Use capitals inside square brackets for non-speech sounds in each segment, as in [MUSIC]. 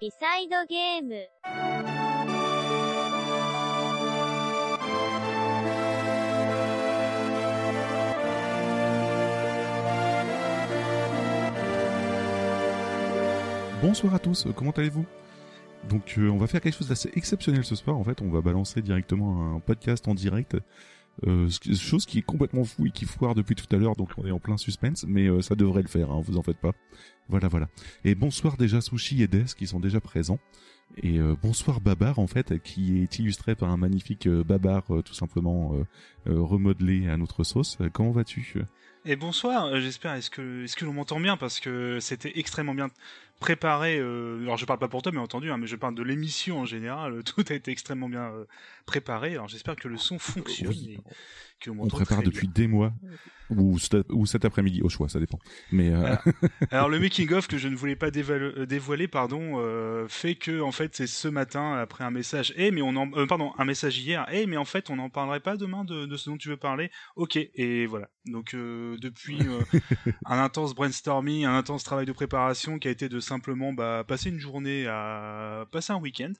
リサイドゲーム。Bonsoir à tous, comment allez-vous Donc euh, on va faire quelque chose d'assez exceptionnel ce soir, en fait on va balancer directement un podcast en direct, euh, chose qui est complètement fou et qui foire depuis tout à l'heure, donc on est en plein suspense, mais euh, ça devrait le faire, hein, vous en faites pas. Voilà voilà. Et bonsoir déjà Sushi et Des qui sont déjà présents. Et euh, bonsoir Babar en fait, qui est illustré par un magnifique euh, Babar tout simplement remodelé à notre sauce. Comment vas-tu? Et bonsoir, j'espère. Est-ce que est-ce que l'on m'entend bien? Parce que c'était extrêmement bien préparé. alors je parle pas pour toi, mais entendu, hein, mais je parle de l'émission en général. [LAUGHS] Tout a été extrêmement bien préparé. Alors j'espère que le son fonctionne. On prépare depuis des mois ou, ou cet après-midi au choix, ça dépend. Mais [LAUGHS] alors, le making of que je ne voulais pas dévoiler, pardon, fait que en fait c'est ce matin après un message. Eh mais on en pardon un message hier. Eh mais en fait on n'en parlerait pas demain de, de, ce dont tu veux parler. Ok et voilà. Donc depuis [LAUGHS] un intense brainstorming, un intense travail de préparation qui a été de simplement bah, passer une journée à passer un week-end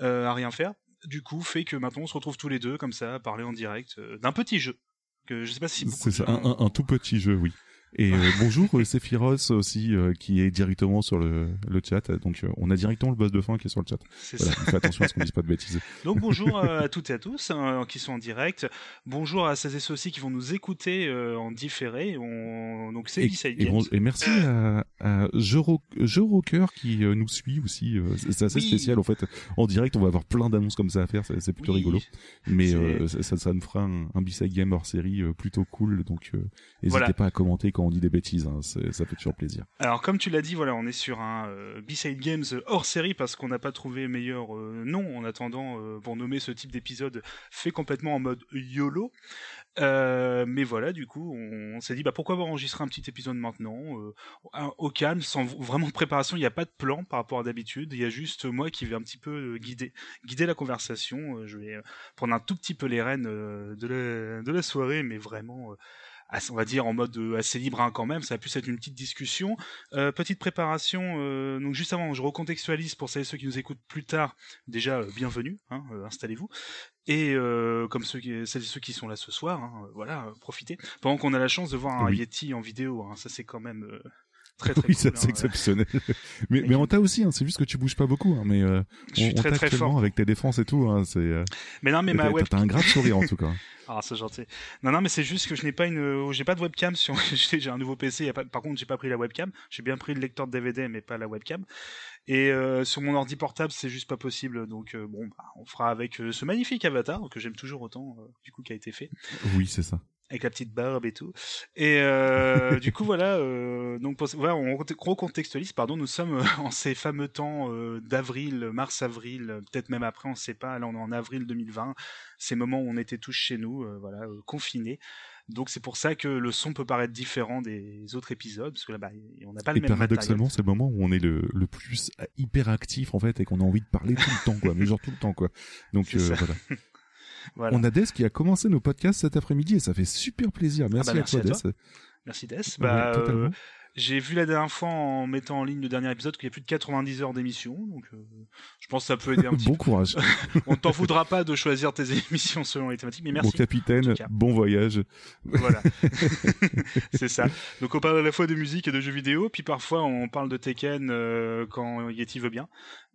euh, à rien faire. Du coup, fait que maintenant on se retrouve tous les deux comme ça à parler en direct euh, d'un petit jeu que je sais pas si c'est ça, un, un, tout petit jeu, oui. Et euh, bonjour euh, Sephiroth aussi euh, qui est directement sur le, le chat. Donc on a directement le boss de fin qui est sur le chat. Voilà, ça. fait attention à ce qu'on dise pas de bêtises. [LAUGHS] Donc bonjour à toutes et à tous hein, qui sont en direct. Bonjour à celles et ceux aussi qui vont nous écouter en différé. On... Donc c'est et, et, bon, et, merci à, à Rocker qui nous suit aussi. c'est assez spécial en fait. En direct, on va avoir plein d'annonces comme ça à faire. C'est plutôt rigolo. Mais ça, ça, nous fera un, un B-side game hors série plutôt cool. Donc n'hésitez pas à commenter on dit des bêtises, hein, ça fait toujours plaisir. Alors comme tu l'as dit, voilà, on est sur un euh, B-Side Games hors série parce qu'on n'a pas trouvé meilleur euh, nom en attendant euh, pour nommer ce type d'épisode fait complètement en mode YOLO. mais voilà, du coup, on, s'est dit bah pourquoi pas enregistrer un petit épisode maintenant, au calme, sans vraiment de préparation. Il n'y a pas de plan par rapport à d'habitude. Il y a juste moi qui vais un petit peu guider, guider la conversation. je vais prendre un tout petit peu les rênes de la soirée, mais vraiment on va dire en mode euh, assez libre hein, quand même. Ça a pu être une petite discussion, euh, petite préparation. Euh, donc juste avant, je recontextualise pour celles et ceux qui nous écoutent plus tard. Déjà, bienvenue, hein, installez-vous. Et comme ceux qui, celles et ceux qui sont là ce soir, hein, voilà, profitez. Pendant qu'on a la chance de voir un Yeti en vidéo, ça c'est quand même très très oui, c'est hein, exceptionnel. [LAUGHS] mais mais on t'a aussi, hein, c'est juste que tu bouges pas beaucoup, hein, mais euh, je suis on, très, très fort avec tes défenses et tout. Hein, c'est. Euh, mais non, mais ma web. T'as un grave sourire en tout cas. [LAUGHS] ah, c'est gentil. Non, non, mais c'est juste que je n'ai pas une, j'ai pas de webcam sur. [LAUGHS] j'ai un nouveau PC. Par contre, j'ai pas pris la webcam. J'ai bien pris le lecteur de DVD, mais pas la webcam. Et euh, sur mon ordi portable, c'est juste pas possible. Donc euh, bon, bah, on fera avec euh, ce magnifique avatar que j'aime toujours autant, du coup, qui a été fait. Oui, c'est ça avec la petite barbe et tout. Et euh, du coup voilà, euh, donc voilà, on recontextualise. Pardon, nous sommes en ces fameux temps euh, d'avril, mars-avril, peut-être même après, on ne sait pas. Là, on est en avril 2020. Ces moments où on était tous chez nous, euh, voilà, euh, confinés. Donc c'est pour ça que le son peut paraître différent des autres épisodes, parce que là, bah, on n'a pas le et même paradoxalement, c'est le moment où on est le, le plus hyper actif en fait et qu'on a envie de parler tout le temps, quoi, mais genre tout le temps, quoi. Donc voilà. [LAUGHS] On a Des qui a commencé nos podcasts cet après-midi et ça fait super plaisir. Merci, ah bah, à toi, Des. Merci Des. Bah, euh, j'ai vu la dernière fois en mettant en ligne le dernier épisode qu'il y a plus de 90 heures d'émission, donc euh, je pense que ça peut aider un petit [LAUGHS] bon courage. [LAUGHS] On t'en voudra pas de choisir tes émissions selon les thématiques, mais merci. Bon capitaine, bon voyage. Voilà, [LAUGHS] c'est ça. Donc on parle à la fois de musique et de jeux vidéo, puis parfois on parle de Tekken euh, quand Yeti veut bien.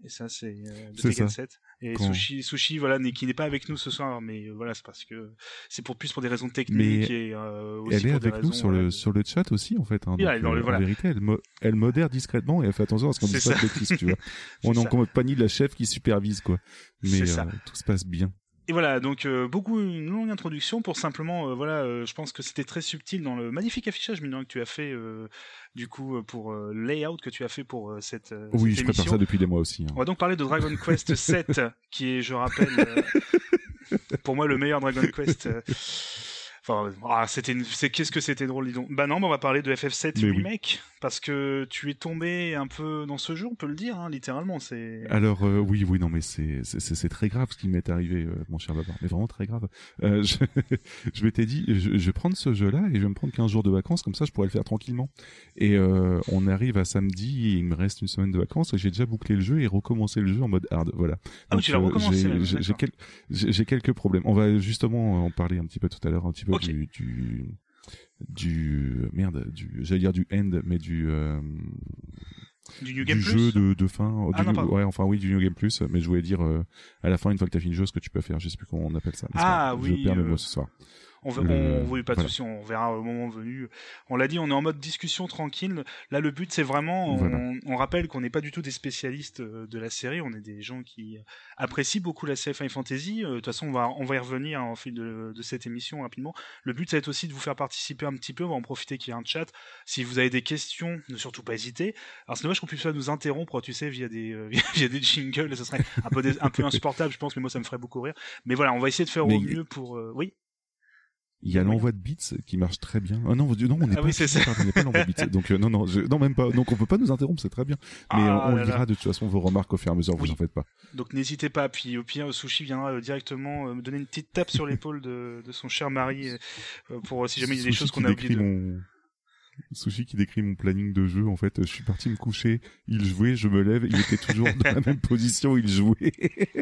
Et ça c'est de Tekken 7. Et Sushi, Sushi, voilà, qui n'est pas avec nous ce soir, mais euh, voilà, c'est parce que c'est pour plus pour des raisons techniques et aussi elle est avec nous sur le sur le chat aussi en fait. Hein, en vérité, elle, elle, modère discrètement et elle fait attention à ce qu'on dise pas de bêtises, tu vois. [LAUGHS] On est en compagnie de la chef qui supervise, quoi. Mais euh, tout se passe bien. Et voilà, donc euh, beaucoup une longue introduction pour simplement, euh, voilà, je pense que c'était très subtil dans le magnifique affichage que tu as fait, du coup, pour layout que tu as fait pour cette. oui, je prépare ça depuis des mois aussi. Hein. On va donc parler de Dragon Quest [LAUGHS] 7, qui est, je rappelle, pour moi le meilleur Dragon Quest. Enfin, ah, c'était, c'est qu'est-ce que c'était drôle, dis donc. Bah non, on va parler de FF7 remake parce que tu es tombé un peu dans ce jeu, on peut le dire, hein, littéralement. C'est. Alors euh, oui, oui, non, mais c'est c'est très grave ce qui m'est arrivé, euh, mon cher Babar, mais vraiment très grave. Euh, [LAUGHS] je je m'étais dit, je, je vais prendre ce jeu-là et je vais me prendre 15 jours de vacances, comme ça je pourrais le faire tranquillement. Et euh, on arrive à samedi, et il me reste une semaine de vacances et j'ai déjà bouclé le jeu et recommencé le jeu en mode hard. Voilà. Ah oui, tu l'as euh, recommencé, j'ai- quel- quelques problèmes. On va justement en parler un petit peu tout à l'heure, un petit peu du, du du merde, du j'allais dire du end, mais du euh, Du New Game du Plus jeu de, de fin. Ah du, non, pardon. ouais, enfin oui, du New Game Plus, mais je voulais dire euh, à la fin, une fois que t'as fini le jeu, ce que tu peux faire. Je sais plus comment on appelle ça. Ah, oui, Je perds le euh, mot ce soir. On, Le- on, oui, pas de voilà. souci, on verra au moment venu. On l'a dit, on est en mode discussion tranquille. Là, le but, c'est vraiment, on, Voilà. on rappelle qu'on n'est pas du tout des spécialistes euh, de la série. On est des gens qui apprécient beaucoup la série Final Fantasy. Euh, De toute façon, on va, on va y revenir en fil de, de cette émission rapidement. Le but, ça va être aussi de vous faire participer un petit peu. On va en profiter qu'il y a un chat. Si vous avez des questions, ne surtout pas hésiter. Alors, c'est dommage qu'on puisse pas nous interrompre, tu sais, via des, euh, [LAUGHS] via des jingles. Ce serait un peu, des- un peu insupportable, je pense, mais moi, ça me ferait beaucoup rire. Mais voilà, on va essayer de faire Mais au mieux pour. euh, oui? Il y a l'envoi de bits qui marche très bien. Ah non, non, on n'est Ah pas, oui, ça. on n'est pas l'envoi de bits. Donc euh, non, non, je, non même pas. Donc on peut pas nous interrompre, c'est très bien. Mais Ah euh, on là là. lira de toute façon vos remarques au fur et à mesure. Oui. Vous en faites pas. Donc n'hésitez pas, puis au pire, Sushi viendra euh, directement euh, me donner une petite tape sur l'épaule de, de son cher mari pour si jamais il y a des choses qu'on a oublié décrit de... mon Sushi qui décrit mon planning de jeu. En fait, je suis parti me coucher, il jouait, je me lève, il était toujours [LAUGHS] dans la même position, il jouait.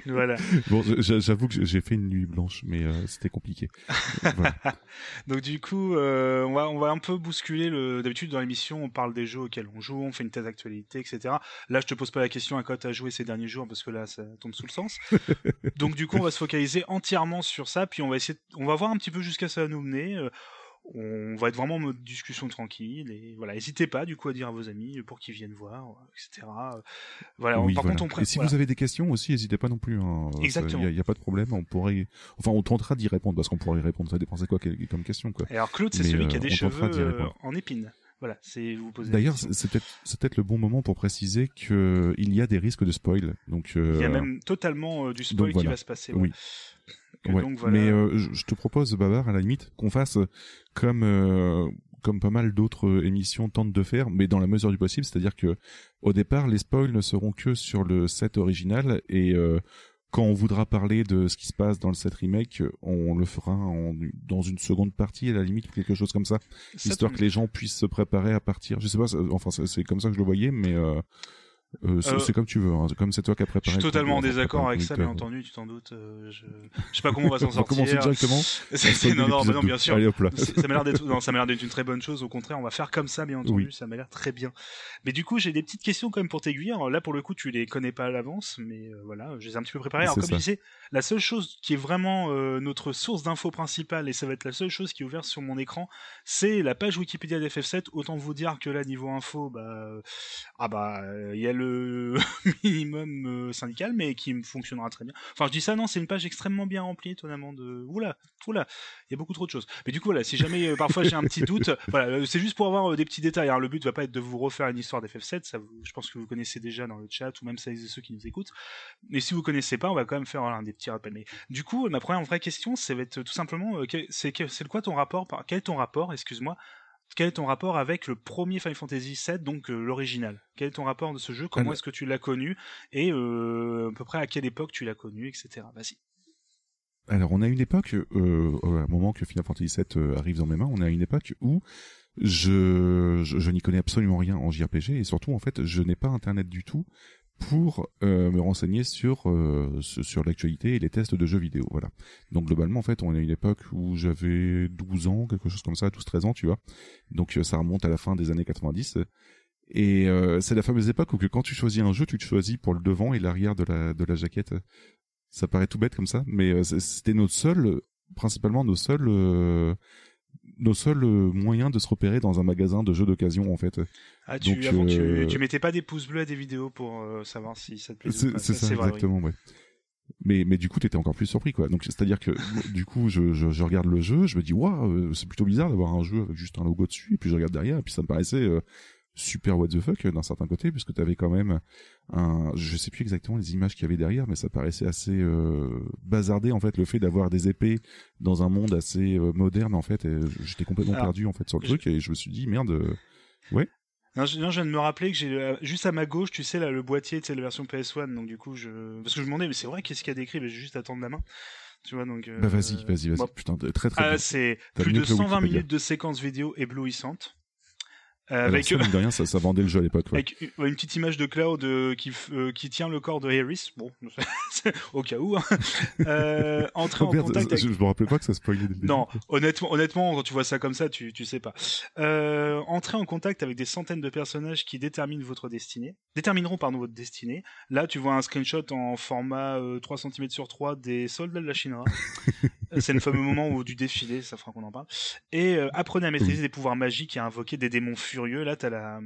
Voilà. Bon, j'avoue que j'ai fait une nuit blanche, mais euh, c'était compliqué. Voilà. [LAUGHS] Donc du coup, euh, on va on va un peu bousculer le. D'habitude dans l'émission, on parle des jeux auxquels on joue, on fait une thèse d'actualité, etc. Là, je te pose pas la question à quoi t'as joué ces derniers jours parce que là, ça tombe sous le sens. [LAUGHS] Donc du coup, on va se focaliser entièrement sur ça, puis on va essayer, de- on va voir un petit peu jusqu'à ça va nous mener. On va être vraiment en mode discussion tranquille et voilà n'hésitez pas du coup à dire à vos amis pour qu'ils viennent voir etc Euh, voilà Oui, par voilà. contre on Et si vous avez des questions aussi, n'hésitez pas non plus. hein. Exactement. Il y, a- pas de problème. On pourrait, enfin, on tentera d'y répondre parce qu'on pourrait y répondre. Ça dépend c'est quoi comme question, quoi. Et alors Claude c'est celui qui a euh, des cheveux euh, en épines voilà c'est vous posez D'ailleurs, c'est peut-être c'est peut-être le bon moment pour préciser que il y a des risques de spoil. Donc, euh, il y a même totalement euh, du spoil donc qui voilà. va se passer Oui. Ouais. donc voilà Mais euh, je, te propose, Babar, à la limite, qu'on fasse comme euh, comme pas mal d'autres euh, émissions tentent de faire, mais dans la mesure du possible, c'est-à-dire que au départ, les spoils ne seront que sur le set original et euh, quand on voudra parler de ce qui se passe dans le set remake, on le fera en, dans une seconde partie à la limite ou quelque chose comme ça, Ça histoire tombe- que les gens puissent se préparer à partir. Je sais pas, enfin c'est c'est comme ça que je le voyais, mais euh, euh, c'est Euh, c'est comme tu veux. hein. Comme c'est toi qui as je préparé. suis le truc, totalement en désaccord avec ça bien entendu tu t'en doutes euh, je... je sais pas comment on va s'en [LAUGHS] On va commencer sortir directement. [LAUGHS] C'est- non non non bien sûr Allez hop là. C'est- ça m'a l'air d'être non, ça m'a l'air d'être une très bonne chose au contraire on va faire comme ça bien entendu Oui. ça m'a l'air très bien mais du coup j'ai des petites questions quand même pour t'aiguiller Alors là pour le coup tu les connais pas à l'avance mais voilà je les ai un petit peu préparées alors comme ça. je disais la seule chose qui est vraiment notre source d'infos principale et ça va être la seule chose qui est ouverte sur mon écran c'est la page Wikipédia d'FF7 autant vous dire que là niveau info bah ah bah il y a le [LAUGHS] minimum euh, syndical mais qui fonctionnera très bien enfin je dis ça non c'est une page extrêmement bien remplie étonnamment de oula oula il y a beaucoup trop de choses. Mais du coup, voilà, si jamais euh, parfois j'ai un petit doute, [LAUGHS] voilà, euh, c'est juste pour avoir des petits détails. Alors, le but va pas être de vous refaire une histoire d'FF7, ça, vous- je pense que vous connaissez déjà dans le chat ou même celles et ceux qui nous écoutent. Mais si vous connaissez pas, on va quand même faire voilà, des petits rappels. Mais du coup, ma première vraie question, ça va être tout simplement, c'est c'est quoi ton rapport, par, quel est ton rapport, excuse-moi, quel est ton rapport avec le premier Final Fantasy VII, donc euh, l'original? Quel est ton rapport de ce jeu? Comment Alors- est-ce que tu l'as connu? Et euh, à peu près à quelle époque tu l'as connu, etc. Vas-y. Alors, on a une époque, euh, euh, à un moment que Final Fantasy VII euh, arrive dans mes mains, on a une époque où je, je, je n'y connais absolument rien en JRPG et surtout, en fait, je n'ai pas Internet du tout pour euh, me renseigner sur euh, sur l'actualité et les tests de jeux vidéo. Voilà. Donc globalement, en fait, on a une époque où j'avais 12 ans, quelque chose comme ça, 12-13 ans, tu vois. Donc euh, ça remonte à la fin des années 90. Et euh, c'est la fameuse époque où que quand tu choisis un jeu, tu te choisis pour le devant et l'arrière de la de la jaquette. Ça paraît tout bête comme ça, mais euh, c'était notre seul, principalement nos seuls, euh, nos seuls euh, moyens de se repérer dans un magasin de jeux d'occasion en fait. Ah, tu, Donc, avant, euh, tu, tu mettais pas des pouces bleus à des vidéos pour euh, savoir si ça te plaisait C'est pas. c'est ça, vrai, oui. exactement, ouais. Mais mais du coup t'étais encore plus surpris quoi. Donc c'est à dire que [LAUGHS] du coup je, je je regarde le jeu, je me dis waouh c'est plutôt bizarre d'avoir un jeu avec juste un logo dessus et puis je regarde derrière et puis ça me paraissait euh, super what the fuck euh, d'un certain côté puisque t'avais quand même un je sais plus exactement les images qu'il y avait derrière mais ça paraissait assez euh, bazardé en fait le fait d'avoir des épées dans un monde assez euh, moderne en fait j'étais complètement Alors, perdu en fait sur le je- truc et je me suis dit merde ouais Non je, non, je viens de me rappeler que j'ai juste à ma gauche, tu sais, là, le boîtier, c'est la version PS1, donc du coup, je. Parce que je me demandais, mais c'est vrai, qu'est-ce qu'il y a d'écrit Mais j'ai juste à tendre la main. Tu vois, donc. Bah vas-y, vas-y, vas-y. Putain, très très Ah, c'est plus de que le 120 Wikipédia. minutes de séquences vidéo éblouissantes. Euh, avec ça, de rien, ça, ça vendait le jeu à l'époque. ouais. avec une, ouais, une petite image de Cloud euh, qui, euh, qui tient le corps de Harris, bon, [LAUGHS] au cas où. Hein. Euh, entrer Oh, en merde, contact avec je, je me rappelais pas que ça spoilait non, honnêtement, honnêtement, quand tu vois ça comme ça, tu, tu sais pas. Euh, entrer en contact avec des centaines de personnages qui déterminent votre destinée, détermineront pardon votre destinée. Là, tu vois un screenshot en format euh, 3 cm sur 3 des soldats de la Shinra. [LAUGHS] C'est le fameux moment où du défilé, ça fera qu'on en parle. Et euh, apprenez à maîtriser des pouvoirs magiques et à invoquer des démons furieux. Là, t'as la,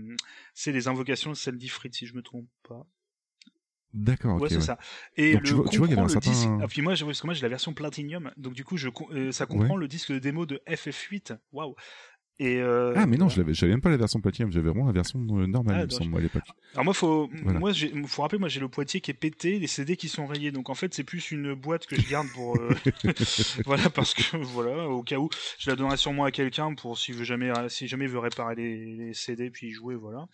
c'est les invocations de celle d'Ifrit, si je me trompe pas. D'accord, ouais, c'est ouais. ça. Et Donc, le tu vois- tu vois, il y avait un comprend le certain- disque. Ah, puis moi, j'ai- parce que moi, j'ai la version Platinum, donc du coup, je, euh, ça comprend le disque de démo de FF8. Waouh. Et euh, Ah, mais non, je j'avais même pas la version Platinum, j'avais vraiment la version euh, normale, Ah, il me non, semble, à l'époque. Alors moi, faut, Voilà. moi, faut rappeler, moi, j'ai le Poitiers qui est pété, les CD qui sont rayés. Donc en fait, c'est plus une boîte que je garde pour, euh, [LAUGHS] [LAUGHS] voilà, parce que voilà, au cas où, je la donnerai sûrement à quelqu'un pour s'il veut jamais, si jamais il veut réparer les, les CD puis y jouer, voilà.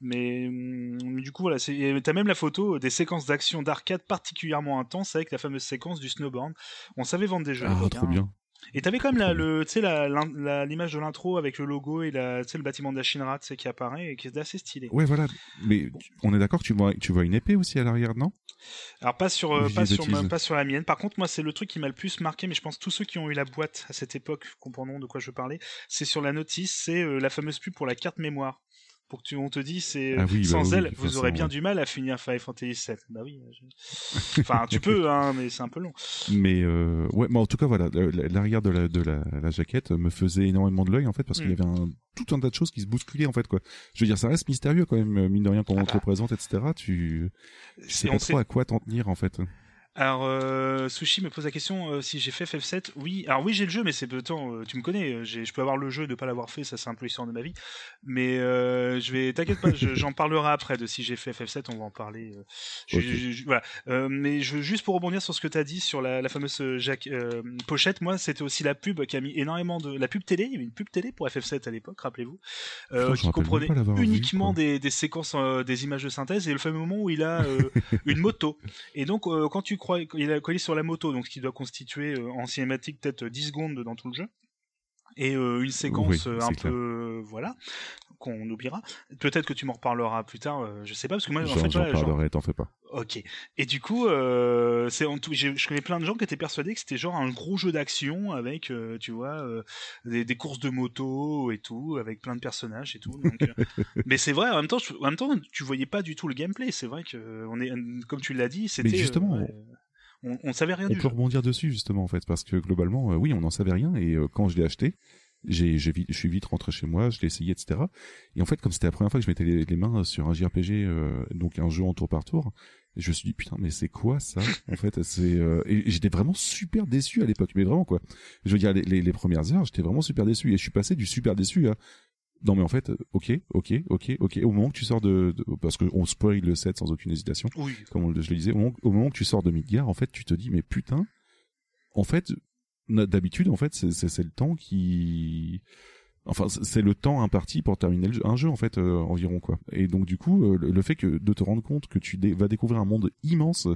Mais hum, du coup, voilà, t'as même la photo des séquences d'action d'arcade particulièrement intenses avec la fameuse séquence du snowboard. On savait vendre des jeux. Ah, trop hein. bien. Et t'avais quand même la, le, tu sais, l'image de l'intro avec le logo et la, le bâtiment de la Shinra, tu qui apparaît et qui est assez stylé. Ouais, voilà. Mais on est d'accord tu vois, tu vois une épée aussi à l'arrière, non? Alors pas sur, euh, pas sur, bêtises. ma- pas sur la mienne. Par contre, moi, c'est le truc qui m'a le plus marqué, mais je pense que tous ceux qui ont eu la boîte à cette époque comprendront de quoi je parlais. C'est sur la notice, c'est euh, la fameuse pub pour la carte mémoire. Pour que tu, on te dise, c'est Ah oui, bah sans oui, elle, vous aurez bien ouais. du mal à finir Final Fantasy VII. Bah oui. je- Enfin, tu [LAUGHS] peux, hein, mais c'est un peu long. Mais euh, ouais, mais en tout cas voilà, le- le- l'arrière de la de la, la jaquette me faisait énormément de l'œil en fait parce qu'il y Mm. avait un, tout un tas de choses qui se bousculaient en fait quoi. Je veux dire, ça reste mystérieux quand même mine de rien quand on te Ah. le présente etc. Tu tu sais pas trop à quoi t'en tenir en fait. Alors, euh, Sushi me pose la question euh, si j'ai fait FF7. Oui, alors oui, j'ai le jeu, mais c'est peu de temps. tu me connais, euh, je peux avoir le jeu et de pas l'avoir fait, ça c'est un peu l'histoire de ma vie. Mais euh, je vais, t'inquiète pas, je- j'en parlerai après de si j'ai fait FF7, on va en parler. je- Ok. je- je- voilà. Mais je, juste pour rebondir sur ce que tu as dit sur la, la fameuse Jacques, pochette, moi c'était aussi la pub qui a mis énormément de. La pub télé, il y avait une pub télé pour FF7 à l'époque, rappelez-vous, qui comprenait vu, uniquement des, des séquences, des images de synthèse et le fameux moment où il a une moto. Et donc, quand tu crois qu'il a collé sur la moto, donc ce qui doit constituer euh, en cinématique peut-être 10 secondes dans tout le jeu, et euh, une séquence Oui, euh, un clair. peu, euh, voilà, qu'on oubliera. Peut-être que tu m'en reparleras plus tard, euh, je sais pas, parce que moi, en J'en fait, voilà, parlerai, t'en fais pas. Ok. Et du coup, euh, c'est en tout. Je connais plein de gens qui étaient persuadés que c'était genre un gros jeu d'action avec, euh, tu vois, euh, des, des courses de moto et tout, avec plein de personnages et tout. donc, euh, [LAUGHS] mais c'est vrai. En même temps, je- en même temps, tu voyais pas du tout le gameplay. C'est vrai que on est, comme tu l'as dit, c'était. justement, euh, on, on savait rien On du peut jeu. rebondir dessus justement en fait parce que globalement euh, oui on n'en savait rien et euh, quand je l'ai acheté j'ai j'ai vite- je suis vite rentré chez moi je l'ai essayé etc et en fait comme c'était la première fois que je mettais les, les mains sur un JRPG euh, donc un jeu en tour par tour je me suis dit putain mais c'est quoi ça en fait c'est euh, et j'étais vraiment super déçu à l'époque mais vraiment quoi je veux dire les, les, les premières heures j'étais vraiment super déçu et je suis passé du super déçu à non mais en fait euh, ok ok ok ok au moment que tu sors de, de parce que on spoil le set sans aucune hésitation Oui. comme on je le disais, au moment, au moment que tu sors de Midgar, en fait, tu te dis, mais putain, en fait, d'habitude, en fait, c'est- le temps qui, enfin, c'est le temps imparti pour terminer le jeu- un jeu, en fait, euh, environ, quoi. Et donc, du coup, euh, le le fait que de te rendre compte que tu dé- vas découvrir un monde immense,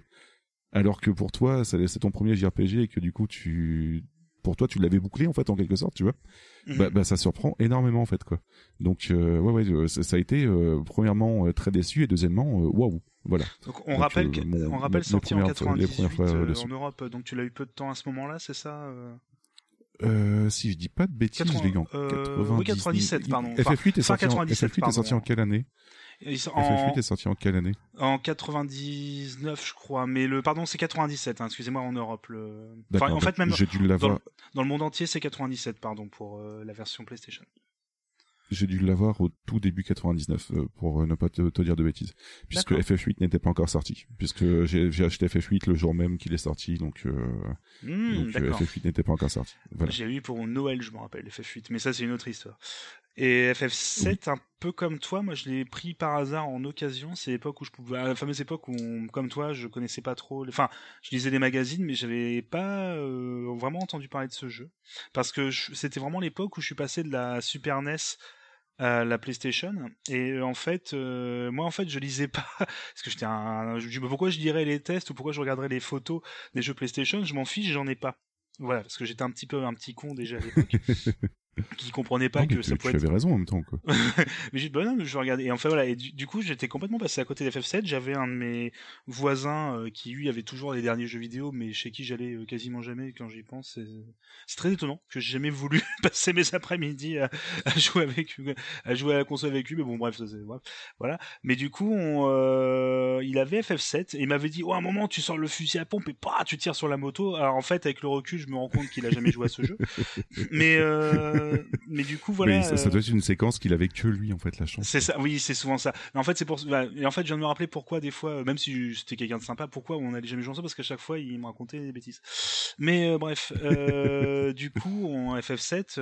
alors que pour toi, c'est c'est ton premier JRPG et que du coup, tu, pour toi, tu l'avais bouclé, en fait, en quelque sorte, tu vois Mhm. bah, bah ça surprend énormément en fait quoi. Donc euh, ouais ouais euh, ça, ça a été euh, premièrement euh, très déçu et deuxièmement euh, waouh voilà. Donc on Donc, rappelle, que- mon- on rappelle sorti en premières fois- les 98 premières fois, en Europe. Donc tu l'as eu peu de temps à ce moment-là, c'est ça euh? Si je dis pas de bêtises, 80, je l'ai eu en euh, 90. oui, 97, pardon. Enfin, FF8 est sorti en, 97, FF8 est sorti pardon. en quelle année? FF8 en, est sorti en quelle année en 99, je crois. Mais le pardon, c'est 97. Hein, Excusez-moi, en Europe. Le... Enfin, D'accord. en fait, même dû dans le, dans le monde entier, c'est 97, pardon, pour euh, la version PlayStation. j'ai dû l'avoir au tout début 99 euh, pour euh, ne pas te, te dire de bêtises puisque D'accord. FF8 n'était pas encore sorti puisque j'ai acheté FF8 le jour même qu'il est sorti donc euh, Hmm, donc euh, D'accord. FF8 n'était pas encore sorti. Voilà. J'ai eu pour Noël, je me rappelle, FF8, mais ça c'est une autre histoire. Et FF7, un peu comme toi, moi je l'ai pris par hasard en occasion. C'est l'époque où je pouvais, à la fameuse époque où, on- comme toi, je connaissais pas trop. les- Enfin, je lisais des magazines, mais j'avais pas euh, vraiment entendu parler de ce jeu parce que je- c'était vraiment l'époque où je suis passé de la Super NES à la PlayStation. Et en fait, euh, moi, en fait, je lisais pas [LAUGHS] parce que j'étais un. Je me dis mais pourquoi je dirais les tests ou pourquoi je regarderais les photos des jeux PlayStation? Je m'en fiche, j'en ai pas. Voilà, parce que j'étais un petit peu un petit con déjà à l'époque. [LAUGHS] qui comprenait pas Non, que ça pouvait tu être avais raison en même temps, quoi. [LAUGHS] mais j'ai dit, bah non, mais je regardais. Et enfin voilà, et du, du coup, j'étais complètement passé à côté d'FF7. J'avais un de mes voisins euh, qui, lui, avait toujours les derniers jeux vidéo, mais chez qui j'allais euh, quasiment jamais quand j'y pense. C'est c'est très étonnant que j'ai jamais voulu [LAUGHS] passer mes après-midi à, à jouer avec à jouer à la console avec lui. Mais bon, bref, ça, bref, voilà. Mais du coup, on, euh, il avait FF7 et il m'avait dit, oh, à un moment, tu sors le fusil à pompe et pas, tu tires sur la moto. Alors en fait, avec le recul, je me rends compte qu'il a jamais joué à ce jeu. [LAUGHS] Mais, euh, mais du coup, voilà. mais ça, ça euh, doit être une séquence qu'il avait que lui, en fait, la chance. c'est ça, oui, c'est souvent ça. Mais en fait, c'est pour. bah, et en fait, je viens de me rappeler pourquoi des fois, euh, même si c'était quelqu'un de sympa, pourquoi on n'allait jamais jouer ensemble, parce qu'à chaque fois, il me racontait des bêtises. Mais euh, bref, euh, [LAUGHS] du coup, en FF7.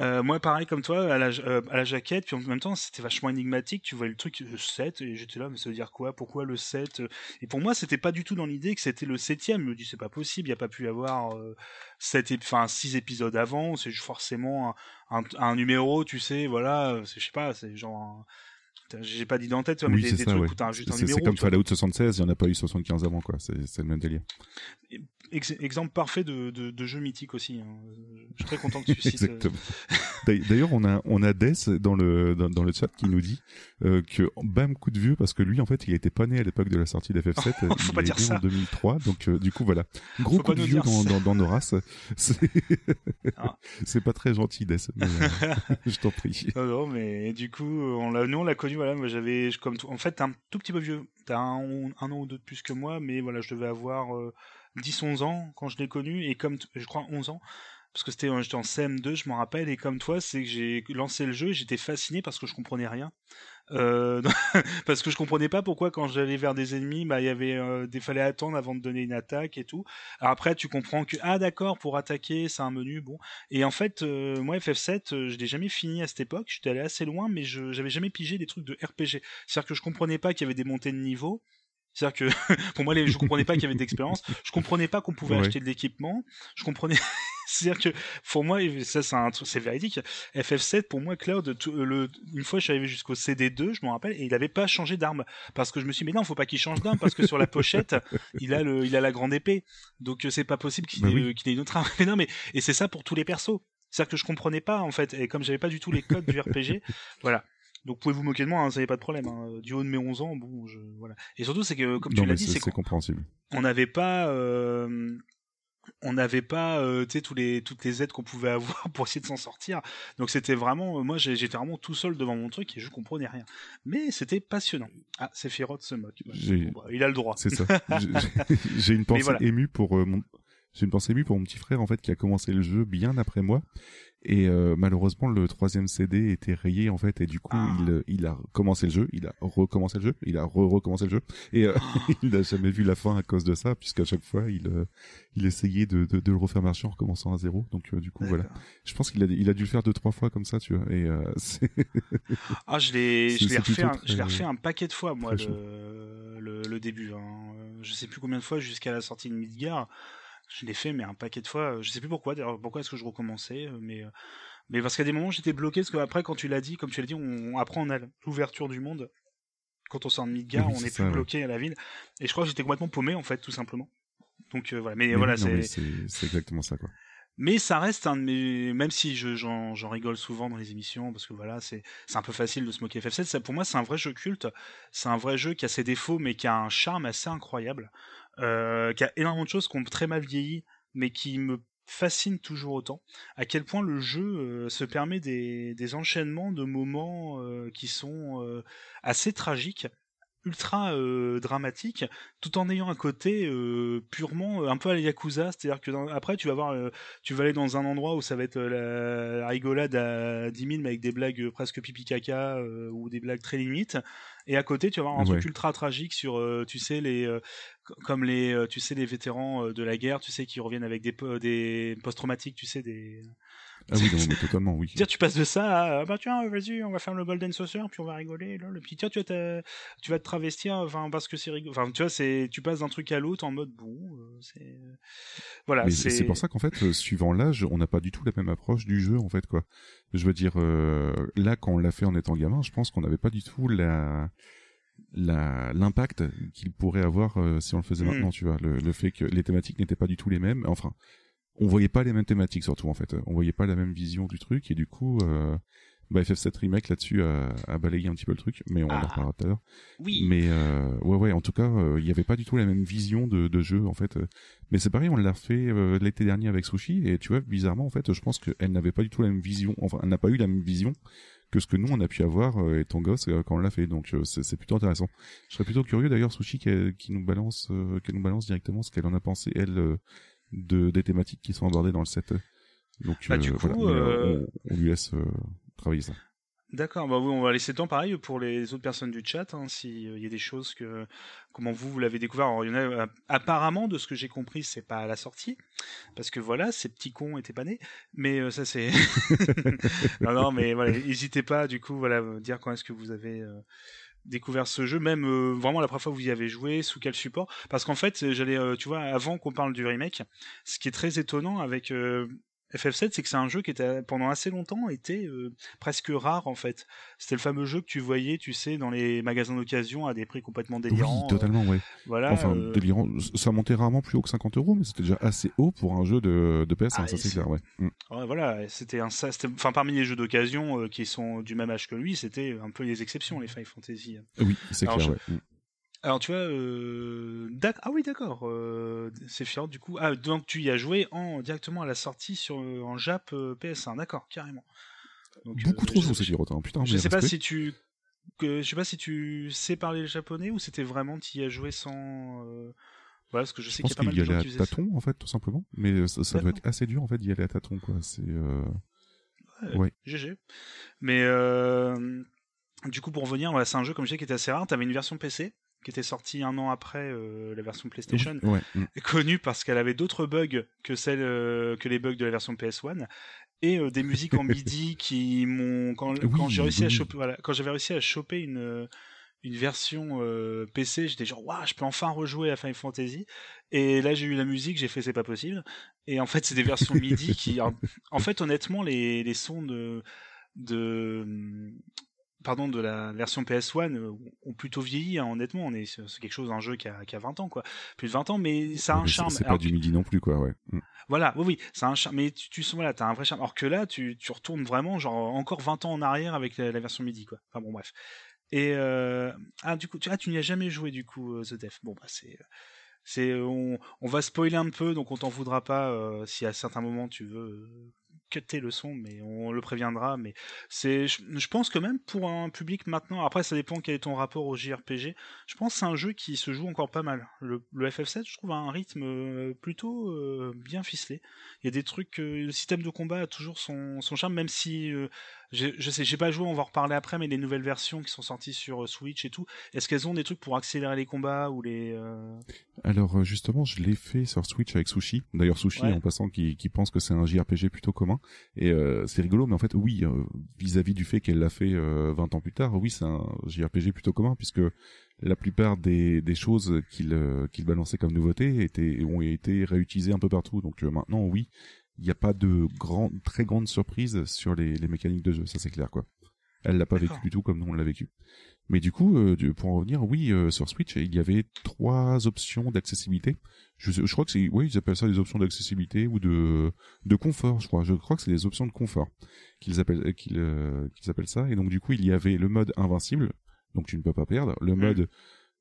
Euh... euh, moi, pareil comme toi, à la, euh, à la jaquette, puis en même temps, c'était vachement énigmatique. Tu voyais le truc le 7, et j'étais là, mais ça veut dire quoi? Pourquoi le 7 Et pour moi, c'était pas du tout dans l'idée que c'était le 7 Je me dis, c'est pas possible, il n'y a pas pu y avoir euh, 7 ép- enfin, 6 épisodes avant, c'est forcément un, un, numéro, tu sais, voilà, c'est- je sais pas, c'est genre. un- J'ai pas d'idée en tête, tu vois, oui, mais des, des ça, trucs ouais. où t'as juste un numéro. c'est comme. Fallout 76, il n'y en a pas eu 75 avant, quoi. C'est le même délire. Ex- exemple parfait de, de, de jeu mythique aussi. hein. Je suis très content que tu cites. euh, Exactement. D'ailleurs- D'ailleurs, on a on a Death dans le dans, dans le chat qui nous dit euh, que bam coup de vieux parce que lui en fait il était pas né à l'époque de la sortie d'FF7. [LAUGHS] Faut il pas est dire né ça. en 2003, donc euh, du coup voilà gros Faut coup de vieux dans, dans dans nos races. [LAUGHS] C'est Ah. c'est pas très gentil Death. mais, euh, [LAUGHS] je t'en prie. Non, non, mais du coup, on l'a, nous on l'a connu, en fait, t'es un tout petit peu vieux, t'as un, un an ou deux de plus que moi, mais voilà, je devais avoir euh, 10-11 ans quand je l'ai connu, et comme, je crois 11 ans, parce que c'était, j'étais en CM2, je m'en rappelle, et comme toi, c'est que j'ai lancé le jeu, et j'étais fasciné parce que je comprenais rien. Euh, [LAUGHS] parce que je comprenais pas pourquoi quand j'allais vers des ennemis, bah il y avait euh, des fallait attendre avant de donner une attaque et tout. Alors après tu comprends que ah d'accord pour attaquer c'est un menu bon et en fait, euh, moi, FF7, euh, je l'ai jamais fini à cette époque. J'étais allé assez loin, mais je j'avais jamais pigé des trucs de RPG. C'est-à-dire que je comprenais pas qu'il y avait des montées de niveau. C'est-à-dire que [LAUGHS] pour moi, les, je comprenais pas qu'il y avait d'expérience. Je comprenais pas qu'on pouvait Ouais. acheter de l'équipement. Je comprenais. [LAUGHS] [LAUGHS] C'est-à-dire que pour moi, ça c'est un truc, c'est véridique. FF7 pour moi, Cloud, tout- le, une fois je suis arrivé jusqu'au CD2, je me rappelle, et il avait pas changé d'arme parce que je me suis dit mais non, faut pas qu'il change d'arme parce que sur la pochette, [LAUGHS] il a le, il a la grande épée. Donc euh, c'est pas possible qu'il Bah ait, oui. euh, qu'il ait une autre arme. [LAUGHS] Mais non, mais et c'est ça pour tous les persos. C'est-à-dire que je comprenais pas en fait, et comme j'avais pas du tout les codes du RPG, voilà. Donc pouvez vous moquer de moi, hein, ça pas de problème. Hein. Du haut de mes 11 ans, bon, je voilà. Et surtout c'est que comme non tu l'as dit, c'est qu'on compréhensible. on n'avait pas euh, on n'avait pas euh, tous les toutes les aides qu'on pouvait avoir [LAUGHS] pour essayer de s'en sortir. Donc c'était vraiment euh, moi j'étais vraiment tout seul devant mon truc et je comprenais rien. Mais c'était passionnant. Ah, Sephiroth se moque. Bah, bon, bah, il a le droit. C'est ça. [LAUGHS] J'ai- J'ai une pensée voilà. émue pour euh, mon j'ai une pensée émue pour mon petit frère en fait qui a commencé le jeu bien après moi et euh, malheureusement le troisième CD était rayé en fait et du coup Ah. il il a commencé le jeu, il a recommencé le jeu, il a re recommencé le jeu et euh, [LAUGHS] [LAUGHS] il n'a jamais vu la fin à cause de ça puisqu'à chaque fois il euh, il essayait de, de de le refaire marcher en recommençant à zéro donc euh, du coup voilà. Je pense qu'il a il a dû le faire deux trois fois comme ça tu vois et euh, [LAUGHS] Ah, je l'ai, je l'ai refait, un, je l'ai refait un paquet de fois, moi, le, le, le début. hein. Euh, Je sais plus combien de fois jusqu'à la sortie de Midgar. Je l'ai fait, mais un paquet de fois. Je sais plus pourquoi. D'ailleurs, pourquoi est-ce que je recommençais euh, Mais, euh, mais parce qu'à des moments, j'étais bloqué. Parce qu'après, quand tu l'as dit, comme tu l'as dit, on, après, on a l'ouverture du monde. Quand on sort de Midgar, Oui, on ça, plus ouais. bloqué à la ville. Et je crois que j'étais complètement paumé, en fait, tout simplement. Donc euh, voilà. Mais, mais voilà, c'est. exactement ça quoi. Mais ça reste un de mes, même si je, j'en, rigole souvent dans les émissions, parce que voilà, c'est, c'est un peu facile de se moquer FF7. Ça, pour moi, c'est un vrai jeu culte. C'est un vrai jeu qui a ses défauts, mais qui a un charme assez incroyable. Euh, qui a énormément de choses qui ont très mal vieilli, mais qui me fascinent toujours autant. À quel point le jeu euh, se permet des, enchaînements de moments euh, qui sont euh, assez tragiques ultra euh, dramatique tout en ayant un côté purement un peu à la Yakuza c'est-à-dire que après tu vas voir tu vas aller dans un endroit où ça va être la, la rigolade à 10 000 mais avec des blagues presque pipi caca ou des blagues très limites et à côté tu vas avoir un truc ultra tragique sur euh, tu sais les euh, co- comme les euh, tu sais les vétérans de la guerre tu sais qui reviennent avec des po- des post traumatiques tu sais des Ah oui, non, mais totalement, oui. Dire, tu passes de ça à, ah bah tiens, vas-y, on va faire le Golden Saucer, puis on va rigoler. Là, le petit, tiens, tu vas te, tu vas te travestir, enfin, parce que c'est rigolo. Enfin, tu vois, c'est, tu passes d'un truc à l'autre en mode bon, euh, c'est, voilà. Mais c'est c'est pour ça qu'en fait, euh, suivant l'âge, on n'a pas du tout la même approche du jeu, en fait, quoi. Je veux dire, euh, là, quand on l'a fait en étant gamin, je pense qu'on n'avait pas du tout la l'impact qu'il pourrait avoir euh, si on le faisait Mm. maintenant, tu vois. Le, le fait que les thématiques n'étaient pas du tout les mêmes. Enfin, on voyait pas les mêmes thématiques surtout en fait. On voyait pas la même vision du truc et du coup, euh, bah, FF7 remake là-dessus a, a balayé un petit peu le truc, mais on en Ah. reparlera tout à l'heure. Oui. Mais euh, ouais ouais, en tout cas, euh, il y avait pas du tout la même vision de, de jeu en fait. Mais c'est pareil, on l'a fait euh, l'été dernier avec Sushi et tu vois, bizarrement en fait, je pense qu'elle n'avait pas du tout la même vision. Enfin, elle n'a pas eu la même vision que ce que nous on a pu avoir euh, étant gosse euh, quand on l'a fait. Donc euh, c'est plutôt intéressant. Je serais plutôt curieux d'ailleurs Sushi qui, qui nous balance euh, qu'elle nous balance directement ce qu'elle en a pensé elle euh, de des thématiques qui sont abordées dans le set. Donc Bah, euh, du coup, voilà, Mais, euh, on, on lui laisse euh, travailler ça. D'accord, bah oui, on va laisser le temps pareil pour les autres personnes du chat, hein, s'il y a des choses que comment vous vous l'avez découvert. Alors, il y en a euh, apparemment de ce que j'ai compris, c'est pas à la sortie, parce que voilà, ces petits cons étaient pas nés. Mais euh, ça c'est [LAUGHS] non non, mais voilà, n'hésitez pas du coup voilà dire quand est-ce que vous avez euh, découvert ce jeu, même euh, vraiment la première fois que vous y avez joué, sous quel support? Parce qu'en fait, j'allais, euh, tu vois, avant qu'on parle du remake, ce qui est très étonnant avec euh, FF7, c'est que c'est un jeu qui était pendant assez longtemps était euh, presque rare en fait. C'était le fameux jeu que tu voyais, tu sais, dans les magasins d'occasion à des prix complètement délirants. Oui, totalement, ouais. euh, voilà. enfin, euh, délirant. Ça montait rarement plus haut que 50 euros, mais c'était déjà assez haut pour un jeu de, de PS1, Ah, ça c'est clair, ouais. Mm. ouais, voilà, c'était un ça, enfin parmi les jeux d'occasion euh, qui sont du même âge que lui, c'était un peu les exceptions les Final Fantasy. Oui, c'est clair, je- ouais. Mm. Alors tu vois, euh... ah oui d'accord, euh... c'est fiant du coup. Ah donc tu y as joué en directement à la sortie sur euh, en Jap euh, PS1, d'accord, carrément. Donc, Beaucoup trop chaud, c'est hein. Putain, Je sais pas si tu que je sais pas si tu sais parler le japonais ou c'était vraiment tu y as joué sans voilà parce que je Je sais qu'il y a pas mal de gens qui faisaient ça. tâtons, en fait, tout simplement. Mais ça, ça doit être assez dur, en fait, d'y aller à tâtons, quoi. C'est. Ouais, Ouais. GG. Mais du coup pour revenir, voilà, c'est un jeu comme je disais qui était assez rare. T'avais une version PC qui était sortie un an après euh, la version PlayStation. Ouais. mm. connue parce qu'elle avait d'autres bugs que celles euh, que les bugs de la version PS1 et euh, des musiques en [LAUGHS] MIDI qui m'ont quand, Oui, quand j'ai réussi à choper voilà, quand j'avais réussi à choper une une version euh, PC, j'étais genre waouh, je peux enfin rejouer à Final Fantasy et là j'ai eu la musique, j'ai fait c'est pas possible et en fait c'est des versions MIDI qui en, en fait honnêtement les les sons de de pardon de la version PS1 euh, ont plutôt vieilli hein, honnêtement on est c'est quelque chose un jeu qui a, qui a 20 ans quoi plus de 20 ans mais ça a un mais charme C'est pas Alors du midi non plus, quoi, ouais. Mm. voilà, oui, oui, c'est un charme, mais tu, tu sens, voilà, t'as un vrai charme. Alors que là, tu, tu retournes vraiment, genre, encore 20 ans en arrière avec la, la version MIDI, quoi. Enfin bon, bref. Et, euh, ah, du coup, tu, ah, tu n'y as jamais joué, du coup, euh, The Def. Bon, bah, c'est, c'est, on, on va spoiler un peu, donc on t'en voudra pas, euh, si à certains moments tu veux le son, mais on le préviendra, mais c'est, je, pense que même pour un public maintenant, après, ça dépend quel est ton rapport au JRPG, je pense que c'est un jeu qui se joue encore pas mal. Le, le FF7, je trouve, a un rythme euh, plutôt euh, bien ficelé. Il y a des trucs, euh, le système de combat a toujours son, son charme, même si je, je sais, j'ai pas joué, on va en reparler après, mais les nouvelles versions qui sont sorties sur euh, Switch et tout, est-ce qu'elles ont des trucs pour accélérer les combats ou les euh, Alors, euh, justement, je l'ai fait sur Switch avec Sushi. D'ailleurs, Sushi, Ouais. en passant, qui, qui pense que c'est un JRPG plutôt commun. Et euh, c'est rigolo, mais en fait, oui, vis-à-vis du fait qu'elle l'a fait euh, 20 ans plus tard, oui, c'est un JRPG plutôt commun, puisque la plupart des, des choses qu'il qu'il balançait comme nouveauté étaient, ont été réutilisées un peu partout. Donc maintenant, oui, il n'y a pas de grand, très grande surprise sur les, les mécaniques de jeu, ça c'est clair, quoi. Elle l'a pas vécu du tout comme nous on l'a vécu. Mais du coup, euh, pour en revenir, oui, euh, sur Switch, il y avait trois options d'accessibilité. Je, crois que c'est, oui, ils appellent ça des options d'accessibilité ou de de confort, je crois. Je crois que c'est des options de confort qu'ils appellent euh, qu'ils euh, qu'ils appellent ça. Et donc du coup, il y avait le mode invincible, donc tu ne peux pas perdre, le Mm. mode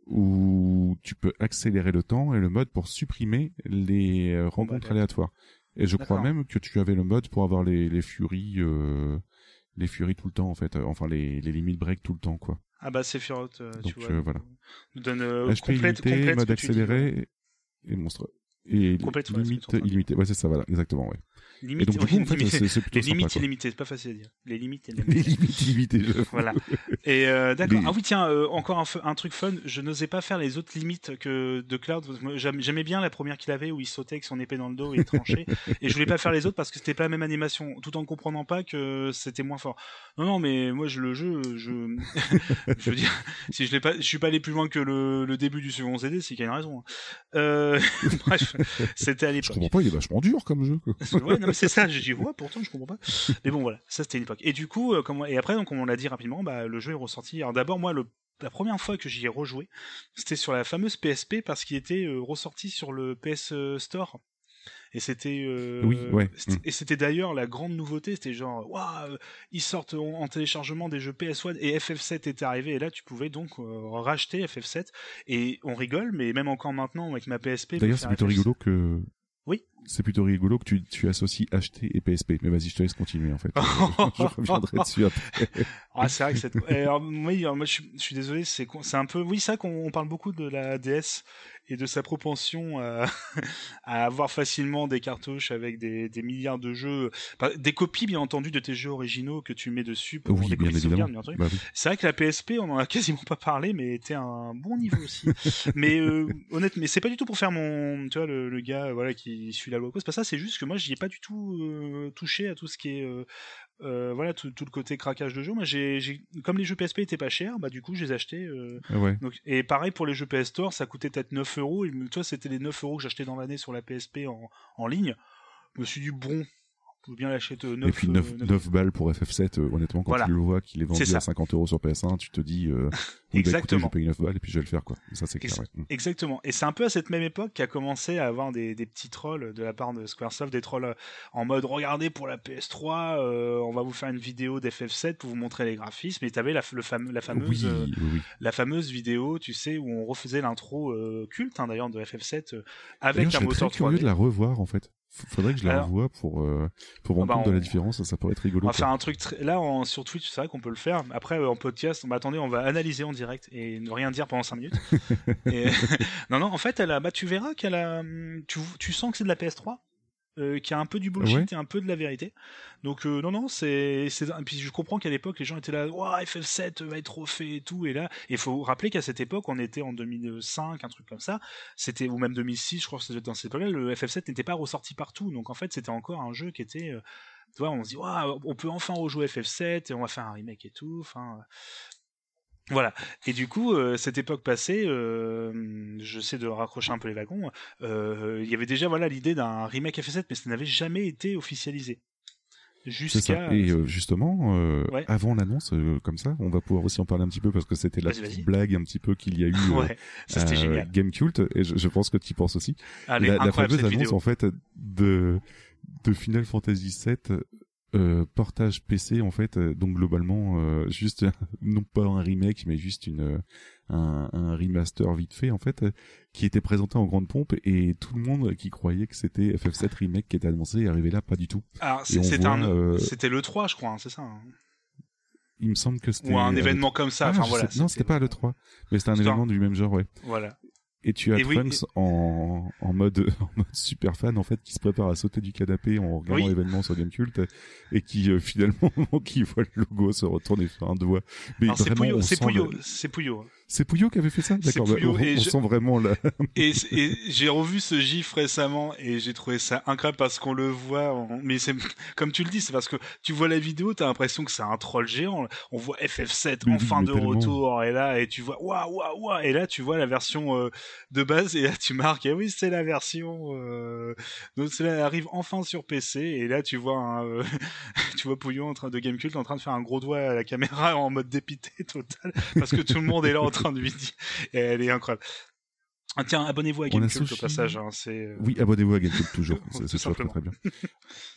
où tu peux accélérer le temps et le mode pour supprimer les rencontres aléatoires. Et je crois même que tu avais le mode pour avoir les les furies euh, les furies tout le temps en fait, Euh, enfin les les limites break tout le temps quoi. Ah bah Sephiroth, euh, tu Donc, vois. euh, voilà. Donne euh, HP complète, illimité, complète ce mode tu dis, accéléré et, monstre. Et Complète, ouais, limite c'est tu illimitée. Ouais, c'est ça, voilà, exactement, ouais. Limite, donc, coup, en fait, c'est les sympa, limites quoi. illimitées, c'est pas facile à dire. Les limites Les illimitées. limites illimitées, je [LAUGHS] Voilà. Et euh, d'accord. Les- Ah oui, tiens, euh, encore un, f- un truc fun. Je n'osais pas faire les autres limites que de Cloud. J'aimais bien la première qu'il avait où il sautait avec son épée dans le dos et il tranchait. [LAUGHS] et je voulais pas faire les autres parce que c'était pas la même animation, tout en comprenant pas que c'était moins fort. Non, non, mais moi, je le jeu, je, [LAUGHS] je veux dire, si je l'ai pas, je suis pas allé plus loin que le, le début du second CD, c'est qu'il y a une raison. hein. Euh, bref, c'était à Je l'époque. comprends pas, il est vachement dur comme jeu. quoi. ouais, non, mais c'est ça. J'ai dit, ouais, pourtant, je comprends pas. Mais bon, voilà, ça c'était une époque. Et du coup, euh, comment... et après, donc, comme on l'a dit rapidement, bah, le jeu est ressorti. Alors d'abord, moi, le... la première fois que j'y ai rejoué, c'était sur la fameuse PSP parce qu'il était euh, ressorti sur le PS Store. Et c'était. euh, Oui, ouais. Mm. Et c'était d'ailleurs la grande nouveauté. C'était genre, waouh, euh, ils sortent en, en téléchargement des jeux PS1 et FF7 était arrivé. Et là, tu pouvais donc euh, racheter FF7. Et on rigole, mais même encore maintenant avec ma PSP. D'ailleurs, c'est plutôt FF7. rigolo que. Oui. C'est plutôt rigolo que tu, tu associes acheter et PSP. Mais vas-y, je te laisse continuer en fait. [LAUGHS] je reviendrai dessus après. [LAUGHS] Ah, c'est vrai que cette. Et alors, oui, alors, moi, je suis, je suis désolé, c'est un peu. Oui, c'est vrai qu'on on parle beaucoup de la DS et de sa propension à, [LAUGHS] à avoir facilement des cartouches avec des, des milliards de jeux, des copies bien entendu de tes jeux originaux que tu mets dessus pour Oui, des bien évidemment. bien entendu. Bah oui. C'est vrai que la PSP, on en a quasiment pas parlé, mais était un bon niveau aussi. mais euh, honnêtement, mais c'est pas du tout pour faire mon, tu vois, le, le gars, euh, voilà, qui suit la loi. C'est pas ça. C'est juste que moi, j'y ai pas du tout euh, touché à tout ce qui est, euh, euh, voilà, tout, tout le côté craquage de jeu. Moi, j'ai, comme les jeux PSP étaient pas chers, bah du coup, je les ai achetés. ouais. donc, et pareil pour les jeux PS Store, ça coûtait peut-être 9 euros. Et toi, c'était les 9 euros que j'achetais dans l'année sur la PSP en, en ligne. Je me suis dit, bon, peut bien l'acheter 9 Et puis 9, 9 balles pour FF7, euh, honnêtement, quand Voilà. tu le vois qu'il est vendu à 50 euros sur PS1, tu te dis, euh, [LAUGHS] oui, bah, écoutez, Exactement. je paye 9 balles et puis je vais le faire, quoi. Ça, c'est clair, ouais. Mm. Exactement. Et c'est un peu à cette même époque qu'a commencé à avoir des, des petits trolls de la part de Squaresoft, des trolls euh, en mode regardez pour la PS3, euh, on va vous faire une vidéo d'FF7 pour vous montrer les graphismes. Et t'avais la, le fame- la fameuse, Oui, euh, oui, oui. la fameuse vidéo, tu sais, où on refaisait l'intro euh, culte hein, d'ailleurs de FF7 euh, avec un moteur très curieux 3D. de la revoir, en fait. Faudrait que je la revoie pour, euh, pour me rendre Ah bah, compte de la on- différence, ça, pourrait être rigolo. On va quoi. faire un truc là en, sur Twitch, c'est vrai qu'on peut le faire. Après euh, en podcast, bah, attendez, on va analyser en direct et ne rien dire pendant 5 minutes. [LAUGHS] Et- [LAUGHS] non non, en fait, elle a bah tu verras qu'elle a hum, tu, tu sens que c'est de la PS3 euh, qui a un peu du bullshit Ouais. et un peu de la vérité. Donc euh, non non, c'est c'est puis je comprends qu'à l'époque les gens étaient là "Ouah, FF7 va être refait et tout" et là, il faut rappeler qu'à cette époque, on était en 2005, un truc comme ça, c'était ou même 2006, je crois que c'était dans cette époque-là, le FF7 n'était pas ressorti partout. Donc en fait, c'était encore un jeu qui était euh, tu vois, on se dit, Ouah, on peut enfin rejouer FF7 et on va faire un remake et tout. Enfin, voilà. Et du coup, euh, cette époque passée, euh, je sais de raccrocher un peu les wagons. euh, Il y avait déjà voilà l'idée d'un remake FF7, mais ça n'avait jamais été officialisé. Jusqu'à. ça. Et justement, Ouais. avant l'annonce, comme ça, on va pouvoir aussi en parler un petit peu parce que c'était la Vas-y, vas-y. petite blague un petit peu qu'il y a eu [LAUGHS] ouais, ça à génial. Game Cult, et je, je pense que tu y penses aussi. Allez, la, la fameuse annonce vidéo. en fait de de Final Fantasy VII euh, portage PC en fait euh, donc globalement euh, juste [LAUGHS] non pas un remake mais juste une un, un remaster vite fait en fait qui était présenté en grande pompe et tout le monde qui croyait que c'était FF7 remake qui était annoncé est arrivé là pas du tout c'était voit, un, c'était le 3, je crois, hein, c'est ça. hein. il me semble que c'était Ou un événement comme ça. ah, enfin voilà. non c'était pas le 3 mais c'était un C'était un- événement du même genre ouais Voilà. Et tu as Et oui, Trunks en, en mode [LAUGHS] en mode super fan en fait qui se prépare à sauter du canapé en regardant Oui. l'événement sur Gamecult et qui euh, finalement [LAUGHS] qu'il voit le logo se retourne et fait un doigt. Mais c'est Pouillot, c'est sent Pouillot, le- c'est Pouillot. C'est Pouillot qui avait fait ça, d'accord. bah, Pouillot, on et on je- sent vraiment la. [LAUGHS] Et, et j'ai revu ce gif récemment et j'ai trouvé ça incroyable parce qu'on le voit. en- Mais c'est comme tu le dis, c'est parce que tu vois la vidéo, t'as l'impression que c'est un troll géant. On voit FF7 Mais en oui, fin de tellement. retour et là et tu vois waouh waouh waouh et là tu vois la version euh, de base et là tu marques et oui c'est la version euh, donc cela arrive enfin sur PC et là tu vois un, euh, [LAUGHS] tu vois en train de Gamecult en train de faire un gros doigt à la caméra en mode dépité total parce que tout le monde est là en train de lui dire et elle est incroyable. Ah, tiens, abonnez-vous à On Gamecult au associe- passage. Hein, euh, Oui, abonnez-vous à Gamecult toujours. [LAUGHS] C'est très simplement. très bien.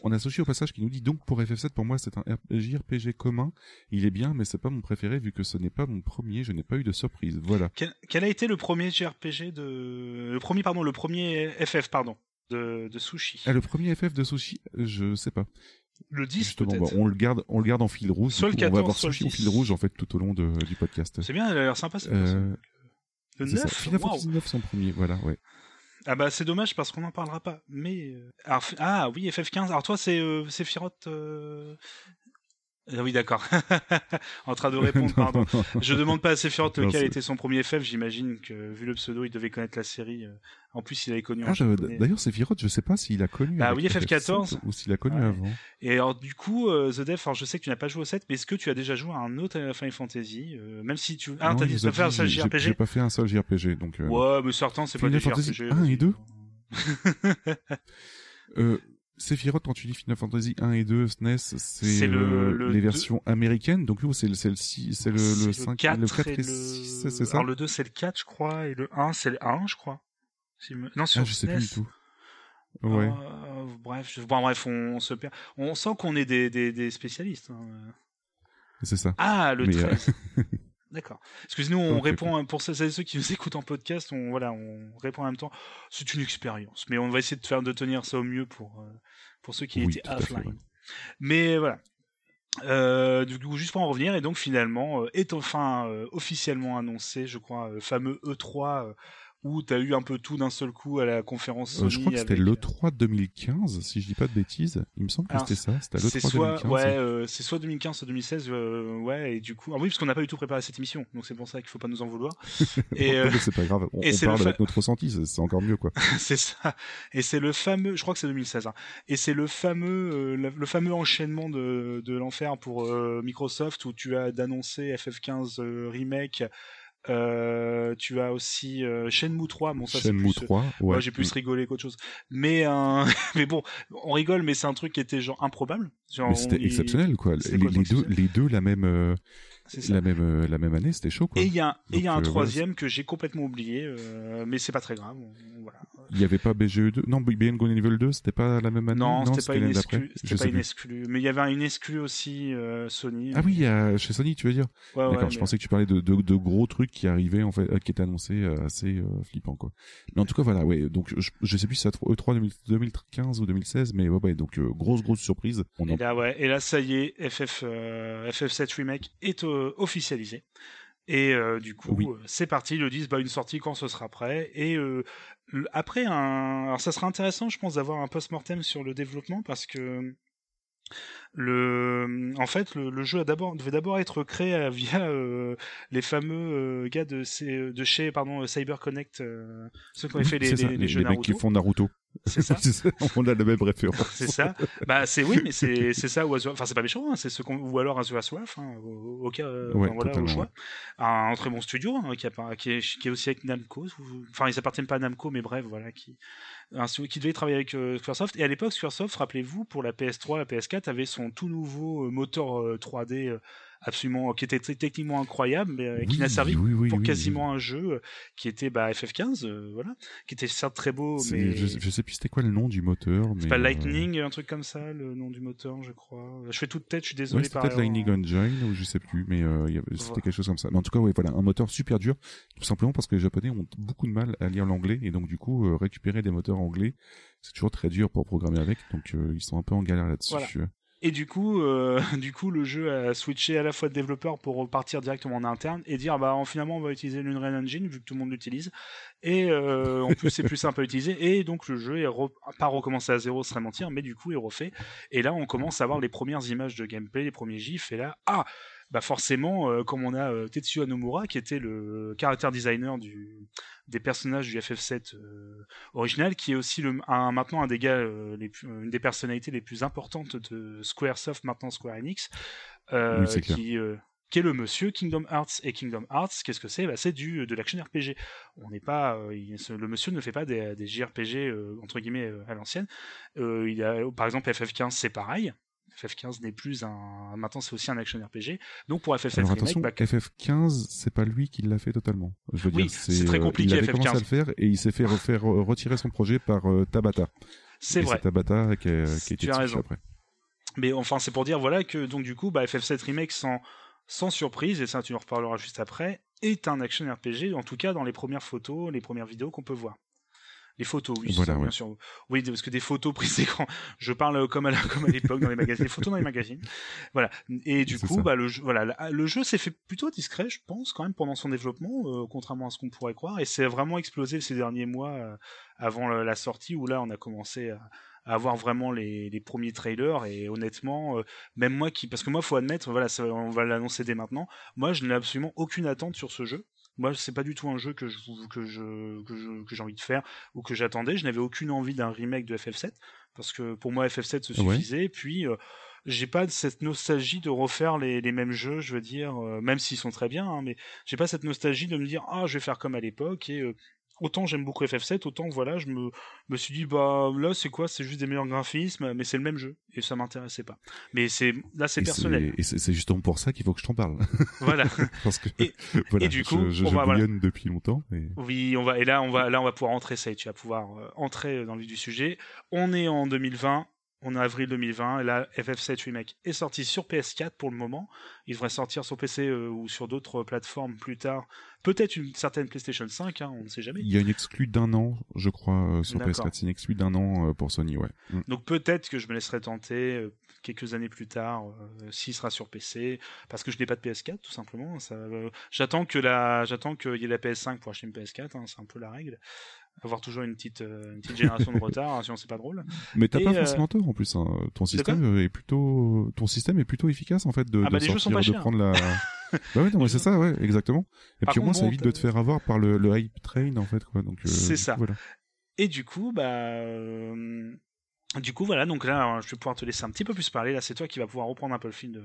On a Sochi au passage qui nous dit donc pour FF7 pour moi c'est un JRPG commun. Il est bien mais c'est pas mon préféré vu que ce n'est pas mon premier. Je n'ai pas eu de surprise. Voilà. quel, quel a été le premier JRPG de le premier pardon le premier FF pardon de, de Sushi? Ah, le premier FF de Sushi, je sais pas. Le 10 Justement, peut-être. bah, on le garde, on le garde en fil rouge. Soit le on va 14, avoir soit le Sushi au 10. fil rouge en fait tout au long de, du podcast. C'est bien, elle a l'air sympa cette Euh. Le C'est ça. 9 Final waouh. Fantasy 9 son premier, voilà, ouais. Ah bah c'est dommage parce qu'on n'en parlera pas. Mais euh, alors, ah oui FF15. Alors toi c'est euh, Sephiroth. Ah oui d'accord. [LAUGHS] en train de répondre pardon. [LAUGHS] Je demande pas à Sephiroth Non, lequel c'est- était son premier FF. J'imagine que vu le pseudo il devait connaître la série. euh. En plus il avait connu. Ah. D'ailleurs, Sephiroth, je sais pas s'il a connu. Avec oui, FF14. FF7 Ou s'il a connu Ouais. avant. Et alors du coup euh, The Def. Alors je sais que tu n'as pas joué au 7 mais est-ce que tu as déjà joué à un autre euh, Final Fantasy euh, Même si tu. Ah t'as dit vas faire un seul JRPG. J'ai pas fait un seul JRPG, donc. euh, Ouais mais certains c'est pas des JRPG. 1 et vas-y. 2? [LAUGHS] Euh, Sephiroth, quand tu dis Final Fantasy 1 et 2 SNES, c'est C'est le- le les deux- versions américaines. Donc c'est le, c'est le, c'est le, le, C'est 5, 4 le 4 et le... 6, c'est ça Alors le 2 c'est le 4 je crois et le 1 c'est le 1 je crois. Si me- Non sur Ah, je sais SNES. plus du tout. Ouais. Euh, bref, je- bon, bref, on, se perd. On sent qu'on est des, des, des spécialistes. hein. C'est ça. Ah, le Mais, euh, 13. [LAUGHS] D'accord. Parce que nous, on répond, pour celles et ceux qui nous [LAUGHS] écoutent en podcast, on, voilà, on répond en même temps. C'est une expérience. Mais on va essayer de faire, de tenir ça au mieux pour, euh, pour ceux qui Oui, étaient offline. ouais. Mais voilà. Euh, du coup, juste pour en revenir, et donc finalement, euh, est enfin euh, officiellement annoncé, je crois, euh, fameux E3, euh, où tu as eu un peu tout d'un seul coup à la conférence Euh, je crois que c'était avec, le euh, 3 2015, si je dis pas de bêtises. Il me semble que c'était ça. C'était le C'est 3 soit, 2015. ouais, euh, c'est soit 2015, soit 2016, euh, ouais, et du coup, ah oui, parce qu'on n'a pas du tout préparé cette émission, donc c'est pour ça qu'il faut pas nous en vouloir. [LAUGHS] et, euh, c'est pas grave. On, et on parle fa- avec notre ressenti, c'est encore mieux, quoi. [LAUGHS] c'est ça. Et c'est le fameux, je crois que c'est 2016, hein, et c'est le fameux, le, fameux enchaînement de, de l'enfer pour Microsoft où tu as d'annoncer FF15 euh, remake. Euh, tu as aussi euh, Shenmue 3, bon ça Shenmue plus, 3, ouais. Moi, j'ai plus rigolé qu'autre chose. Mais, euh, [LAUGHS] mais bon, on rigole, mais c'est un truc qui était genre improbable. Genre, Mais c'était y- exceptionnel, quoi. Les, quoi, les deux, les deux, la même, euh, ça. la même, euh, la même année, c'était chaud, quoi. Et il y a, et il y a un Donc, euh, troisième que j'ai complètement oublié, euh, mais c'est pas très grave. voilà. Il y avait pas BGE 2 Non, Beyond Good and Evil 2, c'était pas la même année? Non, c'était pas une exclue. pas une exclue. Mais il y avait une exclue aussi euh, Sony. Ah oui, chez Sony, tu veux dire? Ouais, ouais, D'accord, je mais- pensais que tu parlais de, de, de gros trucs qui arrivaient, en fait, qui étaient annoncés assez flippants, quoi. Mais en tout cas, voilà, ouais, donc je, je sais plus si c'est à E3 2000 2015 ou 2016, mais ouais, ouais donc grosse, grosse surprise. On en Et là, ouais, et là, ça y est, FF, euh, FF7 Remake est euh, officialisé. Et euh, du coup, Oui. euh, c'est parti. Ils le disent, bah, une sortie quand ce sera prêt. Et euh, après, un... alors ça sera intéressant, je pense, d'avoir un post-mortem sur le développement parce que le, en fait, le, le jeu a d'abord devait d'abord être créé euh, [LAUGHS] via euh, les fameux euh, gars de, C- de chez pardon Cyber Connect, euh, ceux qui ont fait les, les, les jeux Naruto. qui font Naruto. [LAUGHS] C'est ça. On a la même référence. [LAUGHS] C'est ça. Bah c'est oui, mais c'est ça ou. Enfin c'est pas méchant, hein, c'est ce qu'on ou alors Azure Swaf, hein, au, au cas, euh, Ouais, enfin, voilà, au totalement, choix. Un, très bon studio hein, qui, a, pas- qui, est, qui est aussi avec Namco. Enfin ils appartiennent pas à Namco, mais bref voilà qui qui devait travailler avec euh, Squaresoft. Et à l'époque Squaresoft, rappelez-vous, pour la PS3, la PS4 avait son tout nouveau euh, moteur euh, 3D euh, absolument qui était techniquement incroyable, mais euh, qui n'a servi oui, oui, pour quasiment un jeu euh, qui était bah, FF15, euh, voilà, qui était certes très beau, mais je, je sais plus c'était quoi le nom du moteur, c'est pas euh, Lightning, un truc comme ça, le nom du moteur, je crois. Je fais toute tête, je suis désolé Ouais, peut-être. Lightning Engine ou je sais plus, mais euh, c'était Voilà. quelque chose comme ça. Mais en tout cas, ouais, voilà, un moteur super dur, tout simplement parce que les Japonais ont beaucoup de mal à lire l'anglais et donc du coup euh, récupérer des moteurs anglais, c'est toujours très dur pour programmer avec, donc euh, ils sont un peu en galère là-dessus. Voilà. Et du coup, euh, [LAUGHS] du coup, le jeu a switché à la fois de développeur pour repartir directement en interne et dire bah en- finalement on va utiliser l'Unreal Engine vu que tout le monde l'utilise. Et euh, en plus c'est plus simple à utiliser. Et donc le jeu est pas recommencé à zéro, ce serait mentir, mais du coup est refait. Et là on commence à voir les premières images de gameplay, les premiers gifs. Et là ah bah forcément euh, comme on a euh, Tetsuya Nomura qui était le character designer du des personnages du FF7 euh, original, qui est aussi le, un, maintenant un des gars, euh, les une des personnalités les plus importantes de Squaresoft, maintenant Square Enix, Oui, qui, qui est le monsieur Kingdom Hearts. Et Kingdom Hearts, qu'est-ce que c'est? Bah, C'est du de l'action RPG. On n'est pas, euh, il- ce- le monsieur ne fait pas des, des JRPG euh, entre guillemets euh, à l'ancienne. Il a, par exemple, FF15, c'est pareil. FF15 n'est plus un, maintenant c'est aussi un action RPG. Donc pour FF7 Alors remake, attention, bah, FF15, c'est pas lui qui l'a fait totalement. Je veux Oui, dire, c'est très euh, compliqué, Il avait commencé FF15. à le faire et il s'est fait refaire retirer son projet par euh, Tabata. c'est vrai. Tabata qui a, qui a été raison. après. Mais enfin, c'est pour dire voilà que donc du coup, bah, FF7 Remake sans sans surprise et ça tu en reparleras juste après est un action RPG en tout cas dans les premières photos, les premières vidéos qu'on peut voir. Les photos, oui, Voilà, ça, bien sûr. Oui, parce que des photos prises d'écran, [LAUGHS] je parle comme à la- comme à l'époque dans les magazines, les photos dans les magazines. Voilà. Et du coup, ça. bah le jeu, voilà, le jeu s'est fait plutôt discret, je pense, quand même pendant son développement, euh, contrairement à ce qu'on pourrait croire, et c'est vraiment explosé ces derniers mois euh, avant la sortie où là, on a commencé à, à avoir vraiment les, les premiers trailers et honnêtement, euh, même moi qui, parce que moi, faut admettre, voilà, ça- on va l'annoncer dès maintenant, moi, je n'ai absolument aucune attente sur ce jeu. Moi, c'est pas du tout un jeu que je que je que j'ai envie de faire ou que j'attendais. Je n'avais aucune envie d'un remake de FF7 parce que pour moi FF7 se Ouais. suffisait. Puis euh, j'ai pas cette nostalgie de refaire les, les mêmes jeux, je veux dire, euh, même s'ils sont très bien, hein, mais j'ai pas cette nostalgie de me dire ah je vais faire comme à l'époque et euh, autant j'aime beaucoup FF7, autant voilà je me me suis dit bah là c'est quoi, c'est juste des meilleurs graphismes, mais c'est le même jeu et ça m'intéressait pas. Mais c'est là c'est personnel, Et c'est justement pour ça qu'il faut que je t'en parle. [LAUGHS] voilà. [LAUGHS] Parce que Et- [LAUGHS] voilà, et du coup, je, je, on je va- voilà. bouillonne depuis longtemps. Oui, on va et là on va là on va pouvoir entrer ça et tu vas pouvoir euh, entrer dans le vif du sujet. On est en 2020, on est en avril 2020 et là FF7 Remake est sorti sur PS4 pour le moment. Il devrait sortir sur PC euh, ou sur d'autres plateformes plus tard. Peut-être une certaine PlayStation 5, hein, on ne sait jamais. Il y a une exclue d'un an, je crois, euh, sur D'accord. PS4. C'est une exclue d'un an euh, pour Sony, ouais. Mm. Donc peut-être que je me laisserai tenter euh, quelques années plus tard euh, s'il sera sur PC parce que je n'ai pas de PS4 tout simplement. Ça, euh, j'attends que la j'attends qu'il y ait la PS5 pour acheter une PS4, hein, c'est un peu la règle. Avoir toujours une petite euh, une petite génération de retard, hein, [LAUGHS] sinon c'est pas drôle. Mais t'as pas euh, forcément tort en plus. Hein. Ton système est plutôt, ton système est plutôt efficace en fait de, Ah bah, de sont sortir, de chers. prendre la. [LAUGHS] bah ouais, non, mais c'est ça, ouais, exactement. Et Par puis au moins ça évite de te faire avoir par le, le hype train en fait, quoi. Donc. euh, C'est ça. coup, Voilà. Et du coup, bah, euh, du coup, voilà. Donc là, je vais pouvoir te laisser un petit peu plus parler. Là, c'est toi qui vas pouvoir reprendre un peu le fil de,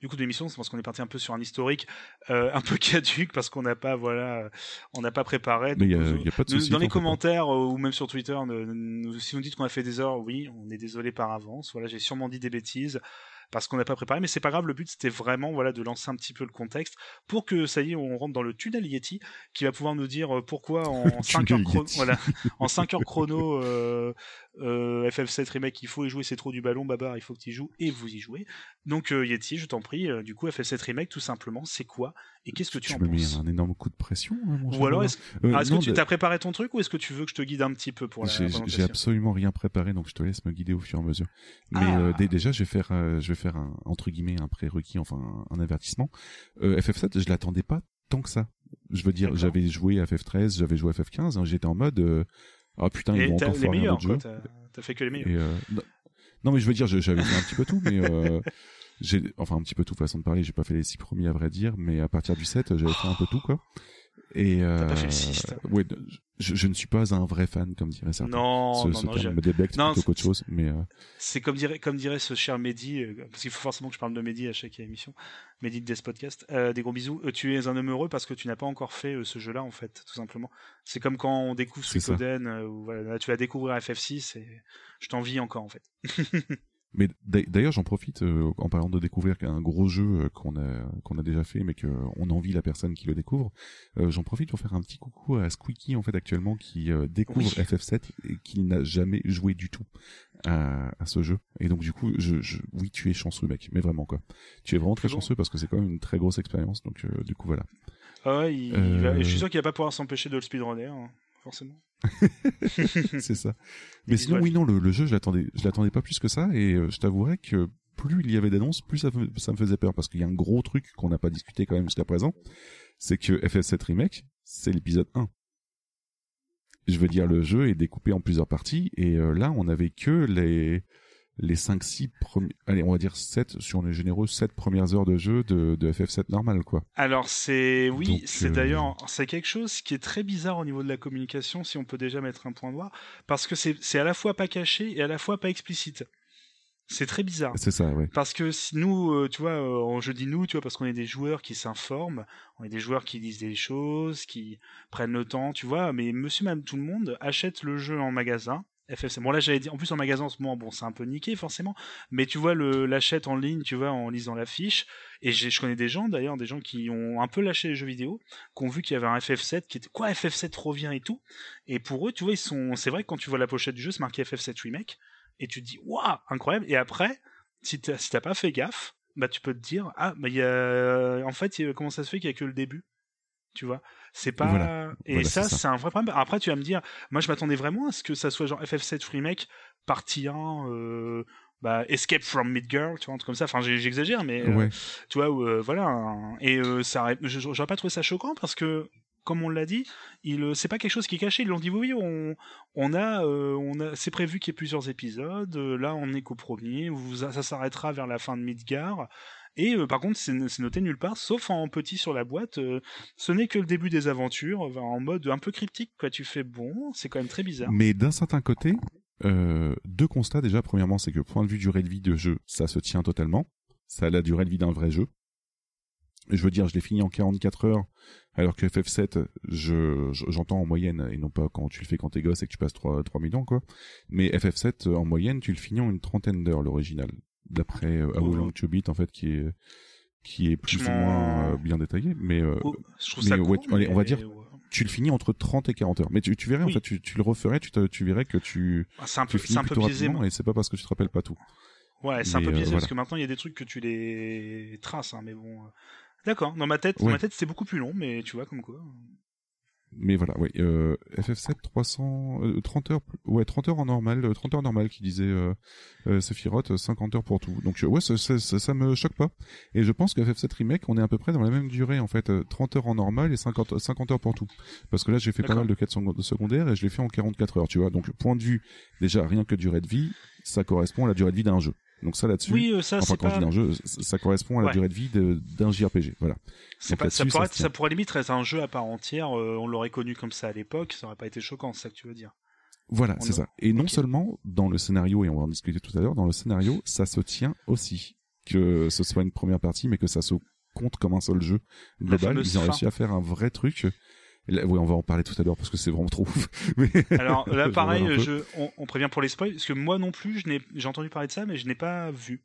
du coup de l'émission. C'est parce qu'on est parti un peu sur un historique euh, un peu [LAUGHS] caduque parce qu'on n'a pas, voilà, on n'a pas préparé. Mais y, Donc, a- euh, y a pas de nous- souci. dans les commentaires euh, ou même sur Twitter, ne- ne- si vous dites qu'on a fait des heures, oui, on est désolé par avance. Voilà, j'ai sûrement dit des bêtises parce qu'on n'a pas préparé, mais c'est pas grave. Le but c'était vraiment voilà de lancer un petit peu le contexte pour que ça y est, on rentre dans le tunnel Yeti qui va pouvoir nous dire euh, pourquoi en [LAUGHS] 5 heures chrono, voilà, [LAUGHS] en 5 heures chrono, euh, euh, FF7 remake, il faut y jouer, c'est trop du ballon, babar, il faut que tu y joues et vous y jouez. Donc euh, Yeti, je t'en prie, euh, du coup FF7 remake, tout simplement, c'est quoi et qu'est-ce que tu, Tu en me mets un énorme coup de pression, hein, mon Ou alors est-ce ah, est-ce que tu t'as préparé ton truc ou est-ce que tu veux que je te guide un petit peu pour la J'ai- absolument rien préparé, donc je te laisse me guider au fur et à mesure. Mais Ah. dé- déjà, je vais faire, je vais faire un entre guillemets un prérequis, enfin un, un avertissement. Euh, FF7, je l'attendais pas tant que ça. Je veux dire, j'avais joué à FF13, j'avais joué à FF15, hein, j'étais en mode euh, ah putain, ils vont t'as encore les faire un autre jeu. T'as fait que les meilleurs. Et, euh, non, non, mais je veux dire, j'avais fait un petit peu tout, mais euh, j'ai, enfin un petit peu tout façon de parler. J'ai pas fait les six premiers à vrai dire, mais à partir du 7 j'avais fait un peu tout quoi. Et euh, pas fait le six, toi ouais, je, je ne suis pas un vrai fan comme dirait certains. Non, ce, non, ce non, j'ai- me débecte plutôt qu'autre chose, mais euh, c'est comme dirait, comme dirait ce cher Mehdi, euh, parce qu'il faut forcément que je parle de Mehdi à chaque émission, Mehdi de Death Podcast. Euh, des gros bisous. Euh, tu es un homme heureux parce que tu n'as pas encore fait euh, ce jeu-là, en fait, tout simplement. C'est comme quand on découvre. Suikoden, euh, ou voilà, là, tu vas découvrir FF6 et je t'envie encore, en fait. [LAUGHS] Mais d'a- d'ailleurs, j'en profite euh, en parlant de découvrir un gros jeu euh, qu'on a qu'on a déjà fait, mais que on envie la personne qui le découvre. Euh, j'en profite pour faire un petit coucou à Squeaky en fait actuellement qui euh, découvre Oui. FF7 et qui n'a jamais joué du tout à, à ce jeu. Et donc du coup, je, je oui, tu es chanceux mec, mais vraiment quoi. Tu es vraiment très chanceux parce que c'est quand même une très grosse expérience. Donc euh, du coup voilà. Ah ouais, il, Euh. il va- je suis sûr qu'il va pas pouvoir s'empêcher de le speedrunner, hein, forcément. [LAUGHS] c'est ça. [LAUGHS] Mais sinon, oui, non, le, le jeu, je l'attendais, je l'attendais pas plus que ça, et euh, je t'avouerais que plus il y avait d'annonces, plus ça, me- ça me faisait peur, parce qu'il y a un gros truc qu'on n'a pas discuté quand même jusqu'à présent, c'est que FF7 Remake, c'est l'épisode 1. Je veux dire, le jeu est découpé en plusieurs parties, et euh, là, on avait que les les 5-6 premiers, allez, on va dire 7, si on est généreux, 7 premières heures de jeu de, de FF7 normal, quoi. Alors c'est oui, c'est euh, d'ailleurs c'est quelque chose qui est très bizarre au niveau de la communication si on peut déjà mettre un point noir parce que c'est c'est à la fois pas caché et à la fois pas explicite. C'est très bizarre. C'est ça, ouais. Parce que si nous, euh, tu vois, euh, je dis nous, tu vois, parce qu'on est des joueurs qui s'informent, on est des joueurs qui disent des choses, qui prennent le temps, tu vois, mais monsieur, madame, tout le monde achète le jeu en magasin. FFC. Bon là j'avais dit en plus en magasin en ce moment bon c'est un peu niqué forcément mais tu vois le l'achète en ligne tu vois en lisant la fiche et je connais des gens d'ailleurs des gens qui ont un peu lâché les jeux vidéo qui ont vu qu'il y avait un FF7 qui était quoi FF7 revient et tout et pour eux tu vois ils sont c'est vrai que quand tu vois la pochette du jeu c'est marqué FF7 remake et tu te dis waouh incroyable et après si t'as si pas fait gaffe bah tu peux te dire ah bah il y a en fait comment ça se fait qu'il y a que le début tu vois? C'est pas. Voilà. Et Voilà, ça, c'est un vrai problème. Après, tu vas me dire, moi, je m'attendais vraiment à ce que ça soit genre FF7 Remake, partie 1, euh, bah, Escape from Midgard, tu vois, un truc comme ça. Enfin, j'exagère, mais euh, Ouais. tu vois, euh, voilà. un- Et euh, ça, j'aurais pas trouvé ça choquant parce que, comme on l'a dit, il, euh, c'est pas quelque chose qui est caché. Ils l'ont dit, oui, oui, on, on a, euh, on a, c'est prévu qu'il y ait plusieurs épisodes. Là, on est qu'au premier. Vous, ça s'arrêtera vers la fin de Midgard. Et euh, par contre, c'est noté nulle part, sauf en petit sur la boîte. euh, ce n'est que le début des aventures, euh, en mode un peu cryptique. Quoi, tu fais bon, c'est quand même très bizarre. Mais d'un certain côté, euh, deux constats déjà. Premièrement, c'est que point de vue durée de vie de jeu, ça se tient totalement. Ça a la durée de vie d'un vrai jeu. Je veux dire, je l'ai fini en 44 heures, alors que FF7, je, je- j'entends en moyenne, et non pas quand tu le fais quand t'es gosse et que tu passes 3, 3 millions, quoi. Mais FF7, euh, en moyenne, tu le finis en une trentaine d'heures, l'original. D'après euh, How. Long to Beat, en fait, qui est, qui est plus ou moins euh, bien détaillé. Mais euh, Oh, je trouve mais ça ouais, court, tu- allez, on va dire- tu le finis entre 30 et 40 heures. Mais tu, tu verrais, Oui. en fait, tu, tu le referais, tu, te- tu verrais que tu, Ah, c'est un tu peu, finis c'est un peu biaisé. et c'est pas parce que tu te rappelles pas tout. Ouais, c'est un peu euh, biaisé voilà. parce que maintenant il y a des trucs que tu les traces, hein, mais bon. D'accord. Dans ma tête, dans ma tête, c'est beaucoup plus long, mais tu vois comme quoi. Mais voilà, oui. Euh, FF7 300, euh, 30 heures, ouais, 30 heures en normal, euh, 30 heures normal qui disait euh, euh, Sephiroth, euh, 50 heures pour tout. Donc euh, ouais, ça, ça, ça, ça me choque pas. Et je pense que FF7 remake, on est à peu près dans la même durée en fait, euh, 30 heures en normal et 50, 50 heures pour tout. Parce que là, j'ai fait pas mal de quêtes second- secondaires et je l'ai fait en 44 heures, tu vois. Donc point de vue, déjà rien que durée de vie, ça correspond à la durée de vie d'un jeu. Donc ça là-dessus. Oui, euh, ça Enfin, quand je pas. dis d'un jeu, ça correspond à la Ouais. durée de vie d'un JRPG. Voilà. C'est Donc pas, ça, pourrait ça ça pourrait limite être un jeu à part entière. euh, on l'aurait connu comme ça à l'époque, ça aurait pas été choquant, c'est ça que tu veux dire. Voilà, c'est ça. Et non seulement dans le scénario, et on va en discuter tout à l'heure, dans le scénario, ça se tient aussi. Que ce soit une première partie, mais que ça se compte comme un seul jeu global. Ils ont réussi à faire un vrai truc. Là, oui, on va en parler tout à l'heure parce que c'est vraiment trop ouf. [LAUGHS] Mais Alors [LAUGHS] là, pareil, je, on, on prévient pour les spoils, parce que moi non plus, je n'ai, j'ai entendu parler de ça, mais je n'ai pas vu.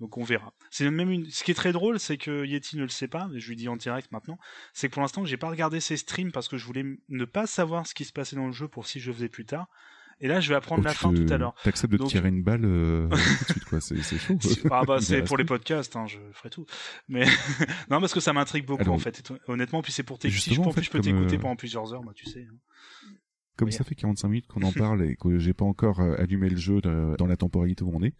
Donc on verra. C'est même une. Ce qui est très drôle, c'est que Yeti ne le sait pas, mais je lui dis en direct maintenant. C'est que pour l'instant, j'ai pas regardé ses streams parce que je voulais ne pas savoir ce qui se passait dans le jeu pour si je faisais plus tard. Et là, je vais apprendre la fin te- tout à l'heure. T'acceptes de Donc- te tirer une balle euh, [LAUGHS] tout de suite, quoi. C'est c'est chaud. [LAUGHS] Ah bah c'est pour les podcasts, hein, je ferai tout. Mais [LAUGHS] non parce que ça m'intrigue beaucoup Alors, en fait. Honnêtement, puis c'est pour t'écouter. Si je, en fait, je peux comme, t'écouter euh, pendant plusieurs heures, moi tu sais. hein. Comme Oui. ça fait 45 minutes qu'on en [LAUGHS] parle et que j'ai pas encore euh, allumé le jeu de- dans la temporalité où on est,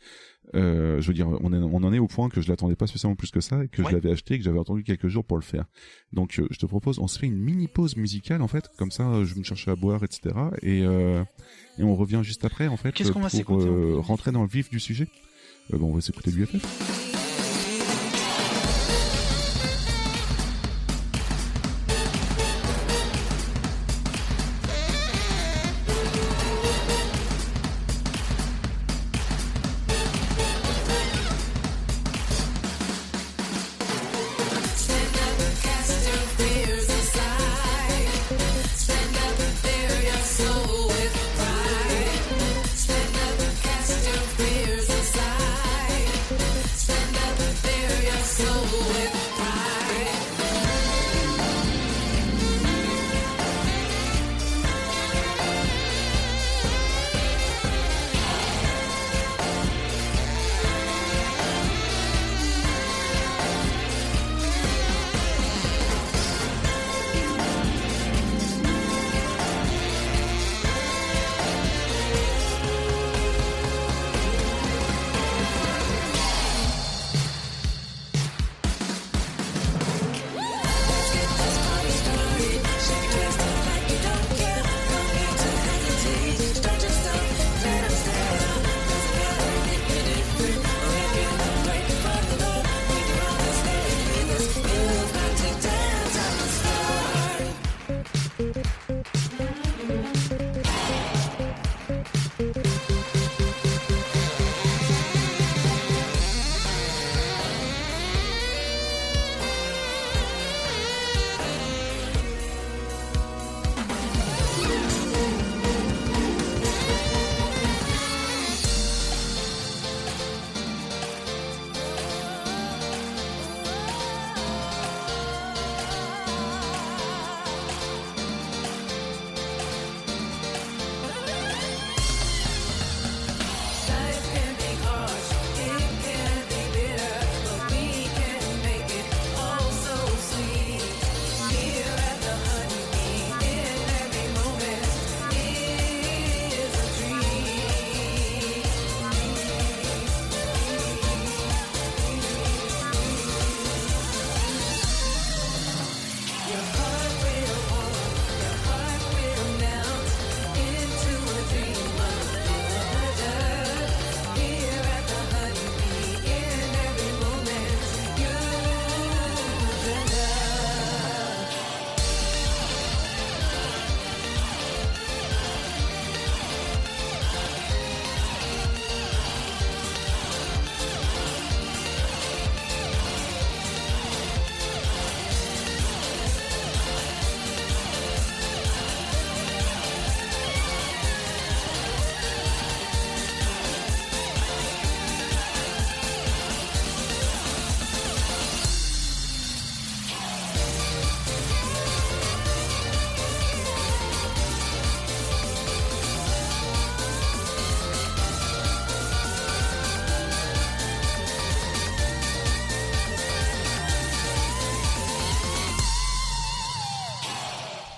euh, je veux dire, on, est- on en est au point que je l'attendais pas spécialement plus que ça et que Ouais. je l'avais acheté et que j'avais attendu quelques jours pour le faire. Donc, euh, je te propose, on se fait une mini pause musicale en fait, comme ça, euh, je vais me chercher à boire, etc. Et, euh, et on revient juste après en fait va pour en rentrer dans le vif du sujet? Bon, on va s'écouter du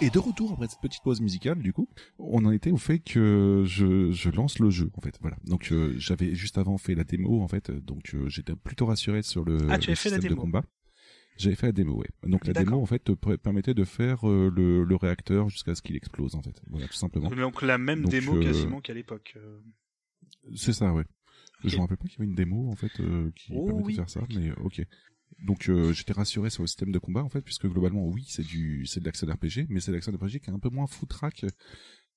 Et de retour après cette petite pause musicale, du coup, on en était au fait que je, je lance le jeu, en fait. Voilà. Donc euh, j'avais juste avant fait la démo, en fait. Donc euh, j'étais plutôt rassuré sur le, Ah, tu le avais fait la système de combat. J'avais fait la démo, ouais. Donc la démo, en fait, te permettait de faire euh, le, le réacteur jusqu'à ce qu'il explose, en fait. Voilà, tout simplement. Donc la même Donc, démo euh, quasiment qu'à l'époque. euh. C'est ça, ouais. Ok. Je me rappelle pas qu'il y avait une démo en fait euh, qui Oh, permettait oui. de faire ça, mais ok. Donc euh, j'étais rassuré sur le système de combat en fait, puisque globalement oui c'est du c'est de l'action RPG, mais c'est de l'action RPG qui est un peu moins foutraque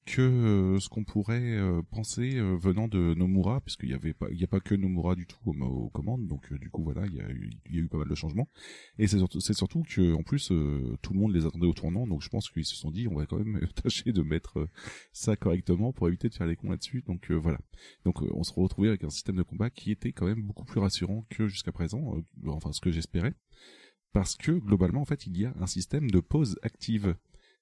que euh, ce qu'on pourrait euh, penser euh, venant de Nomura, puisqu'il y avait pas il y a pas que Nomura du tout aux, commandes, donc du coup voilà il y a eu a eu pas mal de changements. Et c'est surtout c'est que en plus tout le monde les attendait au tournant, donc je pense qu'ils se sont dit on va quand même [LAUGHS] tâcher de mettre ça correctement pour éviter de faire les cons là-dessus. Donc voilà. Donc on se retrouvait avec un système de combat qui était quand même beaucoup plus rassurant que jusqu'à présent, enfin ce que j'espérais, parce que globalement en fait il y a un système de pause active.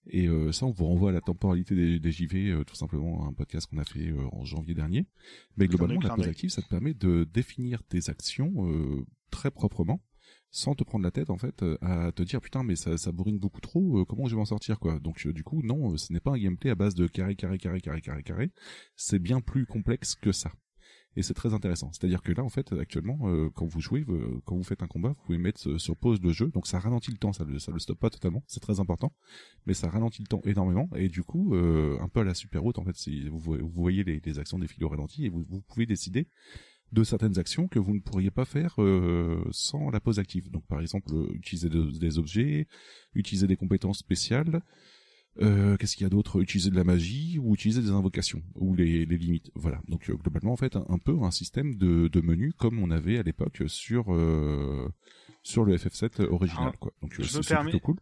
Et euh, ça, on vous renvoie à la temporalité des, des JV, euh, tout simplement un podcast qu'on a fait euh, en janvier dernier. Mais globalement, la pause active, ça te permet de définir tes actions euh, très proprement, sans te prendre la tête en fait à te dire putain mais ça, ça bourrine beaucoup trop, euh, comment je vais m'en sortir quoi. Donc euh, du coup non, ce n'est pas un gameplay à base de carré carré carré carré carré carré, c'est bien plus complexe que ça. Et c'est très intéressant. C'est-à-dire que là, en fait, actuellement, euh, quand vous jouez, euh, quand vous faites un combat, vous pouvez mettre euh, sur pause le jeu. Donc ça ralentit le temps, ça le, ça le stoppe pas totalement. C'est très important, mais ça ralentit le temps énormément. Et du coup, euh, un peu à la super route, en fait, vous, vous voyez les, actions défiler au ralenti et vous, vous pouvez décider de certaines actions que vous ne pourriez pas faire euh, sans la pause active. Donc par exemple, euh, utiliser de- des objets, utiliser des compétences spéciales, euh, qu'est-ce qu'il y a d'autre? Utiliser de la magie ou utiliser des invocations ou les, les limites. Voilà. Donc euh, globalement en fait un, un peu un système de, de menu comme on avait à l'époque sur euh, sur le FF7 original Alors, quoi. Donc je me c'est permets- plutôt cool.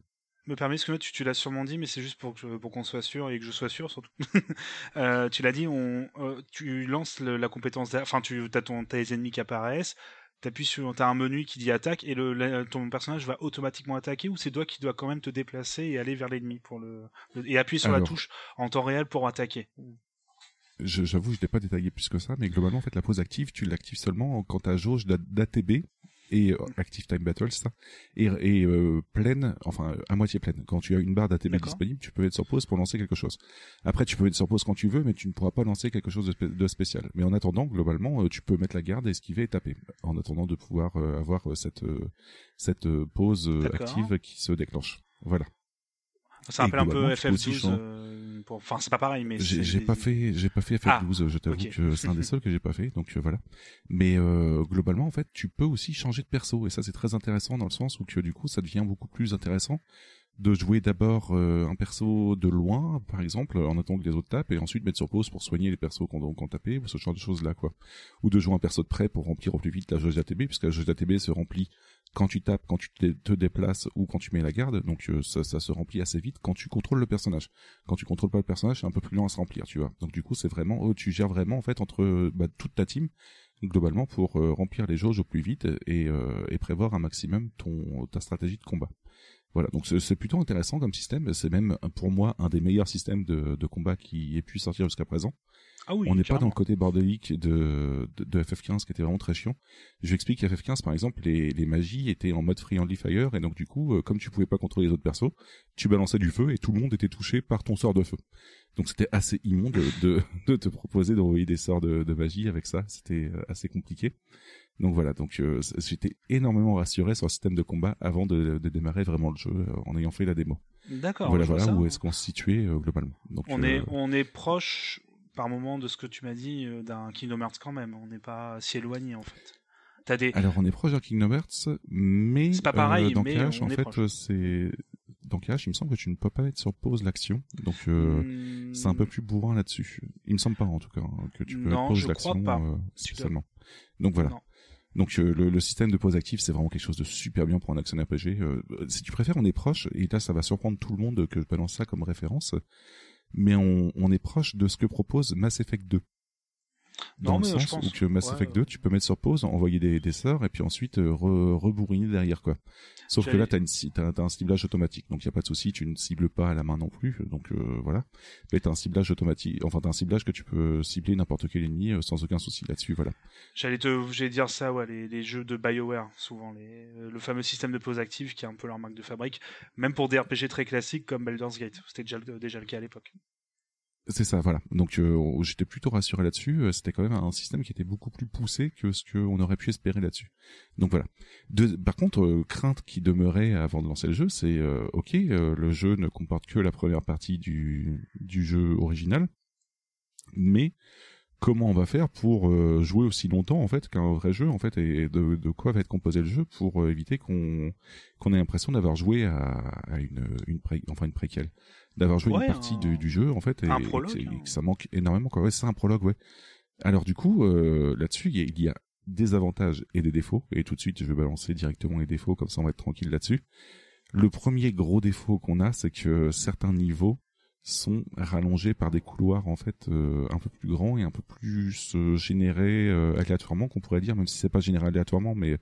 me permets, parce que là, tu, tu l'as sûrement dit, mais c'est juste pour que pour qu'on soit sûr et que je sois sûr surtout. [LAUGHS] Euh, tu l'as dit, on, euh, tu lances le- la compétence, enfin, tu as ton, t'as les ennemis qui apparaissent, t'appuies sur, t'as un menu qui dit attaque et le, la- ton personnage va automatiquement attaquer ou c'est toi qui dois quand même te déplacer et aller vers l'ennemi pour le, le- et appuyer sur la touche en temps réel pour attaquer. Je- J'avoue, je l'ai pas détaillé plus que ça, mais globalement, en fait, la pause active, tu l'actives seulement quand ta jauge d'a- d'ATB et euh, Active Time Battle, c'est ça, et, et euh, pleine, enfin à moitié pleine. Quand tu as une barre d'ATB disponible, tu peux être sur pause pour lancer quelque chose. Après, tu peux être sur pause quand tu veux, mais tu ne pourras pas lancer quelque chose de, spé- de spécial. Mais en attendant, globalement, euh, tu peux mettre la garde, esquiver et taper, en attendant de pouvoir euh, avoir euh, cette euh, cette pause active qui se déclenche. Voilà. Ça rappelle un peu globalement, tu peux aussi FF12. changer- euh, pour- Enfin, c'est pas pareil, mais J'ai pas fait, j'ai pas fait Ah, FF12, je t'avoue que c'est un des seuls que j'ai pas fait, donc euh, voilà. Mais euh, globalement, en fait, tu peux aussi changer de perso, et ça c'est très intéressant dans le sens où que du coup, ça devient beaucoup plus intéressant de jouer d'abord euh, un perso de loin, par exemple, en attendant que les autres tapent, et ensuite mettre sur pause pour soigner les persos qu'on qu'on tapé, ou ce genre de choses là, quoi. Ou de jouer un perso de près pour remplir au plus vite la jauge d'ATB, puisque la jauge d'ATB se remplit quand tu tapes, quand tu te, déplaces ou quand tu mets la garde, donc euh, ça, se remplit assez vite quand tu contrôles le personnage. Quand tu contrôles pas le personnage, c'est un peu plus lent à se remplir, tu vois. Donc du coup, c'est vraiment, oh, tu gères vraiment en fait entre euh, bah, toute ta team globalement pour euh, remplir les jauges au plus vite et, euh, et prévoir un maximum ton ta stratégie de combat. Voilà, donc c'est c'est plutôt intéressant comme système. C'est même pour moi un des meilleurs systèmes de, de combat qui ait pu sortir jusqu'à présent. Ah oui, on n'est pas dans le côté bordélique de, de, de FF15 qui était vraiment très chiant. Je explique qu'à FF15 par exemple les, les magies étaient en mode friendly fire et donc du coup euh, comme tu pouvais pas contrôler les autres persos, tu balançais du feu et tout le monde était touché par ton sort de feu. Donc c'était assez immonde de, de te proposer d'envoyer des sorts de, de magie avec ça, c'était euh, assez compliqué. Donc voilà, donc euh, j'étais énormément rassuré sur le système de combat avant de, de démarrer vraiment le jeu euh, en ayant fait la démo. D'accord. voilà voilà ça. où est-ce qu'on se situait euh, globalement. Donc On est, on est proche, par moment, de ce que tu m'as dit, euh, d'un Kingdom Hearts quand même. On n'est pas si éloigné, en fait. T'as des... Alors on est proche d'un Kingdom Hearts, mais C'est pas pareil, euh, dans mais Cash, on en est fait, euh, c'est dans Cash, il me semble que tu ne peux pas mettre sur pause l'action, donc euh, Hmm, c'est un peu plus bourrin là-dessus. Il me semble pas en tout cas hein, que tu peux Non, je pause l'action euh, dois-. Donc voilà. Non. Donc euh, le, le système de pause active, c'est vraiment quelque chose de super bien pour un action RPG. Euh, si tu préfères, on est proche, et là ça va surprendre tout le monde que je balance ça comme référence, mais on, est proche de ce que propose Mass Effect 2. Dans Non, le je sens pense- où que Mass ouais, Effect ouais. 2, tu peux mettre sur pause, envoyer des, des sorts et puis ensuite euh, re- rebourriner derrière quoi. Sauf que là, t'as une t'as, t'as un ciblage automatique, donc y a pas de souci, tu ne cibles pas à la main non plus, donc euh, voilà. Mais t'as un ciblage automatique, enfin t'as un ciblage que tu peux cibler n'importe quel ennemi euh, sans aucun souci là-dessus, voilà. J'allais te, j'allais dire ça, ouais, les, les jeux de BioWare, souvent, les, euh, le fameux système de pause active qui est un peu leur marque de fabrique, même pour des RPG très classiques comme Baldur's Gate. C'était déjà le cas à l'époque. C'est ça, voilà. Donc euh, j'étais plutôt rassuré là-dessus. Euh, C'était quand même un système qui était beaucoup plus poussé que ce qu'on aurait pu espérer là-dessus. Donc voilà. De, par contre, euh, crainte qui demeurait avant de lancer le jeu, c'est euh, ok, euh, le jeu ne comporte que la première partie du, du jeu original, mais comment on va faire pour euh, jouer aussi longtemps en fait qu'un vrai jeu en fait et de, de quoi va être composé le jeu pour euh, éviter qu'on qu'on ait l'impression d'avoir joué à, à une une pré, enfin une préquelle. D'avoir joué Ouais, une partie un- du, du jeu en fait et, un et que prologue, hein. que ça manque énormément quoi. Ouais c'est un prologue ouais. Alors du coup euh, là-dessus il y, a- il y a des avantages et des défauts et tout de suite je vais balancer directement les défauts comme ça on va être tranquille là-dessus. Le premier gros défaut qu'on a c'est que certains niveaux sont rallongés par des couloirs en fait euh, un peu plus grands et un peu plus euh, générés euh, aléatoirement qu'on pourrait dire même si c'est pas généré aléatoirement mais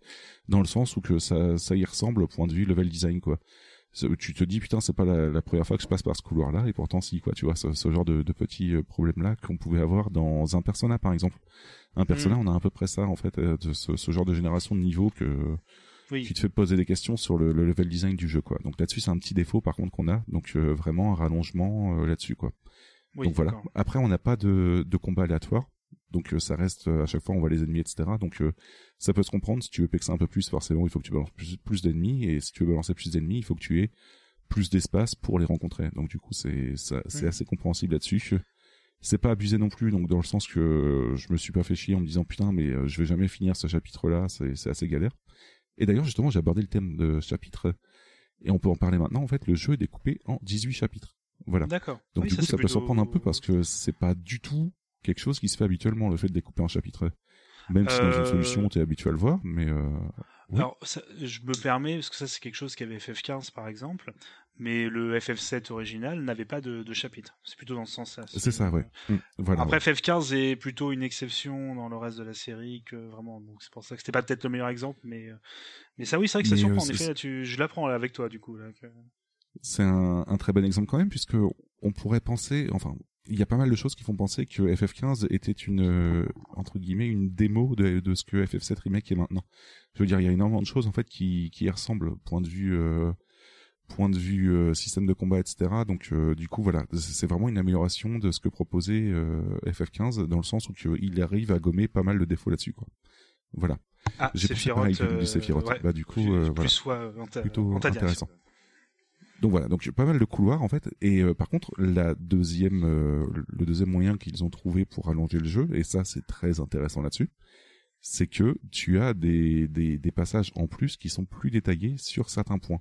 dans le sens où que ça ça y ressemble au point de vue level design quoi. Tu te dis putain c'est pas la, la première fois que je passe par ce couloir là et pourtant si quoi tu vois ce, ce genre de, de petits problèmes là qu'on pouvait avoir dans un persona par exemple. Un persona on a à peu près ça en fait euh, de ce, ce genre de génération de niveau que Oui. qui te fait poser des questions sur le, le level design du jeu quoi donc là-dessus c'est un petit défaut par contre qu'on a donc euh, vraiment un rallongement euh, là-dessus quoi Oui, donc voilà. Après, on n'a pas de, de combat aléatoire. Donc euh, ça reste euh, à chaque fois on voit les ennemis etc. Donc euh, ça peut se comprendre. Si tu veux pexer un peu plus, forcément il faut que tu balances plus, plus d'ennemis et si tu veux balancer plus d'ennemis, il faut que tu aies plus d'espace pour les rencontrer. Donc du coup c'est c'est assez compréhensible là-dessus. C'est pas abusé non plus, donc dans le sens que je me suis pas fait chier en me disant putain mais euh, je vais jamais finir ce chapitre-là, c'est c'est assez galère. Et d'ailleurs justement j'ai abordé le thème de chapitre et on peut en parler maintenant. En fait le jeu est découpé en 18 chapitres. Voilà. D'accord. Donc Oui, du coup, c'est ça peut plutôt- surprendre un peu parce que c'est pas du tout quelque chose qui se fait habituellement, le fait de découper en chapitres. Même si dans une Euh, solution, t'es habitué à le voir, mais euh, oui. Alors, ça- je me permets, parce que ça, c'est quelque chose qu'avait FF15 par exemple, mais le FF7 original n'avait pas de, de chapitre. C'est plutôt dans ce sens-là. c'est ça, ouais. Mm, Voilà. Après, FF15 est plutôt une exception dans le reste de la série que vraiment. Donc, c'est pour ça que c'était pas peut-être le meilleur exemple, mais, euh, mais ça, oui, c'est vrai que ça Mais, surprend. euh, en effet, là, tu, je l'apprends avec toi, du coup. Là, que- c'est un, un très bon exemple quand même, puisque on pourrait penser, enfin, il y a pas mal de choses qui font penser que FF15 était une, euh, entre guillemets, une démo de, de ce que FF7 Remake est maintenant. Je veux dire, il y a énormément de choses, en fait, qui, qui ressemblent, point de vue, euh, point de vue euh, système de combat, etc. Donc, euh, du coup, voilà, c'est vraiment une amélioration de ce que proposait euh, FF15, dans le sens où il arrive à gommer pas mal de défauts là-dessus, quoi. Voilà. Ah, J'ai ça pareil du, euh, du Sephiroth. ouais, Bah, du coup, plus, euh, plus voilà. soit Plutôt intéressant. Donc voilà, donc pas mal de couloirs en fait. Et euh, par contre, la deuxième, euh, le deuxième moyen qu'ils ont trouvé pour allonger le jeu, et ça c'est très intéressant là-dessus, c'est que tu as des, des, des passages en plus qui sont plus détaillés sur certains points.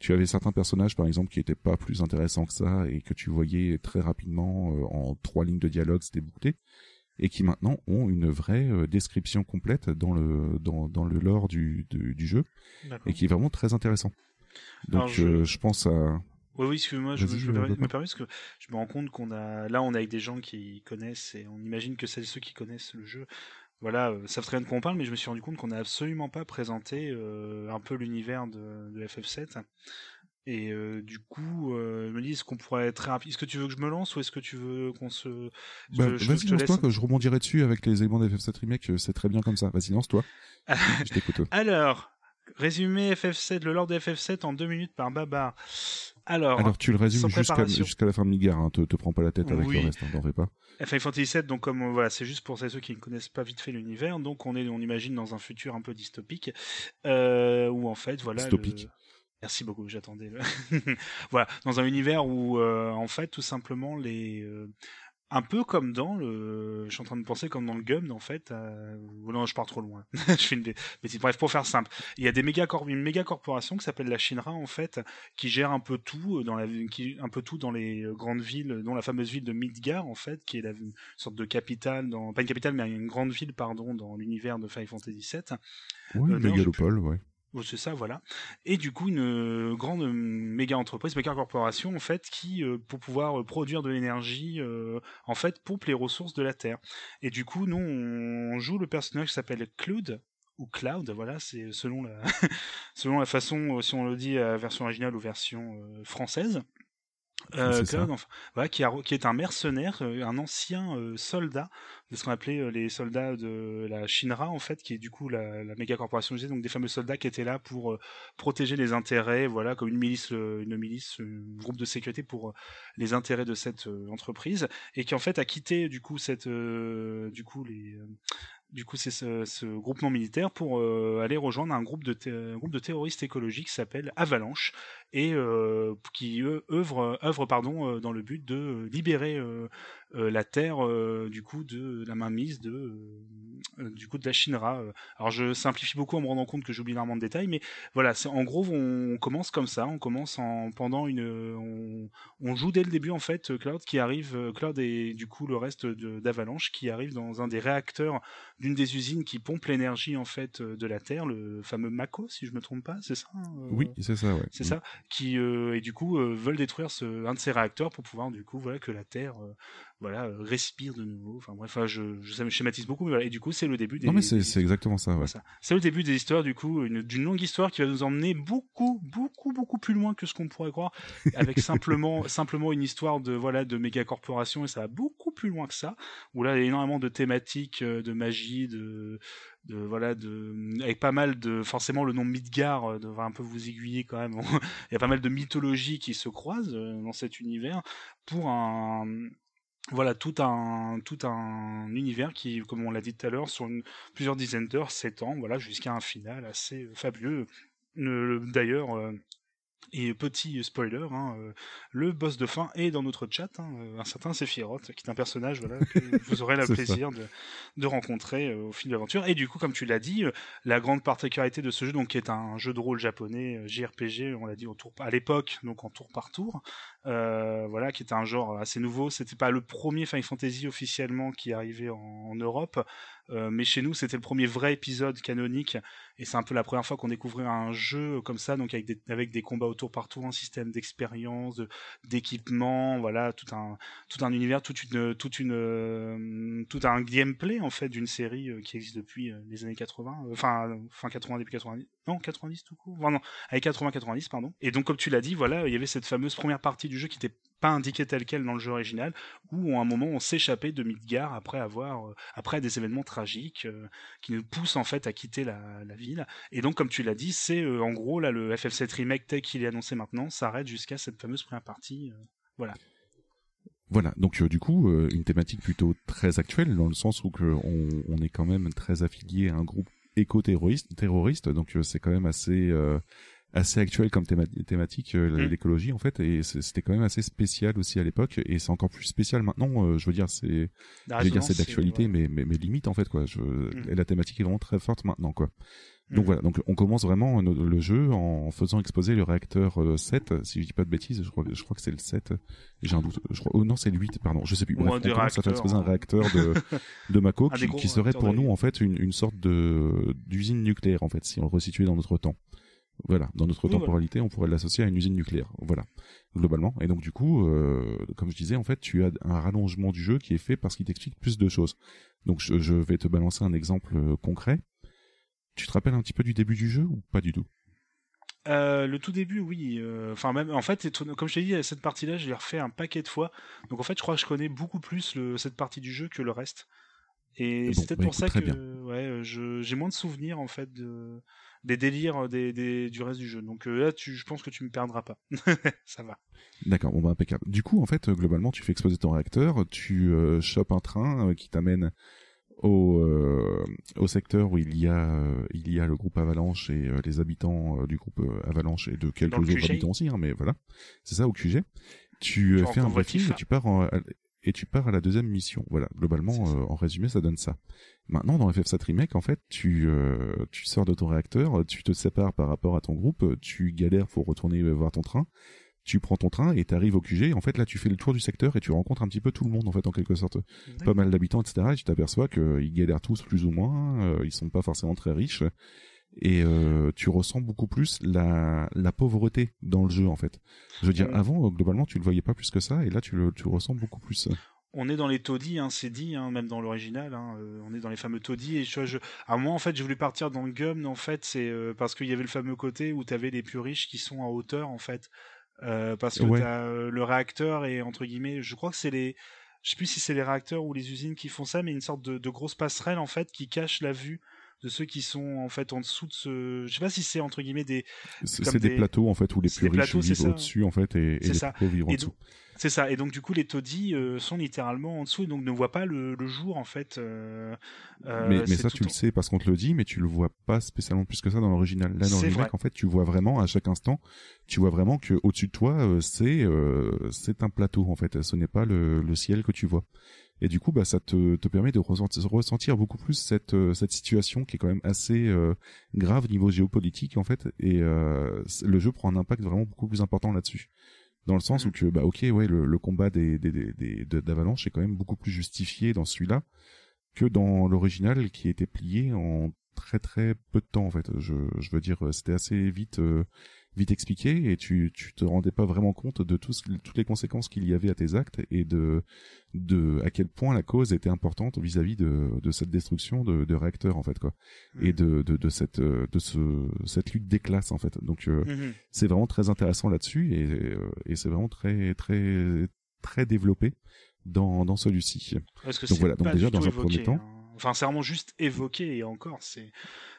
Tu avais certains personnages par exemple qui étaient pas plus intéressants que ça et que tu voyais très rapidement euh, en trois lignes de dialogue, c'était bouclé et qui maintenant ont une vraie euh, description complète dans le dans, dans le lore du, du, du jeu et qui est vraiment très intéressant. Donc Alors, je- euh, je pense à Oui, oui, excuse-moi, je, me, permets, me permets parce que je me rends compte qu'on a, là, on est avec des gens qui connaissent et on imagine que c'est ceux qui connaissent le jeu. Voilà, euh, savent très bien de quoi on parle, mais je me suis rendu compte qu'on n'a absolument pas présenté euh, un peu l'univers de, de FF7. Et euh, du coup, euh, me dis, est-ce qu'on pourrait être rapide Est-ce que tu veux que je me lance ou est-ce que tu veux qu'on se. je Bah, vas-y, lance-toi, que je rebondirai dessus avec les éléments d'FF7 Remake, euh, c'est très bien comme ça. Vas-y, lance-toi. [LAUGHS] je t'écoute. Alors, résumé FF7, le lore de FF7 en deux minutes par Babar. Alors, Alors, tu le résumes jusqu'à la fin de Midgar, hein. te, te prends pas la tête avec Oui. le reste, hein, t'en fais pas. Final Fantasy VII, donc comme euh, voilà, c'est juste pour ceux qui ne connaissent pas vite fait l'univers, donc on est, on imagine dans un futur un peu dystopique, euh, où en fait, voilà. Dystopique. le- Merci beaucoup, j'attendais. [LAUGHS] voilà, dans un univers où euh, en fait, tout simplement les, euh, un peu comme dans le, je suis en train de penser comme dans le Gum, en fait. Euh... Non, je pars trop loin. [LAUGHS] je fais une bê- bêtise. Bref, pour faire simple, il y a des méga corp- une méga corporation qui s'appelle la Shinra en fait, qui gère un peu tout euh, dans la, qui, un peu tout dans les euh, grandes villes, dont la fameuse ville de Midgar en fait, qui est la une sorte de capitale dans, pas une capitale mais une grande ville pardon dans l'univers de Final Fantasy VII. Oui, Euh, Mégalopole, ouais. C'est ça, voilà. Et du coup, une euh, grande euh, méga entreprise, méga corporation, en fait, qui, euh, pour pouvoir euh, produire de l'énergie, en fait, pompe les ressources de la Terre. Et du coup, nous, on joue le personnage qui s'appelle Cloud, ou Cloud, voilà, c'est selon la, [LAUGHS] selon la façon, si on le dit, version originale ou version française. Euh, enfin, voilà, qui, a- qui est un mercenaire, euh, un ancien euh, soldat de ce qu'on appelait euh, les soldats de la Shinra en fait, qui est du coup la, la méga corporation, donc des fameux soldats qui étaient là pour protéger les intérêts, voilà, comme une milice, une milice, un groupe de sécurité pour les intérêts de cette entreprise, et qui en fait a quitté du coup cette, du coup les du coup, c'est ce, ce groupement militaire pour euh, aller rejoindre un groupe de, un groupe de terroristes écologiques qui s'appelle Avalanche et euh, qui eux, œuvre, œuvre pardon, euh, dans le but de euh, libérer euh, la Terre euh, du coup de la mainmise de euh, du coup de la Shinra. Alors je simplifie beaucoup en me rendant compte que j'oublie énormément de détails, mais voilà, c'est en gros on commence comme ça, on commence en pendant une on, on joue dès le début en fait Cloud qui arrive Cloud et du coup le reste d'Avalanche qui arrive dans un des réacteurs d'une des usines qui pompe l'énergie en fait de la Terre, le fameux Mako si je me trompe pas, c'est ça hein, Oui, c'est ça, ouais. c'est ça, qui et du coup veulent détruire ce, un de ces réacteurs pour pouvoir du coup voilà que la Terre voilà euh, respire de nouveau. Enfin bref, enfin, je, schématise beaucoup, mais voilà. Et du coup c'est le début des. Non, mais c'est des- exactement ça, ouais. c'est le début des histoires du coup, une- d'une longue histoire qui va nous emmener beaucoup, beaucoup, beaucoup plus loin que ce qu'on pourrait croire, avec [LAUGHS] simplement, simplement une histoire de voilà de méga corporation et ça va beaucoup plus loin que ça. Où là il y a énormément de thématiques, euh, de magie, de de voilà de avec pas mal de forcément le nom Midgar euh, devrait un peu vous aiguiller quand même [LAUGHS] il y a pas mal de mythologies qui se croisent dans cet univers pour un voilà tout un tout un univers qui comme on l'a dit tout à l'heure sur plusieurs dizaines d'heures s'étend voilà jusqu'à un final assez fabuleux. D'ailleurs euh, et petit spoiler, hein, euh, le boss de fin est dans notre chat, hein, euh, un certain Sephiroth, qui est un personnage voilà, que [LAUGHS] vous aurez le plaisir de, de rencontrer euh, au fil de l'aventure. Et du coup, comme tu l'as dit, euh, la grande particularité de ce jeu, donc qui est un jeu de rôle japonais JRPG, on l'a dit au tour à l'époque, donc en tour par tour, voilà, qui était un genre assez nouveau. C'était pas le premier Final Fantasy officiellement qui arrivait en, en Europe, euh, mais chez nous, c'était le premier vrai épisode canonique, et c'est un peu la première fois qu'on découvrait un jeu comme ça, donc avec des, avec des combats au tour par tour, un système d'expérience, de- d'équipement, voilà, tout un tout un univers, toute une toute une euh, tout un gameplay en fait d'une série euh, qui existe depuis les années 80, euh, enfin fin 80 début 90, non 90 tout court, enfin, non, avec 80 90 pardon. Et donc comme tu l'as dit, voilà, il y avait cette fameuse première partie du jeu qui n'était pas indiquée telle quelle dans le jeu original, où à un moment on s'échappait de Midgar après avoir euh, après des événements tragiques euh, qui nous poussent en fait à quitter la, ville. Et donc comme tu l'as dit, c'est euh, en gros là le FF7 remake tel qu'il est annoncé maintenant s'arrête jusqu'à cette fameuse première partie. euh, Voilà, donc du coup, une thématique plutôt très actuelle, dans le sens où on, est quand même très affilié à un groupe éco-terroriste, terroriste, donc c'est quand même assez assez actuel comme théma- thématique, euh, Mm. l'écologie en fait, et c'était quand même assez spécial aussi à l'époque, et c'est encore plus spécial maintenant. euh, je veux dire, c'est, je veux dire, c'est d'actualité, ouais. mais, mais mais limite en fait quoi. Je, Mm. La thématique est vraiment très forte maintenant quoi. Donc Mm. voilà, donc on commence vraiment le jeu en faisant exposer le réacteur euh, 7, si je dis pas de bêtises, je crois, je crois que c'est le 7, j'ai un doute, je crois, oh non c'est le 8, pardon, je sais plus, Bref, on commence à faire exposer un réacteurs, réacteur de, [LAUGHS] de Mako qui, serait pour nous en fait une, une sorte de d'usine nucléaire en fait, si on le resituait dans notre temps. Voilà, dans notre Oui, voilà. temporalité, on pourrait l'associer à une usine nucléaire, voilà, globalement. Et donc du coup, euh, comme je disais, en fait, tu as un rallongement du jeu qui est fait parce qu'il t'explique plus de choses. Donc je, je vais te balancer un exemple euh, concret. Tu te rappelles un petit peu du début du jeu ou pas du tout? Euh, le tout début, oui. euh, Enfin, même, en fait, comme je t'ai dit, cette partie-là, je l'ai refait un paquet de fois. Donc, en fait, je crois que je connais beaucoup plus le, cette partie du jeu que le reste. Et Bon, c'est peut-être bah, pour ça que ouais, j'ai moins de souvenirs, en fait, de, des délires des, des- du reste du jeu. Donc euh, là, tu, je pense que tu me perdras pas. [LAUGHS] ça va. D'accord, bon bah impeccable. Du coup, en fait, euh, globalement, tu fais exploser ton réacteur, tu euh, chopes un train euh, qui t'amène au, euh, au secteur où il y a euh, il y a le groupe Avalanche et euh, les habitants euh, du groupe euh, Avalanche et de quelques autres habitants aussi, hein, mais voilà, c'est ça au QG. Tu, euh, Tu fais un briefing et tu pars en- et tu pars à la deuxième mission. Voilà, globalement, euh, en résumé, ça donne ça. Maintenant, dans FF7 Remake, en fait, tu euh, tu sors de ton réacteur, tu te sépares par rapport à ton groupe, tu galères pour retourner voir ton train tu prends ton train et t'arrives au QG. En fait, là, tu fais le tour du secteur et tu rencontres un petit peu tout le monde, en fait, en quelque sorte. Pas mal d'habitants, etc. Et tu t'aperçois qu'ils galèrent tous plus ou moins. euh, ils sont pas forcément très riches. Et euh, tu ressens beaucoup plus la, la pauvreté dans le jeu en fait. Je veux dire, Mm. avant globalement tu le voyais pas plus que ça, et là tu le, tu le ressens beaucoup plus. on est dans les taudis, hein, c'est dit, hein, même dans l'original, hein, euh, on est dans les fameux taudis. Et je, à moi, en fait, j'ai voulu partir dans le gum, en fait, c'est euh, parce qu'il y avait le fameux côté où tu avais les plus riches qui sont en hauteur, en fait. Euh, parce que Ouais. t'as, le réacteur et entre guillemets, je crois que c'est les, je sais plus si c'est les réacteurs ou les usines qui font ça, mais une sorte de, de grosse passerelle en fait qui cache la vue de ceux qui sont en fait en dessous de ce, je sais pas si c'est entre guillemets des, C'est des... des- plateaux en fait où les plus riches plateaux, vivent au-dessus en fait et, les ça. plus pauvres vivent en dessous. c'est ça. Et donc du coup, les taudis euh, sont littéralement en dessous et donc ne voient pas le, le jour en fait. euh, euh, mais ça tu le sais parce qu'on te le dit, mais tu le vois pas spécialement plus que ça dans l'original. Là dans vrai. en fait tu vois vraiment à chaque instant, tu vois vraiment que au-dessus de toi euh, c'est c'est un plateau en fait, ce n'est pas le, le ciel que tu vois. Et du coup, bah, ça te, te permet de ressentir, ressentir beaucoup plus cette, euh, cette situation qui est quand même assez euh, grave niveau géopolitique en fait. Et euh, le jeu prend un impact vraiment beaucoup plus important là-dessus. Dans le sens où que, bah, ok, ouais, le, le combat des, des, des, des- de- d'Avalanche est quand même beaucoup plus justifié dans celui-là que dans l'original qui était plié en très très peu de temps en fait. Je, je veux dire, c'était assez vite euh, vite expliqué et tu tu te rendais pas vraiment compte de tout ce- toutes les conséquences qu'il y avait à tes actes et de de à quel point la cause était importante vis-à-vis de de cette destruction de, de réacteurs en fait quoi et Mhm. de de de cette de ce cette lutte des classes en fait. Donc euh, Mhm. c'est vraiment très intéressant là-dessus et euh, et c'est vraiment très très très développé dans dans celui-ci. Donc c'est voilà, donc déjà, dans un premier temps- hein. Enfin, c'est vraiment juste évoqué et encore, c'est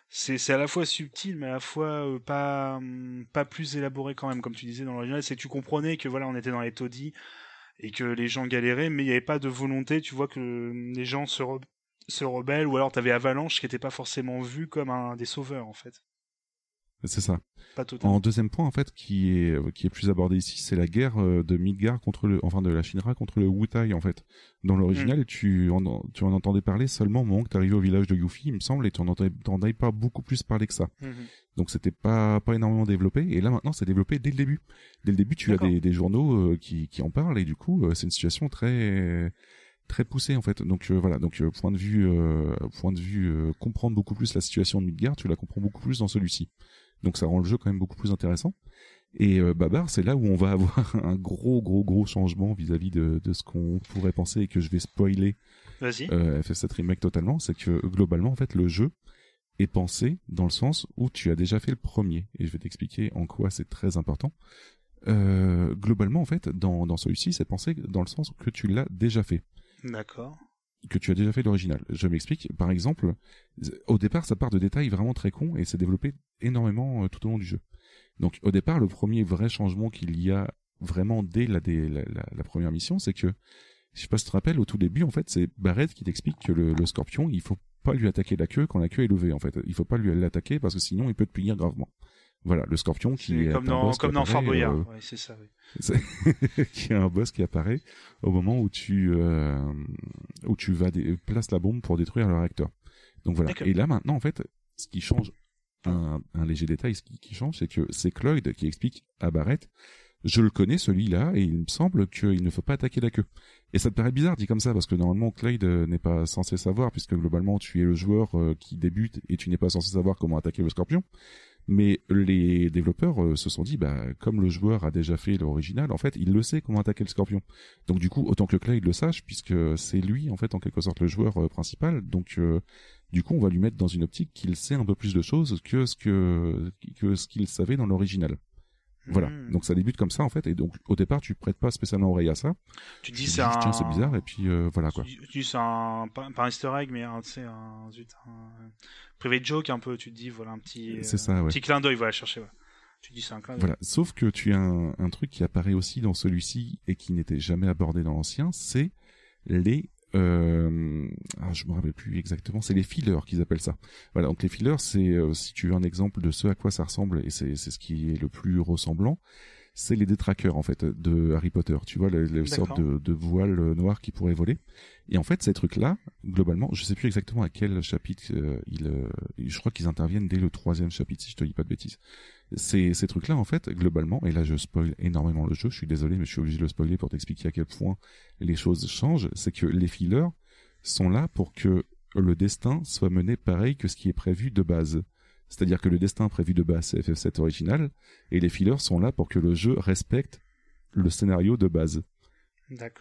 c'est à la fois subtil mais à la fois euh, pas hum, pas plus élaboré quand même comme tu disais dans l'original. C'est que tu comprenais que voilà on était dans les taudis et que les gens galéraient mais il n'y avait pas de volonté tu vois que les gens se se rebellent ou alors t'avais Avalanche qui était pas forcément vu comme un des sauveurs en fait C'est ça. pas En deuxième point, en fait, qui est euh, qui est plus abordé ici, c'est la guerre euh, de Midgar contre le, enfin de la Shinra contre le Wutai, en fait. Dans l'original, tu en tu en entendais parler seulement au moment que t'arrivais au village de Yuffie, il me semble, et tu en entendais, pas beaucoup plus parler que ça. Mhm. Donc c'était pas pas énormément développé. Et là maintenant, c'est développé dès le début. Dès le début, tu as des, des journaux euh, qui qui en parlent, et du coup, euh, c'est une situation très très poussée en fait. Donc euh, voilà, donc euh, point de vue euh, point de vue comprendre beaucoup plus la situation de Midgard, tu la comprends beaucoup plus dans celui-ci. Donc ça rend le jeu quand même beaucoup plus intéressant. Et euh, Babar, c'est là où on va [LAUGHS] avoir un gros gros gros changement vis-à-vis de, de ce qu'on pourrait penser et que je vais spoiler vas-y. euh, FF7 Remake totalement, c'est que globalement en fait le jeu est pensé dans le sens où tu as déjà fait le premier. Et je vais t'expliquer en quoi c'est très important. Euh, globalement en fait dans, dans celui-ci c'est pensé dans le sens que tu l'as déjà fait. D'accord que tu as déjà fait l'original. Je m'explique. Par exemple, au départ, ça part de détails vraiment très cons et c'est développé énormément euh, tout au long du jeu. Donc, au départ, le premier vrai changement qu'il y a vraiment dès la, dès la, la- la première mission, c'est que, je sais pas si tu te rappelles, au tout début, en fait, c'est Barrett qui t'explique que le, le scorpion, il faut pas lui attaquer la queue quand la queue est levée, en fait. Il faut pas lui l'attaquer parce que sinon, il peut te punir gravement. Voilà, le scorpion qui est comme dans comme dans Fort apparaît, Boyard euh, ouais c'est ça oui. [LAUGHS] qui est un boss qui apparaît au moment où tu euh, où tu vas places la bombe pour détruire le réacteur. Donc voilà. Et là maintenant en fait, ce qui change un, un léger détail, ce qui, qui change, c'est que c'est Cloyd qui explique à Barrett, je le connais celui-là et il me semble qu'il ne faut pas attaquer la queue. Et ça te paraît bizarre dit comme ça parce que normalement Cloyd euh, n'est pas censé savoir puisque globalement tu es le joueur qui débute et tu n'es pas censé savoir comment attaquer le scorpion. Mais les développeurs euh, se sont dit, bah, comme le joueur a déjà fait l'original, en fait, il le sait comment attaquer le scorpion. Donc du coup, autant que Clyde le sache, puisque c'est lui, en fait, en quelque sorte, le joueur euh, principal. Donc euh, du coup, on va lui mettre dans une optique qu'il sait un peu plus de choses que ce que que ce qu'il savait dans l'original. Voilà. Mhm. Donc ça débute comme ça, en fait. Et donc au départ, tu prêtes pas spécialement oreille à ça. tu dis c'est un tiens, c'est bizarre. Et puis euh, voilà quoi. Tu, tu dis c'est un pas, un Easter egg mais un tu sais un zut un private joke un peu tu te dis voilà un petit C'est euh, ça, ouais. petit clin d'œil voilà chercher ouais. tu dis c'est un clin d'œil Voilà. Sauf que tu as un, un truc qui apparaît aussi dans celui-ci et qui n'était jamais abordé dans l'ancien, c'est les euh, ah, je me rappelle plus exactement, c'est les fillers qu'ils appellent ça. Voilà, donc les fillers, c'est euh, si tu veux un exemple de ce à quoi ça ressemble et c'est c'est ce qui est le plus ressemblant, c'est les détraqueurs en fait de Harry Potter. Tu vois, le, le sorte de, de voile noir qui pourrait voler. Et en fait, ces trucs-là, globalement, je sais plus exactement à quel chapitre euh, ils, euh, je crois qu'ils interviennent dès le troisième chapitre, si je te dis pas de bêtises. Ces, ces trucs-là, en fait, globalement, et là je spoil énormément le jeu, je suis désolé, mais je suis obligé de le spoiler pour t'expliquer à quel point les choses changent, c'est que les fillers sont là pour que le destin soit mené pareil que ce qui est prévu de base. C'est-à-dire que le destin prévu de base c'est FF7 original et les fillers sont là pour que le jeu respecte le scénario de base.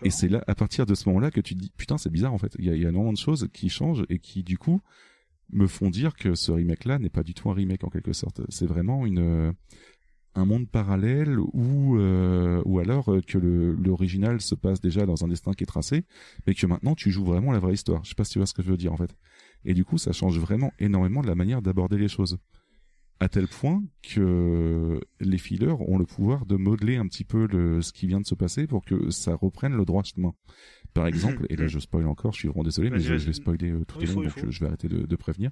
Et c'est là, à partir de ce moment-là, que tu te dis, putain, c'est bizarre en fait. Il y a, il y a énormément de choses qui changent et qui, du coup, me font dire que ce remake-là n'est pas du tout un remake en quelque sorte. C'est vraiment une euh, un monde parallèle ou euh, ou alors euh, que l'original se passe déjà dans un destin qui est tracé, mais que maintenant tu joues vraiment la vraie histoire. Je sais pas si tu vois ce que je veux dire en fait. Et du coup, ça change vraiment énormément de la manière d'aborder les choses à tel point que les fillers ont le pouvoir de modeler un petit peu ce qui vient de se passer pour que ça reprenne le droit chemin. Par exemple, et là je spoil encore, je suis vraiment désolé, mais je, je vais spoiler euh, tout Oui, faut, il donc je vais arrêter de, de prévenir.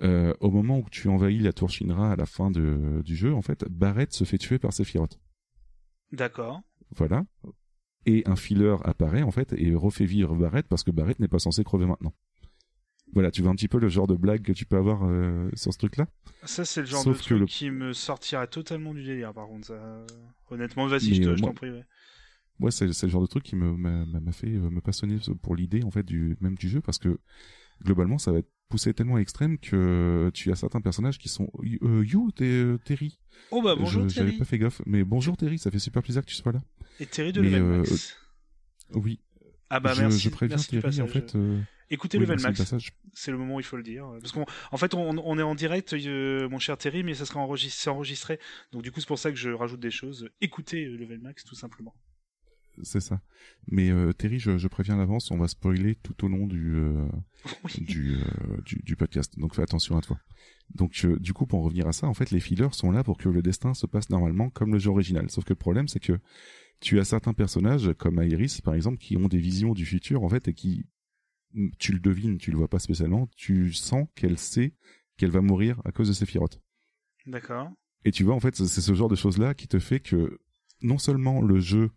Euh, au moment où tu envahis la tour Shinra à la fin de, du jeu, en fait, Barrett se fait tuer par Sephiroth. D'accord. Voilà. Et un filler apparaît, en fait, et refait vivre Barrett parce que Barrett n'est pas censé crever maintenant. Voilà, tu vois un petit peu le genre de blague que tu peux avoir euh, sur ce truc-là? Ça, c'est le genre Sauf de truc le- qui me sortira totalement du délire, par contre. Ça... Honnêtement, vas-y, je t'en prie. Ouais. Ouais, c'est le genre de truc qui me m'a fait euh, me passionner pour l'idée en fait du même du jeu parce que globalement ça va être poussé tellement à l'extrême que tu as certains personnages qui sont euh, You t'es euh, Terry. Oh bah bonjour Je- J'avais Terry. pas fait gaffe, mais bonjour Terry, ça fait super plaisir que tu sois là. Et Terry de Mais, Level euh, Max. Oui, Ah bah je, merci. je préviens merci Terry en passage. fait. euh, Écoutez oui, Level Max. C'est le moment où il faut le dire. Parce qu'en en fait, on, on est en direct, euh, mon cher Terry, mais ça sera enregistré. Donc du coup, c'est pour ça que je rajoute des choses. Écoutez euh, Level Max, tout simplement. C'est ça. Mais euh, Terry, je, je préviens à l'avance, on va spoiler tout au long du euh, Oui. du, euh, du du podcast. Donc fais attention à toi. Donc du coup, pour en revenir à ça, en fait, les fillers sont là pour que le destin se passe normalement comme le jeu original. Sauf que le problème, c'est que tu as certains personnages comme Iris, par exemple, qui ont des visions du futur, en fait, et qui tu le devines, tu le vois pas spécialement, tu sens qu'elle sait qu'elle va mourir à cause de Sephiroth. D'accord. Et tu vois, en fait, c'est ce genre de choses-là qui te fait que non seulement le jeu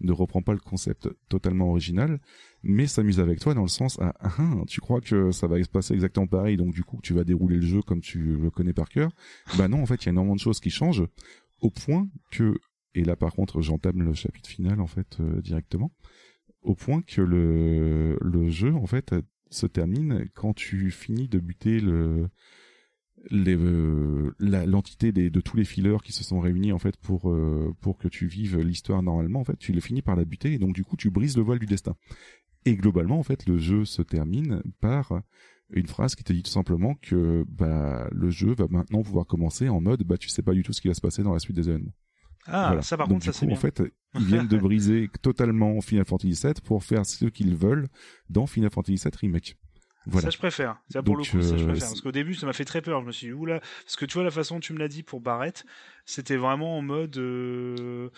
ne reprend pas le concept totalement original, mais s'amuse avec toi dans le sens à, ah, ah, tu crois que ça va se passer exactement pareil, donc du coup tu vas dérouler le jeu comme tu le connais par cœur? Bah non, en fait, il y a énormément de choses qui changent au point que, et là par contre j'entame le chapitre final en fait euh, directement, au point que le, le jeu en fait se termine quand tu finis de buter le les, euh, l'entité de tous les fillers qui se sont réunis en fait pour euh, pour que tu vives l'histoire normalement en fait tu le finis par la buter et donc du coup tu brises le voile du destin et globalement en fait le jeu se termine par une phrase qui te dit tout simplement que bah le jeu va maintenant pouvoir commencer en mode bah tu sais pas du tout ce qui va se passer dans la suite des événements Ah, Voilà. ça par donc contre, ça coup c'est bien. en fait ils viennent de briser [LAUGHS] totalement Final Fantasy VII pour faire ce qu'ils veulent dans Final Fantasy VII remake voilà Ça, je préfère. Ça, pour Donc, le coup, ça, je euh, préfère. Parce qu'au début, ça m'a fait très peur. Je me suis dit, oula. Parce que tu vois, la façon dont tu me l'as dit pour Barrett, c'était vraiment en mode. euh,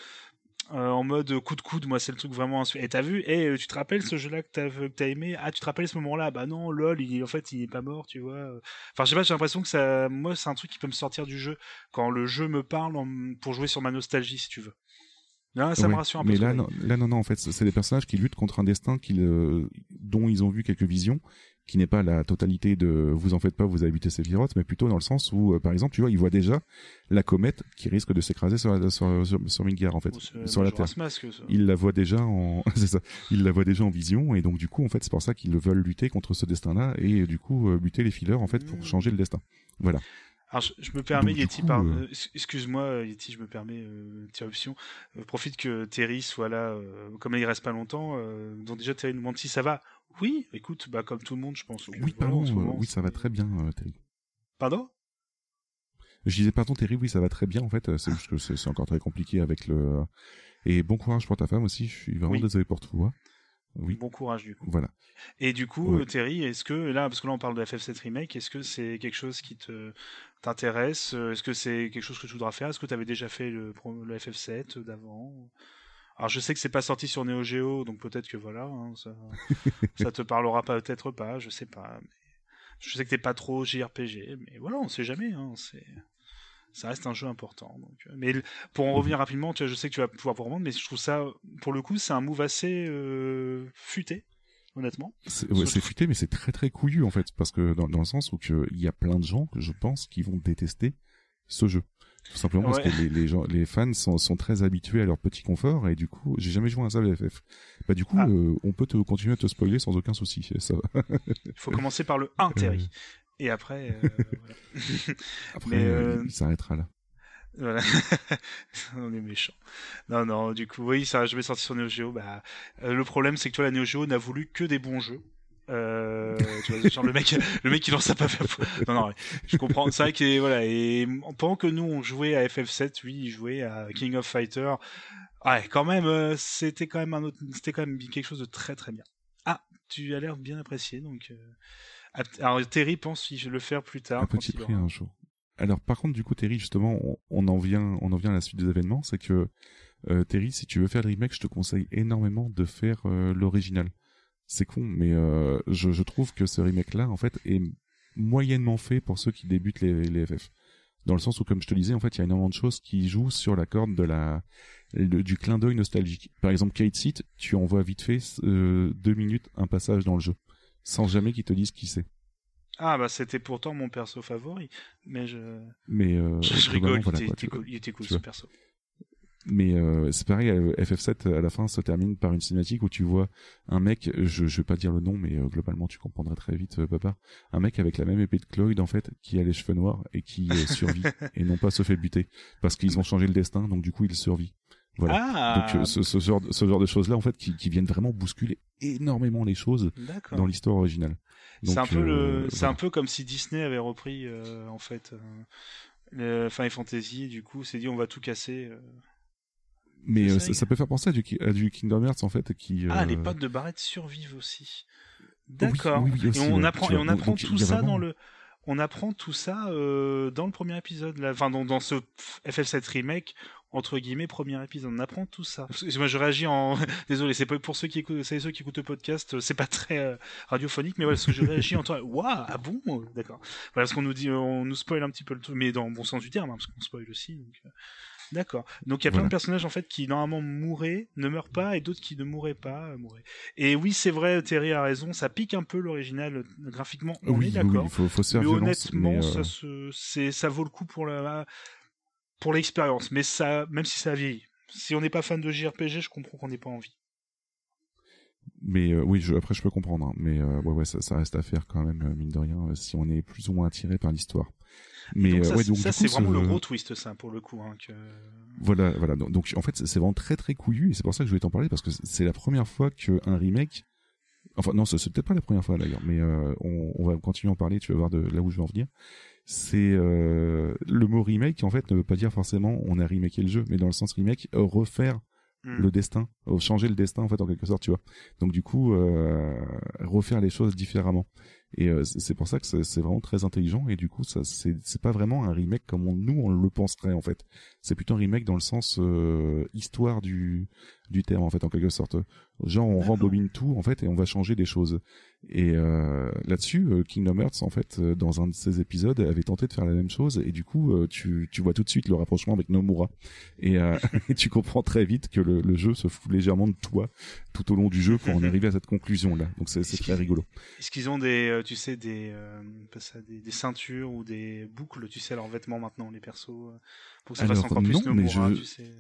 euh, en mode coup de coude, moi c'est le truc vraiment Et t'as vu, et tu te rappelles ce jeu-là que t'as aimé? Ah, tu te rappelles ce moment-là? Bah non, lol, il, en fait, il est pas mort, tu vois. Enfin, je sais pas, j'ai l'impression que ça, moi, c'est un truc qui peut me sortir du jeu quand le jeu me parle en- pour jouer sur ma nostalgie, si tu veux. Là, ça me rassure un peu. Mais là, non, là, non, non, en fait, c'est des personnages qui luttent contre un destin euh, dont ils ont vu quelques visions, qui n'est pas la totalité de vous en faites pas, vous buté Sephiroth, mais plutôt dans le sens où, euh, par exemple, tu vois, ils voient déjà la comète qui risque de s'écraser sur, sur, sur, sur Midgar, en fait, Oh, sur la Terre. Ça. Ils la voient déjà en, [LAUGHS] c'est ça, ils la voient déjà en vision, et donc du coup, en fait, c'est pour ça qu'ils veulent lutter contre ce destin-là, et euh, du coup, euh, buter les fillers, en fait, pour Mm. changer le destin. Voilà. Alors, je, je me permets, Donc, Yeti, coup, par... euh, ex- excuse-moi, Yeti, je me permets euh, interruption. Euh, profite que Terry soit là, comme il reste pas longtemps. Donc déjà, Terry nous demande si ça va. Oui, écoute, bah comme tout le monde, je pense. Oui, voilà, pardon, euh, moment, oui, ça va très bien, euh, Terry. Pardon? Je disais pardon Terry, oui ça va très bien en fait, c'est juste que c'est encore très compliqué avec le et bon courage pour ta femme aussi, je suis vraiment Oui. désolé pour toi. Oui, Bon courage du coup. voilà. Et du coup, Ouais. euh, Terry, est-ce que là, parce que là on parle de FF7 remake, est-ce que c'est quelque chose qui te t'intéresse Euh, Est-ce que c'est quelque chose que tu voudras faire? Est-ce que tu avais déjà fait le, le FF7 d'avant? Alors je sais que c'est pas sorti sur Neo Geo, donc peut-être que voilà, hein, ça, [LAUGHS] ça te parlera peut-être pas, je sais pas. Mais je sais que t'es pas trop JRPG, mais voilà, on sait jamais. Hein, c'est ça reste un jeu important. Donc, euh, mais pour en revenir rapidement, tu vois, je sais que tu vas pouvoir vous rendre, mais je trouve ça, pour le coup, c'est un move assez euh, futé, honnêtement. C'est ouais, futé mais c'est très très couillu en fait parce que dans, dans le sens où il y a plein de gens que je pense qui vont détester ce jeu. Tout simplement Ouais. parce que les, les gens, les fans sont, sont très habitués à leur petit confort et du coup, j'ai jamais joué à un seul FF. Bah du coup, Ah. euh, on peut te continuer à te spoiler sans aucun souci. Ça va. Il faut commencer par le 1, Terry. Et après, euh, voilà. [LAUGHS] Après, Mais, euh, euh, il s'arrêtera là. Voilà. [LAUGHS] On est méchant. Non, non, du coup, oui, ça, je vais sortir sur Neo Geo. Bah, euh, le problème, c'est que toi, la Neo Geo n'a voulu que des bons jeux. Euh, tu vois, genre le mec, le mec, il lance sa pas Non, non, je comprends. C'est vrai que voilà. Et pendant que nous, on jouait à FF7, lui, il jouait à King of Fighter. Ouais, quand même, euh, c'était quand même un autre, c'était quand même quelque chose de très très bien. Ah, tu as l'air bien apprécié, donc. euh, Alors Terry pense si je vais le faire plus tard. un petit prix aura- un jour. Alors par contre du coup Terry justement on, on en vient on en vient à la suite des événements c'est que euh, Terry si tu veux faire le remake je te conseille énormément de faire l'original. C'est con mais euh, je, je trouve que ce remake là en fait est moyennement fait pour ceux qui débutent les, les FF. Dans le sens où comme je te disais en fait il y a énormément de choses qui jouent sur la corde de la le- du clin d'œil nostalgique. Par exemple Kate Seat tu envoies vite fait euh, deux minutes un passage dans le jeu sans jamais qu'ils te disent qui c'est. Ah bah c'était pourtant mon perso favori, mais je, Mais euh, [LAUGHS] je, rigole, voilà, il, était, cool, ce perso. Mais euh, c'est pareil, euh, FF7 à la fin se termine par une cinématique où tu vois un mec, je, je vais pas dire le nom, mais euh, globalement tu comprendrais très vite, euh, papa, un mec avec la même épée de Cloyd en fait, qui a les cheveux noirs et qui euh, [LAUGHS] survit et non pas se fait buter, parce qu'ils ont changé le destin, donc du coup il survit. Voilà. Ah, Donc euh, ce, ce genre, de- ce genre de choses là en fait, qui, qui viennent vraiment bousculer énormément les choses dans l'histoire originale. C'est un peu le, c'est voilà. un peu comme si Disney avait repris euh, en fait euh, le Final Fantasy, et du coup s'est dit on va tout casser. Euh. Mais euh, ça, peut faire penser à du, à du Kingdom Hearts en fait, qui. Ah, euh, les potes de Barrett survivent aussi. D'accord. oui, oui, aussi, et on ouais. apprend, et on apprend donc, tout ça vraiment- dans le, on apprend tout ça euh, dans le premier épisode, là. enfin dans, dans ce FF7 remake entre guillemets premier épisode. On apprend tout ça. Que moi je réagis en, [LAUGHS] désolé, c'est pas pour ceux qui écoutent, c'est ceux qui écoutent le podcast, euh, c'est pas très euh, radiophonique, mais voilà, parce que je réagis en temps, [LAUGHS] waouh, ah bon, d'accord. Voilà, parce qu'on nous dit, on nous spoil un petit peu le truc, mais dans le bon sens du terme, hein, parce qu'on spoil aussi. Donc, euh, D'accord. Donc il y a plein Voilà. de personnages en fait qui normalement mourraient, ne meurent pas, et d'autres qui ne mourraient pas, euh, mourraient. Et oui, c'est vrai, Terry a raison, ça pique un peu l'original euh, graphiquement, on oui, est oui, d'accord. il faut, faut se faire mais violence, honnêtement, mais, euh, ça, se, c'est, ça vaut le coup pour la, pour l'expérience. Mais ça, même si ça a vieilli. Si on n'est pas fan de JRPG, je comprends qu'on n'ait pas envie. Mais euh, oui, je, après je peux comprendre, hein, mais ouais, ouais, ça, ça reste à faire quand même, mine de rien, si on est plus ou moins attiré par l'histoire. Mais donc euh, ça, ouais, c'est- donc ça, du coup, c'est vraiment le gros twist, ça, pour le coup. Hein, que... Voilà, voilà. Donc, donc, en fait, c'est vraiment très très couillu et c'est pour ça que je voulais t'en parler parce que c'est la première fois qu'un remake. Enfin non, c'est peut-être pas la première fois d'ailleurs, mais euh, on, on va continuer à en parler. Tu vas voir de là où je veux en venir. C'est euh, le mot remake en fait ne veut pas dire forcément on a remaké le jeu, mais dans le sens remake refaire Hmm. le destin, changer le destin en fait en quelque sorte, tu vois. Donc du coup, euh, refaire les choses différemment. Et euh, c'est pour ça que c'est vraiment très intelligent. Et du coup, ça c'est pas vraiment un remake comme on, nous on le penserait en fait. C'est plutôt un remake dans le sens euh, histoire du du terme en fait en quelque sorte. Genre on rembobine tout en fait et on va changer des choses. Et euh, là-dessus, euh, Kingdom Hearts en fait euh, dans un de ses épisodes avait tenté de faire la même chose et du coup euh, tu tu vois tout de suite le rapprochement avec Nomura et, euh, [LAUGHS] et tu comprends très vite que le, le jeu se fout légèrement de toi tout au long du jeu pour en [LAUGHS] arriver à cette conclusion là. Donc c'est c'est très rigolo. Est-ce qu'ils ont des, tu sais, des, euh, ça, des, des ceintures ou des boucles, tu sais, leurs vêtements maintenant, les persos, pour que ça fasse Alors, encore plus non, mais Nomura, je- tu sais?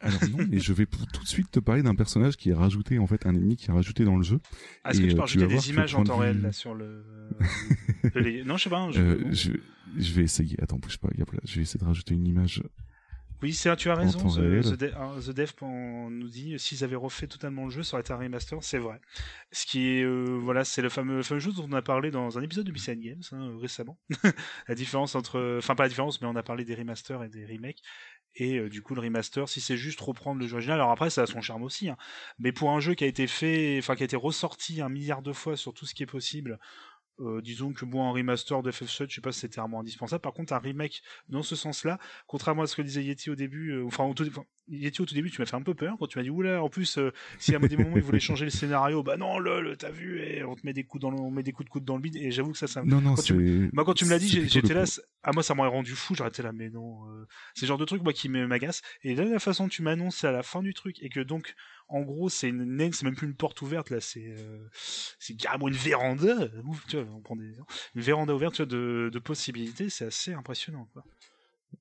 Alors non, mais je vais tout de suite te parler d'un personnage qui est rajouté en fait un ennemi qui est rajouté dans le jeu. Ah, Est-ce que tu peux euh, tu vas rajouter des images en temps réel là sur le, les- Non, je sais pas. je- Euh, je, je vais essayer. Attends, bouge pas. Là, je vais essayer de rajouter une image. Oui, c'est, tu as raison. The. The hein, The Dev on nous dit s'ils avaient refait totalement le jeu, ça aurait été un remaster. C'est vrai. Ce qui est, euh, voilà, c'est le fameux, fameux jeu dont on a parlé dans un épisode de BCN Games hein, récemment. [LAUGHS] la différence entre, enfin pas la différence, mais on a parlé des remasters et des remakes. Et euh, du coup, le remaster, si c'est juste reprendre le jeu original, alors après, ça a son charme aussi. hein. Mais pour un jeu qui a été fait, enfin qui a été ressorti un milliard de fois sur tout ce qui est possible, euh, disons que bon, un remaster de FF7, je sais pas si c'était vraiment indispensable. Par contre, un remake dans ce sens-là, contrairement à ce que disait Yeti au début, euh, enfin, tout, enfin, Yeti au tout début, tu m'as fait un peu peur quand tu m'as dit oula, en plus, euh, si à des moments il voulait changer le scénario, bah non, lol, t'as vu, et on te met des coups dans le, on met des coups de coude dans le bide, et j'avoue que ça, ça, Non, non, Quand tu moi, quand tu me l'as dit, j'étais là. Ah, moi, ça m'aurait rendu fou. J'aurais été là, mais non. euh, C'est le genre de truc, moi, qui m'agace. Et là, la façon dont tu m'annonces, c'est à la fin du truc. Et que donc, en gros, c'est une c'est même plus une porte ouverte, là. C'est euh, c'est carrément une véranda. Ouf, tu vois, on prend des. Une véranda ouverte, tu vois, de, de possibilités. C'est assez impressionnant, quoi.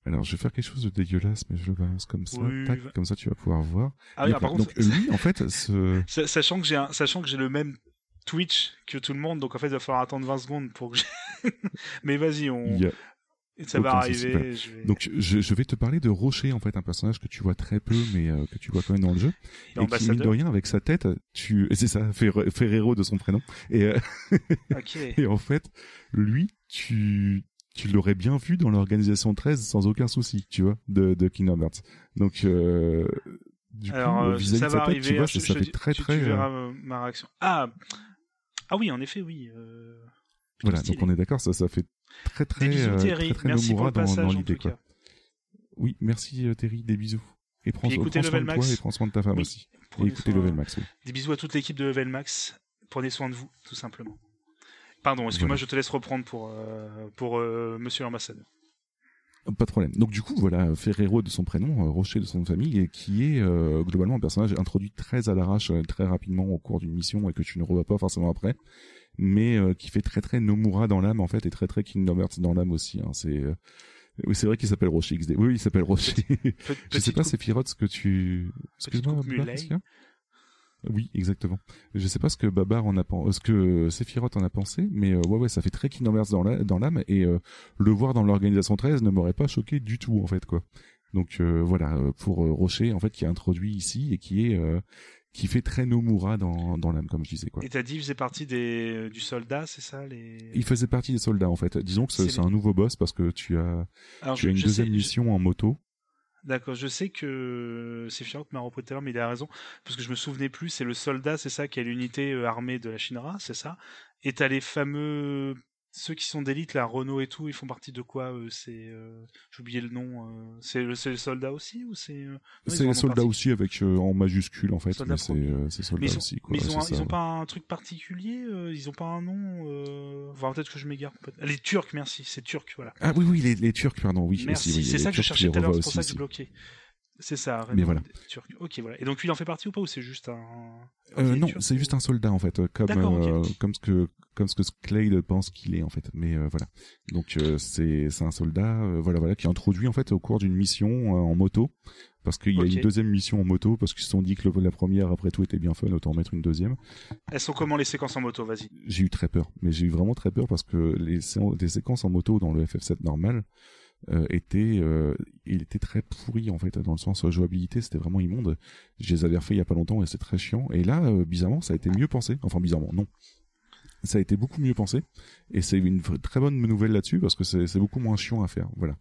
Alors, je vais faire quelque chose de dégueulasse, mais je le balance comme ça. Oui, tac, va- comme ça, tu vas pouvoir voir. Ah oui, ah, par donc, contre, lui, en fait, ce. [LAUGHS] sa- sachant que j'ai un- sachant que j'ai le même Twitch que tout le monde, donc en fait, il va falloir attendre 20 secondes pour que j'ai- [LAUGHS] Mais vas-y, on. Ça va arriver. je vais- Donc je, je vais te parler de Rocher en fait, un personnage que tu vois très peu mais euh, que tu vois quand même dans le jeu et qui mine de rien avec sa tête, tu [LAUGHS] c'est ça Ferre- Ferrero de son prénom et euh, et en fait lui tu tu l'aurais bien vu dans l'organisation 13 sans aucun souci, tu vois, de de Kingdom Hearts. Donc euh, du Alors, coup euh, vis-à-vis ça de sa tête, arriver. tu vois, je- ça, je ça te fait très tu, très Tu euh, verras euh, ma réaction. Ah. Ah oui, en effet, oui. euh, voilà, donc on est d'accord, ça ça fait très très Des bisous, euh, Terry. très très Merci pour le dans, passage, dans en l'idée tout cas. Oui, merci euh, Terry, des bisous. Et prends, Puis écoutez prends soin de Level toi Max. et prends soin de ta femme Oui. aussi. Et Prenez écoutez soin- Level Max, oui. Des bisous à toute l'équipe de Level Max. Prenez soin de vous, tout simplement. Pardon, excuse-moi, Voilà. je te laisse reprendre pour, euh, pour euh, Monsieur l'ambassadeur. Pas de problème. Donc du coup, voilà, Ferrero de son prénom, euh, Rocher de son famille, et qui est euh, globalement un personnage introduit très à l'arrache, euh, très rapidement au cours d'une mission et que tu ne revois pas forcément après, mais euh, qui fait très très Nomura dans l'âme en fait et très très Kingdom Hearts dans l'âme aussi. Hein. C'est euh, oui, c'est vrai qu'il s'appelle Rocher XD. Oui, il s'appelle Rocher. Pe- [LAUGHS] Je sais pas, coupe- Sephiroth, ce que tu. Excuse-moi, Oui, exactement. Je sais pas ce que Babar en a pensé, ce que Sephiroth en a pensé, mais euh, ouais, ouais, ça fait très Kingdom Hearts dans l'âme et euh, le voir dans l'organisation 13 ne m'aurait pas choqué du tout en fait quoi. Donc euh, voilà, pour Rocher en fait qui est introduit ici et qui est qui fait très Nomura dans dans l'âme comme je disais quoi. Et t'as dit, il faisait partie des, du soldat, c'est ça les... Il faisait partie des soldats en fait. Disons que c'est les- un nouveau boss parce que tu as Alors, tu as une deuxième sais- je- mission en moto. D'accord, je sais que Sephiroth m'a repris tout à l'heure, mais il a raison, parce que je me souvenais plus, c'est le soldat, c'est ça, qui est l'unité euh, armée de la Shinra, c'est ça? Et t'as les fameux... Ceux qui sont d'élite, là, Renault et tout, ils font partie de quoi C'est... euh, J'ai oublié le nom. euh, C'est le, c'est le soldat aussi ou c'est... euh, C'est les soldats aussi avec euh, en majuscule en fait, Soldats mais c'est euh, soldats aussi quoi. mais ils ont, pas un truc particulier euh, Ils ont pas un nom euh... Enfin, peut-être que je m'égare. complètement. Les Turcs, merci, c'est Turc, voilà. Ah oui oui les, les Turcs pardon oui Merci, c'est les ça que je cherchais les tout à l'heure, c'est pour ça que je bloquais. C'est ça, Renault, Mais voilà. Turc. Ok, voilà. Et donc il en fait partie ou pas ou c'est juste un... Euh, non, c'est juste un soldat en fait, euh, comme euh, comme ce que comme ce que Clade pense qu'il est en fait. Mais euh, voilà. Donc c'est c'est un soldat, voilà voilà, qui est introduit en fait au cours d'une mission en moto, parce qu'il y a une deuxième mission en moto, parce qu'ils se sont dit que le- la première après tout était bien fun, autant en mettre une deuxième. Elles sont comment les séquences en moto? Vas-y. J'ai eu très peur, mais j'ai eu vraiment très peur parce que les, les séquences en moto dans le FF7 normal euh, étaient, euh, il était très pourri en fait dans le sens euh, jouabilité, c'était vraiment immonde. Je les avais refait il y a pas longtemps et c'est très chiant. Et là, euh, bizarrement, ça a été mieux pensé. Enfin bizarrement, non. Ça a été beaucoup mieux pensé et c'est une très bonne nouvelle là-dessus parce que c'est beaucoup moins chiant à faire. Voilà.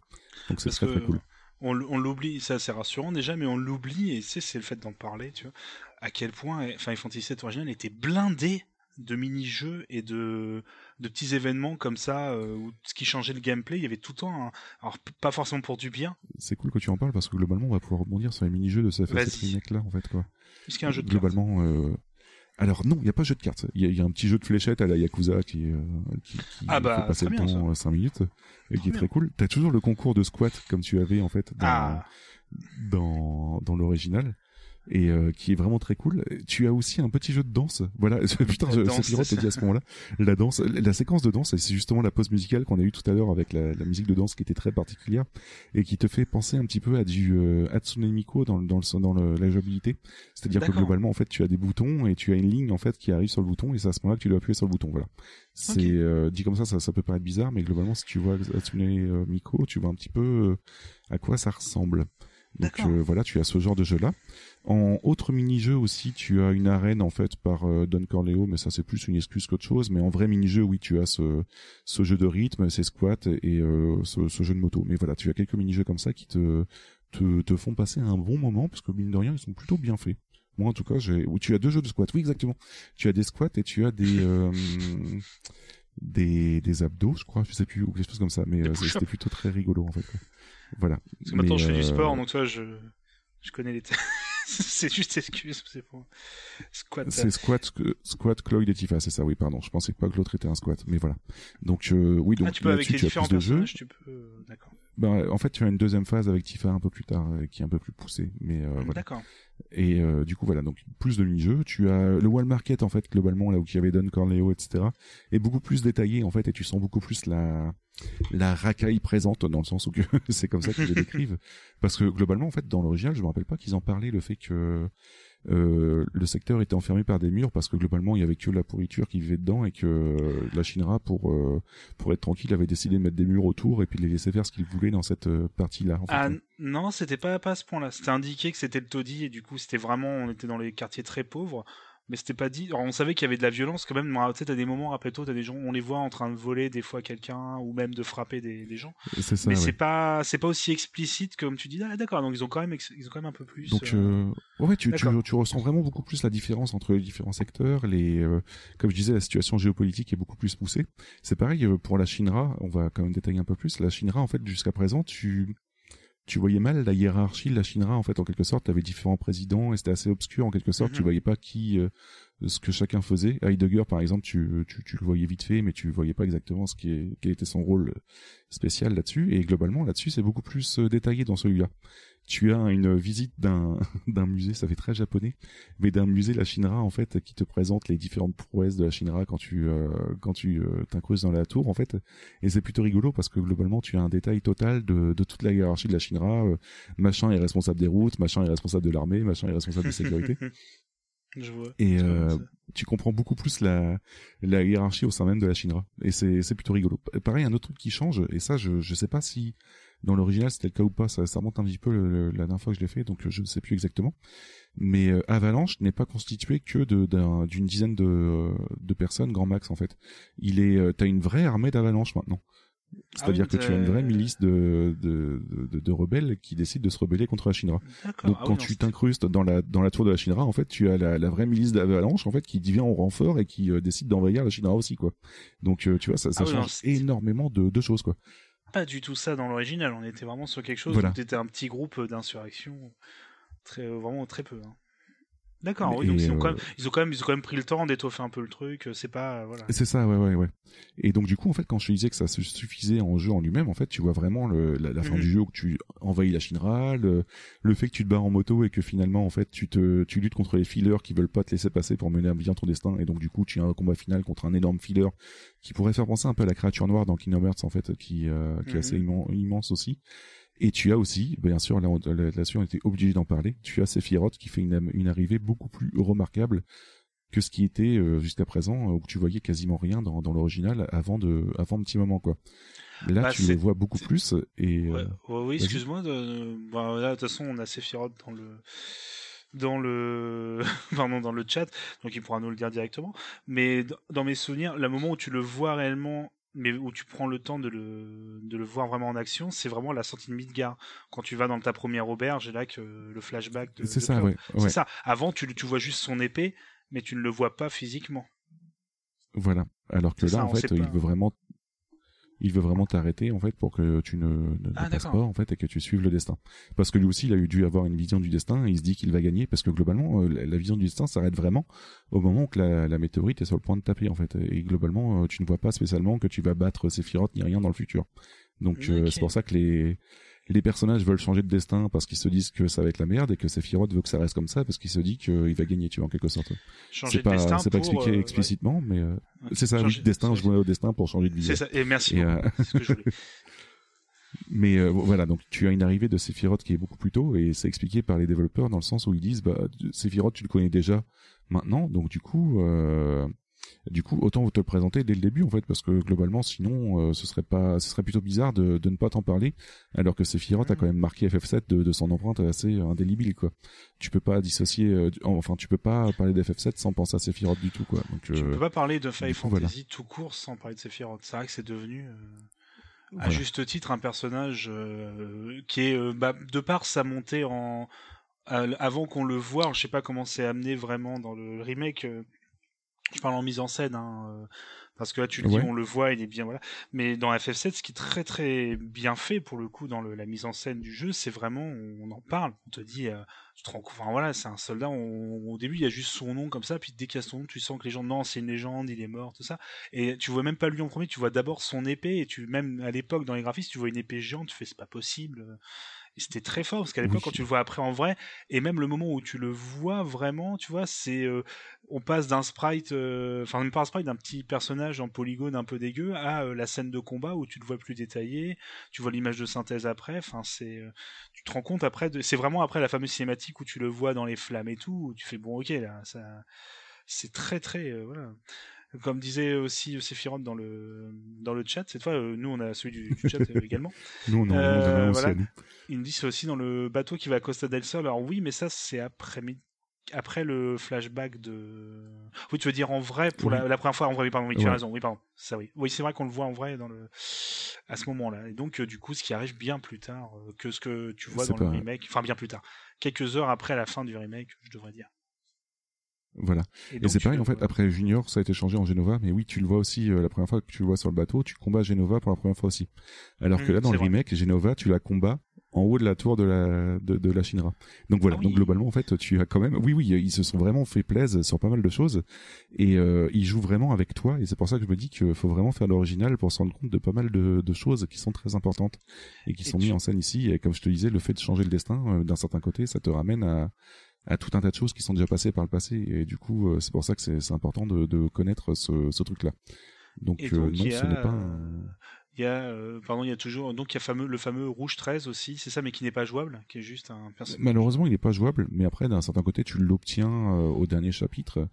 Donc c'est très très cool. On, l'oublie, ça c'est rassurant déjà, mais on l'oublie et c'est c'est le fait d'en parler, tu vois. À quel point Final Fantasy VII original était blindé de mini-jeux et de, de petits événements comme ça, euh, où, ce qui changeait le gameplay, il y avait tout le temps, un- alors pas forcément pour du bien, C'est cool que tu en parles parce que globalement, on va pouvoir rebondir sur les mini-jeux de ce Vas-y. FF7 remake là en fait quoi. puisqu'il y a un jeu de cartes. globalement euh, alors non il n'y a pas de jeu de cartes il y a, il y a un petit jeu de fléchettes à la Yakuza qui, euh, qui, qui Ah bah, fait passer le bien, temps 5 minutes et qui est Très très cool t'as toujours le concours de squat comme tu avais en fait dans, Ah, dans, dans l'original et euh, qui est vraiment très cool. Tu as aussi un petit jeu de danse. Voilà, [LAUGHS] putain, je, t'a dit à ce moment-là. La danse, la séquence de danse, c'est justement la pause musicale qu'on a eue tout à l'heure avec la, la musique de danse qui était très particulière et qui te fait penser un petit peu à du euh, Hatsune Miku dans, dans, le, dans le- la jouabilité. C'est-à-dire que globalement, en fait, tu as des boutons et tu as une ligne en fait qui arrive sur le bouton et c'est à ce moment-là que tu dois appuyer sur le bouton. Voilà. C'est Ok. euh, dit comme ça, ça, ça peut paraître bizarre, mais globalement, si tu vois Hatsune euh, Miku, tu vois un petit peu euh, à quoi ça ressemble. Donc euh, voilà, tu as ce genre de jeu là. En autre mini-jeu aussi, tu as une arène en fait par euh, Don Corleo, mais ça c'est plus une excuse qu'autre chose. Mais en vrai mini-jeu, oui, tu as ce, ce jeu de rythme, ces squats et euh, ce, ce jeu de moto. Mais voilà, tu as quelques mini-jeux comme ça qui te, te te font passer un bon moment parce que mine de rien, ils sont plutôt bien faits. Moi en tout cas, j'ai. Ou tu as deux jeux de squats. Oui, exactement. Tu as des squats et tu as des euh, des des abdos, je crois, je sais plus ou quelque chose comme ça. Mais euh, c'était plutôt très rigolo en fait. quoi. Voilà. parce que maintenant Mais, je fais du euh, sport, donc toi je, je connais les. [LAUGHS] c'est juste excuse, c'est pour squat. C'est squat, squat, Cloyd et Tifa, c'est ça, oui, pardon. Je pensais pas que l'autre était un squat, mais voilà. Donc, euh, oui, donc ah, tu peux avec les différents de personnages, tu peux. euh, D'accord. Ben, en fait, tu as une deuxième phase avec Tifa un peu plus tard, euh, qui est un peu plus poussée, mais euh, voilà. D'accord. Et euh, du coup, voilà, donc plus de mini-jeux. Tu as le Wall Market, en fait, globalement, là où il y avait Don Corneo, etc., est beaucoup plus détaillé, en fait, et tu sens beaucoup plus la la racaille présente, dans le sens où que [LAUGHS] c'est comme ça qu'ils le [LAUGHS] décrivent. Parce que globalement, en fait, dans l'original, je me rappelle pas qu'ils en parlaient, le fait que euh, le secteur était enfermé par des murs parce que globalement il y avait que la pourriture qui vivait dedans et que euh, la Shinra pour euh, pour être tranquille avait décidé de mettre des murs autour et puis de les laisser faire ce qu'ils voulaient dans cette euh, partie-là. En fait. Ah non, c'était pas, pas à ce point-là. C'était indiqué que c'était le taudis et du coup c'était vraiment, on était dans les quartiers très pauvres. Mais c'était pas dit. Alors, on savait qu'il y avait de la violence quand même. Tu sais, t'as des moments, rappelle-toi, t'as des gens, on les voit en train de voler des fois quelqu'un ou même de frapper des, des gens. C'est ça. mais ouais. c'est pas, c'est pas aussi explicite comme tu dis. Ah d'accord. Donc ils ont quand même, ils ont quand même un peu plus. Donc, euh, euh, ouais, tu, tu, tu ressens vraiment beaucoup plus la différence entre les différents secteurs. Les, euh, comme je disais, la situation géopolitique est beaucoup plus poussée. C'est pareil euh, pour la Shinra. On va quand même détailler un peu plus. La Shinra, en fait, jusqu'à présent, tu tu voyais mal la hiérarchie de la Shinra. En fait, en quelque sorte, tu avais différents présidents et c'était assez obscur. En quelque sorte, Mhm. tu voyais pas qui, euh, ce que chacun faisait. Heidegger, par exemple, tu, tu, tu le voyais vite fait, mais tu voyais pas exactement ce qui est, quel était son rôle spécial là-dessus. Et globalement, là-dessus, c'est beaucoup plus euh, détaillé dans celui-là. Tu as une visite d'un [LAUGHS] d'un musée, ça fait très japonais, mais d'un musée la Shinra en fait qui te présente les différentes prouesses de la Shinra quand tu euh, quand tu euh, t'incrustes dans la tour en fait. Et c'est plutôt rigolo parce que globalement tu as un détail total de, de toute la hiérarchie de la Shinra. euh, machin est responsable des routes, machin est responsable de l'armée, machin est responsable de sécurité. [LAUGHS] Je vois. Et Je vois, euh, tu comprends beaucoup plus la, la hiérarchie au sein même de la Shinra. Et c'est, c'est plutôt rigolo. Pareil, un autre truc qui change, et ça, je, je sais pas si dans l'original c'était le cas ou pas, ça, ça remonte un petit peu le- le- la dernière fois que je l'ai fait, donc euh, je ne sais plus exactement. Mais euh, Avalanche n'est pas constitué que d'une dizaine de, euh, de personnes, grand max en fait. Il est, euh, t'as une vraie armée d'Avalanche maintenant. C'est-à-dire Ah oui, que tu as une vraie milice de, de, de, de rebelles qui décident de se rebeller contre la Shinra. Donc Ah quand tu t'incrustes dans la dans la tour de la Shinra, en fait, tu as la, la vraie milice d'Avalanche en fait qui vient en renfort et qui euh, décide d'envahir la Shinra aussi quoi. Donc euh, tu vois ça, ça Ah oui, non, change énormément de, de choses quoi. Pas du tout ça dans l'original. On était vraiment sur quelque chose Voilà. où t'étais un petit groupe d'insurrection, très vraiment très peu. hein. D'accord. Oui, donc et, ils ont, quand euh, même, ils ont quand même, ils ont quand même pris le temps d'étoffer un peu le truc. C'est pas, euh, voilà. C'est ça ouais ouais ouais. Et donc du coup en fait quand je te disais que ça suffisait en jeu en lui-même en fait tu vois vraiment le, la, la fin Mhm. du jeu où tu envahis la Shinra, le, le fait que tu te bats en moto et que finalement en fait tu te tu luttes contre les fillers qui veulent pas te laisser passer pour mener à bien ton destin et donc du coup tu as un combat final contre un énorme filler qui pourrait faire penser un peu à la créature noire dans Kingdom Hearts en fait qui euh, qui est Mhm. assez immen- immense aussi. Et tu as aussi, bien sûr, là, là-dessus, on était obligé d'en parler. Tu as Sephiroth qui fait une, une arrivée beaucoup plus remarquable que ce qui était euh, jusqu'à présent, euh, où tu voyais quasiment rien dans, dans l'original avant de, avant un petit moment, quoi. Là, Bah, tu les vois beaucoup plus et Ouais, euh, ouais, oui, excuse-moi. De... Bah, là, de toute façon, on a Sephiroth dans le dans le [LAUGHS] pardon dans le chat, donc il pourra nous le dire directement. Mais dans mes souvenirs, le moment où tu le vois réellement, mais où tu prends le temps de le de le voir vraiment en action, c'est vraiment la sortie de Midgar, quand tu vas dans ta première auberge et là que le flashback. de- c'est ça, ouais, ouais. C'est ça. Avant, tu, tu vois juste son épée, mais tu ne le vois pas physiquement. Voilà. Alors que là, ça, en fait, il veut vraiment, il veut vraiment t'arrêter, en fait, pour que tu ne, ne, ne Ah, passes pas, en fait, et que tu suives le destin. Parce que lui aussi, il a eu dû avoir une vision du destin, et il se dit qu'il va gagner, parce que globalement, euh, la, vision du destin s'arrête vraiment au moment où la, la météorite est sur le point de taper, en fait. Et globalement, euh, tu ne vois pas spécialement que tu vas battre Sephiroth ni rien dans le futur. Donc, euh, c'est pour ça que les, les personnages veulent changer de destin parce qu'ils se disent que ça va être la merde et que Sephiroth veut que ça reste comme ça parce qu'il se dit qu'il va gagner, tu vois, en quelque sorte. Changer C'est de pas, destin c'est pas expliqué euh, explicitement, mais euh, ouais. c'est ça, Changer oui, de- destin, jouer au destin pour changer de C'est visage. ça. Et merci. Et, euh, C'est ce que je voulais. [LAUGHS] mais euh, voilà, donc tu as une arrivée de Sephiroth qui est beaucoup plus tôt et c'est expliqué par les développeurs dans le sens où ils disent bah Sephiroth tu le connais déjà maintenant, donc du coup euh, du coup autant te le présenter dès le début en fait parce que globalement sinon euh, ce serait pas ce serait plutôt bizarre de, de ne pas t'en parler alors que Sephiroth a Mhm. quand même marqué FF7 de, de son empreinte assez indélébile quoi. Tu peux pas dissocier euh, du- enfin tu peux pas parler d'FF7 sans penser à Sephiroth du tout quoi. Donc Tu euh, peux pas parler de Final coup, voilà. Fantasy tout court sans parler de Sephiroth. C'est vrai que c'est devenu, euh, à Voilà. juste titre, un personnage euh, qui est, euh, bah, de par sa montée en. à- avant qu'on le voie, je sais pas comment c'est amené vraiment dans le remake. Euh, je parle en mise en scène, hein, euh, parce que là tu le dis, Ouais. on le voit, il est bien, voilà. Mais dans FF7, ce qui est très très bien fait pour le coup dans le- la mise en scène du jeu, c'est vraiment, on, en parle, on te dit, euh, tu te rends compte, enfin voilà, c'est un soldat, on- au début il y a juste son nom comme ça, puis dès qu'il y a son nom, tu sens que les gens, non, c'est une légende, il est mort, tout ça. Et tu vois même pas lui en premier, tu vois d'abord son épée, et tu, même à l'époque dans les graphismes, tu vois une épée géante, tu fais, c'est pas possible. Et c'était très fort parce qu'à l'époque, Oui. quand tu le vois après en vrai, et même le moment où tu le vois vraiment, tu vois, c'est euh, on passe d'un sprite, euh, enfin même pas un sprite, d'un petit personnage en polygone un peu dégueu à euh, la scène de combat où tu le vois plus détaillé, tu vois l'image de synthèse après. Enfin, c'est, tu te rends compte après, de, c'est vraiment après la fameuse cinématique où tu le vois dans les flammes et tout, où tu fais bon, ok là, ça, c'est très très voilà. Comme disait aussi Sephiroth dans le dans le chat, cette fois, euh, nous on a celui du, du chat euh, [LAUGHS] également. Nous, on Euh, voilà. Il nous dit c'est aussi dans le bateau qui va à Costa del Sol. Alors oui, mais ça c'est après après le flashback de. Oui, tu veux dire en vrai pour Oui. la, la première fois en vrai. Oui, pardon. Oui, tu as raison. Oui, pardon. Ça oui. Oui, c'est vrai qu'on le voit en vrai dans le à ce moment-là. Et donc euh, du coup, ce qui arrive bien plus tard que ce que tu vois dans le remake. Enfin, bien plus tard. Quelques heures après la fin du remake, je devrais dire. Voilà. Et c'est pareil, en fait, après Junior, ça a été changé en Genova, mais oui, tu le vois aussi, euh, la première fois que tu le vois sur le bateau, tu combats Genova pour la première fois aussi. Alors que Mm, là, dans le vrai. remake, Genova, tu la combats en haut de la tour de la, de, de la Shinra. Donc voilà, Ah oui. donc globalement, en fait, tu as quand même, oui, oui, ils se sont vraiment fait plaisir sur pas mal de choses, et euh, ils jouent vraiment avec toi, et c'est pour ça que je me dis qu'il faut vraiment faire l'original pour se rendre compte de pas mal de, de choses qui sont très importantes, et qui Et sont tu- mises en scène ici, et comme je te disais, le fait de changer le destin, euh, d'un certain côté, ça te ramène à, à tout un tas de choses qui sont déjà passées par le passé et du coup euh, c'est pour ça que c'est important de, de connaître ce, ce truc là donc, euh, donc, non ce n'est pas euh, un- Il y a, euh, pardon, il y a toujours, donc il y a fameux, le fameux rouge 13 aussi, c'est ça, mais qui n'est pas jouable, qui est juste un personnage. malheureusement il est pas jouable mais après d'un certain côté tu l'obtiens euh, au dernier chapitre euh,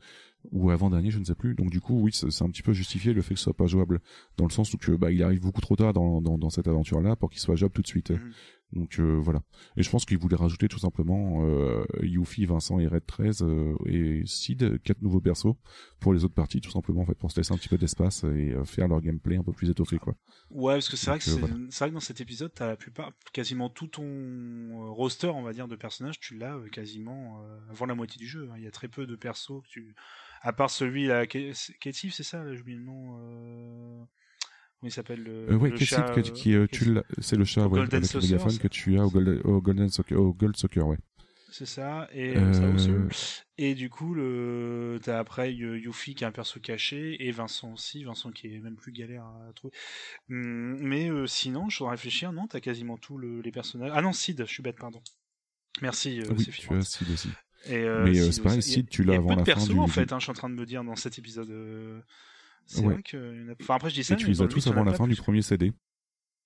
ou avant dernier je ne sais plus donc du coup oui c'est c'est un petit peu justifié le fait que ce soit pas jouable dans le sens où que bah il arrive beaucoup trop tard dans, dans, dans cette aventure là pour qu'il soit jouable tout de suite Mhm. Donc euh, voilà et je pense qu'il voulait rajouter tout simplement euh, Yuffie Vincent et Red 13 euh, et Sid quatre nouveaux persos pour les autres parties tout simplement en fait pour se laisser un petit peu d'espace et faire leur gameplay un peu plus étoffé quoi Ouais, parce que c'est vrai que c'est voilà. vrai que dans cet épisode, t'as la plupart, quasiment tout ton roster, on va dire, de personnages, tu l'as quasiment avant la moitié du jeu. hein. Il y a très peu de persos que tu, à part celui là, Kétif, c'est ça, là, j'oublie le nom. Euh... Il s'appelle le, Euh, ouais, le chat, que- euh, qui, euh, tu l'as- c'est le chat, ouais, Golden avec le Saucer, mégaphone ça. que tu as au Golden, au Golden Soccer, au Gold Soccer, ouais. C'est ça, et euh, ça aussi. Euh, Et du coup, le... t'as après euh, Yuffie qui est un perso caché, et Vincent aussi, Vincent qui est même plus galère à trouver. Hum, mais euh, sinon, je dois réfléchir, non, t'as quasiment tous le- les personnages. Ah non, Sid, je suis bête, pardon. Merci, euh, oui, Sephiroth. tu as Sid aussi. Et, euh, Mais, euh, Sid c'est pareil. Sid, tu l'as avant la fin persos du- en fait, hein, je suis en train de me dire dans cet épisode. C'est Ouais. vrai qu'il y en a. Enfin, après, je dis ça. Et tu les as tous avant la fin du premier CD,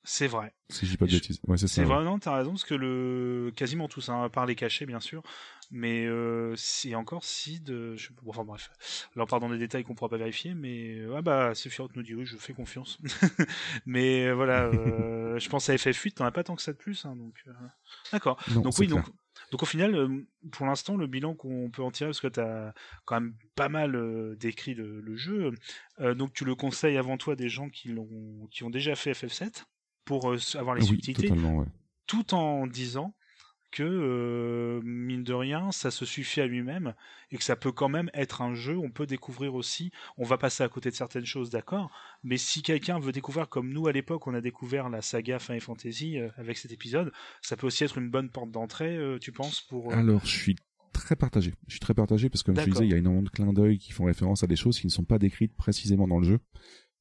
C'est vrai. si je dis pas de Je- bêtises. Ouais, c'est ça. C'est vrai, non, t'as raison, parce que le quasiment tous, hein, à part les cachés, bien sûr. Mais euh, c'est encore Je... bon, enfin bref, là on part dans des détails qu'on pourra pas vérifier, mais euh, ah bah Sephiroth nous dit oui, je fais confiance. [LAUGHS] mais euh, voilà, [LAUGHS] euh, je pense à FF8, t'en as pas tant que ça de plus, hein, donc euh, d'accord. Donc oui, clair. Donc, au final, euh, pour l'instant, le bilan qu'on peut en tirer, parce que tu as quand même pas mal euh, décrit le, le jeu, euh, donc tu le conseilles avant toi à des gens qui, l'ont, qui ont déjà fait FF7 pour euh, avoir les Oui, subtilités, ouais. tout en disant que, euh, mine de rien, ça se suffit à lui-même et que ça peut quand même être un jeu, on peut découvrir aussi, on va passer à côté de certaines choses, d'accord, mais si quelqu'un veut découvrir, comme nous à l'époque, on a découvert la saga Final Fantasy euh, avec cet épisode, ça peut aussi être une bonne porte d'entrée, euh, tu penses, pour... Alors, je suis très partagé. Je suis très partagé parce que, comme je disais, il y a énormément de clins d'œil qui font référence à des choses qui ne sont pas décrites précisément dans le jeu.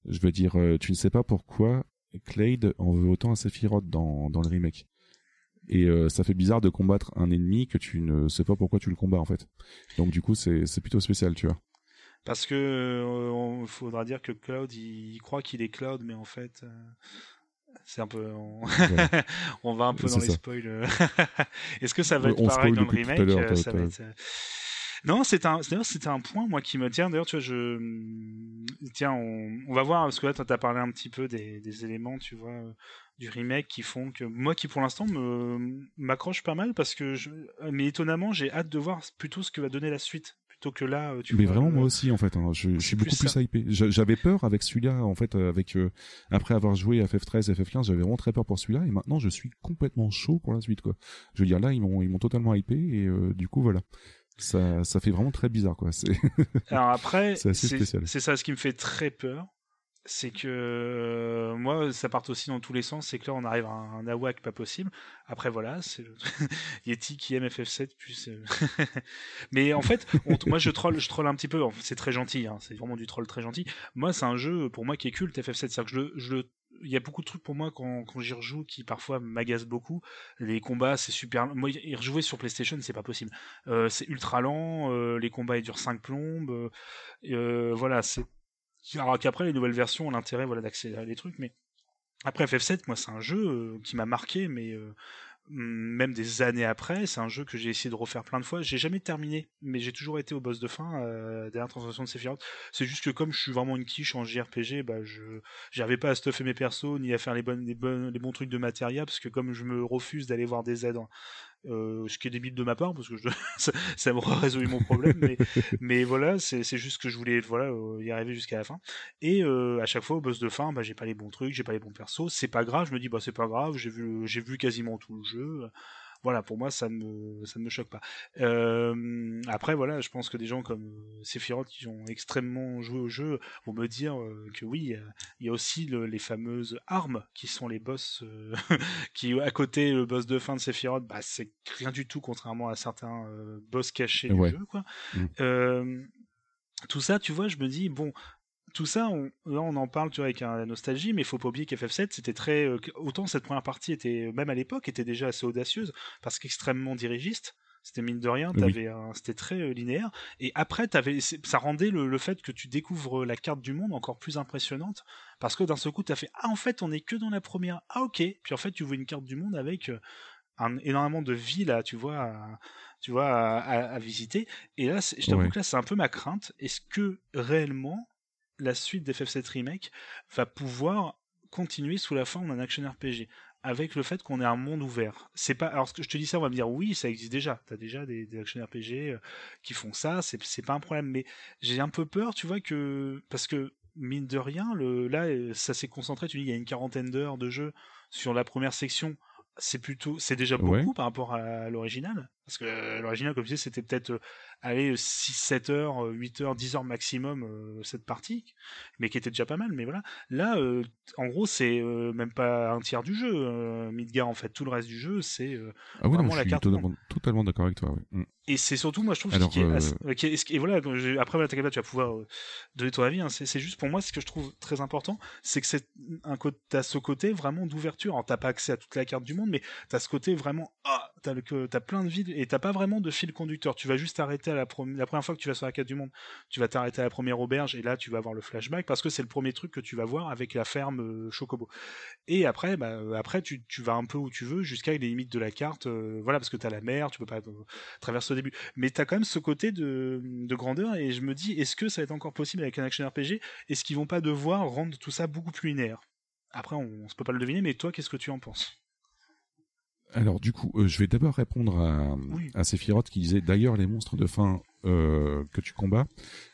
Je veux dire, tu ne sais pas pourquoi Clade en veut autant à Sephiroth dans, dans le remake. Et euh, ça fait bizarre de combattre un ennemi que tu ne sais pas pourquoi tu le combats en fait. Donc du coup c'est c'est plutôt spécial tu vois. Parce que il faudra dire que Cloud, il, il croit qu'il est Cloud, mais en fait, euh, c'est un peu. On... Voilà. [LAUGHS] on va un peu dans les spoils. euh. [LAUGHS] Est-ce que ça va être on pareil dans le remake euh, ça va être, euh, Non, c'est un, d'ailleurs, c'était un point, moi, qui me tient. D'ailleurs, tu vois, je. Tiens, on, on va voir, parce que là, tu as parlé un petit peu des, des éléments, tu vois, euh, du remake qui font que. Moi, qui pour l'instant me m'accroche pas mal, parce que. Je... Mais étonnamment, j'ai hâte de voir plutôt ce que va donner la suite, plutôt que là, euh, tu Mais vois. vraiment le- moi aussi en fait. hein. Je, suis beaucoup plus hypé. J'a- J'avais peur avec celui-là en fait euh, avec euh, après avoir joué à FF13 et FF15 j'avais vraiment très peur pour celui-là et maintenant je suis complètement chaud pour la suite quoi. Je veux dire là ils m'ont ils m'ont totalement hypé et euh, du coup voilà. Ça ça fait vraiment très bizarre quoi. C'est [LAUGHS] Alors après, C'est assez c'est spécial. c'est ça ce qui me fait très peur. C'est que euh, moi, ça part aussi dans tous les sens. C'est que là, on arrive à un nawak pas possible. Après, voilà, c'est le [LAUGHS] Yeti qui aime FF7. Plus, euh, [LAUGHS] mais en fait, on- moi, je troll, je troll un petit peu. C'est très gentil. hein, c'est vraiment du troll très gentil. Moi, c'est un jeu pour moi qui est culte FF7. C'est-à-dire que je le, je le, il y a beaucoup de trucs pour moi quand, quand j'y rejoue qui parfois m'agacent beaucoup. Les combats, c'est super. Moi, y rejouer sur PlayStation, c'est pas possible. Euh, c'est ultra lent. euh, les combats, ils durent 5 plombes. euh, voilà, c'est. Alors qu'après, les nouvelles versions ont l'intérêt voilà, d'accélérer les trucs, mais. Après FF7, moi, c'est un jeu qui m'a marqué, mais même des années après, c'est un jeu que j'ai essayé de refaire plein de fois. J'ai jamais terminé, mais j'ai toujours été au boss de fin euh, derrière Transformation de Sephiroth. C'est juste que comme je suis vraiment une quiche en JRPG, bah je pas à stuffer mes persos ni à faire les bonnes les bonnes les bons trucs de matériel parce que comme je me refuse d'aller voir des aides. Euh, ce qui est débile de ma part parce que je, [LAUGHS] ça, ça me résolu mon problème mais, [LAUGHS] mais voilà c'est c'est juste que je voulais voilà euh, y arriver jusqu'à la fin. Et euh, à chaque fois au boss de fin bah j'ai pas les bons trucs j'ai pas les bons persos c'est pas grave je me dis bah c'est pas grave j'ai vu j'ai vu quasiment tout le jeu voilà, pour moi, ça me, ça ne me choque pas. Euh, après, voilà, je pense que des gens comme euh, Sephiroth qui ont extrêmement joué au jeu vont me dire euh, que oui, il y a aussi le, les fameuses armes qui sont les boss, euh, [LAUGHS] qui à côté le boss de fin de Sephiroth, bah c'est rien du tout contrairement à certains euh, boss cachés Ouais. du jeu, quoi. Mm. Euh, tout ça, tu vois, je me dis bon, tout ça, on, là on en parle tu vois, avec un- la nostalgie, mais il faut pas oublier qu'FF7 c'était très. euh, autant cette première partie était, même à l'époque, était déjà assez audacieuse, parce qu'extrêmement dirigiste. C'était mine de rien, Oui. c'était très euh, linéaire. Et après, ça rendait le, le fait que tu découvres la carte du monde encore plus impressionnante, parce que d'un seul coup, t'as fait Ah, en fait, on est que dans la première. Ah, ok. Puis en fait, tu vois une carte du monde avec euh, un, énormément de villes, là, tu vois, à, tu vois, à, à- à visiter. Et là, je t'avoue Ouais. que là, c'est un peu ma crainte. Est-ce que réellement la suite d'FF7 Remake va pouvoir continuer sous la forme d'un action RPG avec le fait qu'on ait un monde ouvert. C'est pas alors ce que je te dis ça, on va me dire oui, ça existe déjà. T'as déjà des, des action RPG euh, qui font ça, c'est c'est pas un problème. Mais j'ai un peu peur, tu vois que parce que mine de rien, le là ça s'est concentré. Tu dis il y a une quarantaine d'heures de jeu sur la première section. C'est plutôt, c'est déjà beaucoup Ouais. par rapport à l'original. Parce que euh, l'original, comme je disais, c'était peut-être euh, aller 6, 7 heures, euh, 8 heures, 10 heures maximum euh, cette partie, mais qui était déjà pas mal. Mais voilà, là, euh, en gros, c'est euh, même pas un tiers du jeu, euh, Midgar en fait. Tout le reste du jeu, c'est euh, Ah oui, non, Vraiment je la suis carte totalement, totalement d'accord avec toi. Mm. et c'est surtout, moi, je trouve Alors, ce qui est euh, assez- euh, qui est- ce qui- et voilà, après, voilà, tu vas pouvoir euh, donner ton avis. hein. c'est juste pour moi, ce que je trouve très important, c'est que c'est un côté, t'as ce côté vraiment d'ouverture. Alors, t'as pas accès à toute la carte du monde, mais t'as ce côté vraiment, ah, que t'as plein de villes et t'as pas vraiment de fil conducteur. Tu vas juste t'arrêter à la, première fois que tu vas sur la carte du monde, tu vas t'arrêter à la première auberge et là, tu vas avoir le flashback parce que c'est le premier truc que tu vas voir avec la ferme euh, Chocobo. Et après, bah, euh, après, tu, vas un peu où tu veux jusqu'à les limites de la carte. euh, voilà, parce que t'as la mer, tu peux pas traverser au début. Mais t'as quand même ce côté de, de grandeur et je me dis, est-ce que ça va être encore possible avec un action RPG Est-ce qu'ils vont pas devoir rendre tout ça beaucoup plus linéaire? Après, on, se peut pas le deviner, mais toi, qu'est-ce que tu en penses? Alors du coup, euh, je vais d'abord répondre à, Oui. à Sephiroth qui disait d'ailleurs les monstres de fin euh, que tu combats,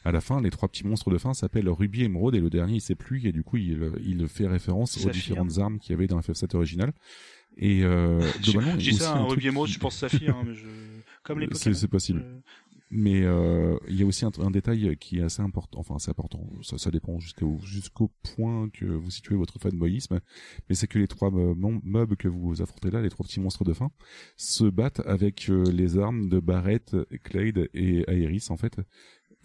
à la fin, les trois petits monstres de fin s'appellent Ruby, Émeraude et le dernier il sait plus et du coup il, il fait référence aux différentes armes qu'il y avait dans FF7 original. Et euh, [LAUGHS] globalement, Je dis ça, un truc Ruby Emerald, qui- je pense Saphir, hein, mais je... comme les C'est Pokémon. c'est possible. Mais euh, il y a aussi un, un détail qui est assez important, enfin assez important, ça, ça dépend jusqu'au jusqu'au point que vous situez votre fanboyisme, mais c'est que les trois mobs que vous affrontez là, les trois petits monstres de fin, se battent avec euh, les armes de Barrett, Clade et Aeris en fait.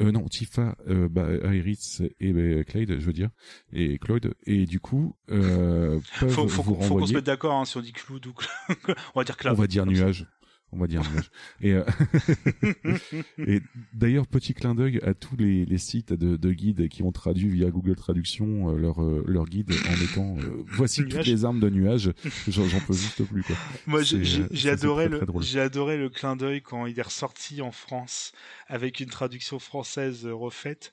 Euh, non, Tifa, euh, bah, et Clade, je veux dire, et Cloyd, et du coup, euh, [LAUGHS] peuvent Faut, faut, vous faut qu'on se mette d'accord hein, si on dit Cloud ou [LAUGHS] on va dire on Cloud. va dire nuage. On va dire. Et, euh, [LAUGHS] et d'ailleurs, petit clin d'œil à tous les, les sites de, de guides qui ont traduit via Google Traduction euh, leur, euh, leur guide en mettant euh, voici toutes les armes de nuage. J'en peux juste plus quoi. Moi, j'ai adoré très, le, j'ai adoré le clin d'œil quand il est ressorti en France avec une traduction française refaite.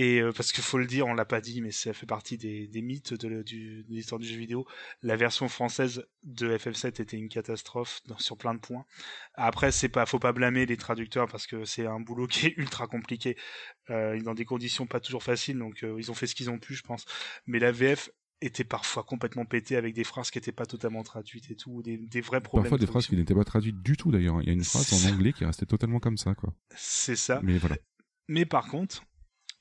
Et euh, parce qu'il faut le dire, on l'a pas dit, mais ça fait partie des, des mythes de, le- du- de l'histoire du jeu vidéo. La version française de FF7 était une catastrophe [LAUGHS] dans- sur plein de points. Après, c'est pas, faut pas blâmer les traducteurs parce que c'est un boulot qui est [LAUGHS] ultra compliqué, euh, dans des conditions pas toujours faciles. Donc, euh, ils ont fait ce qu'ils ont pu, je pense. Mais la VF était parfois complètement pétée avec des phrases qui étaient pas totalement traduites et tout, des, des vrais problèmes. Parfois de des phrases qui n'étaient pas traduites du tout d'ailleurs. Il y a une phrase en anglais qui est restée totalement comme ça quoi. C'est ça. Mais voilà. Mais par contre,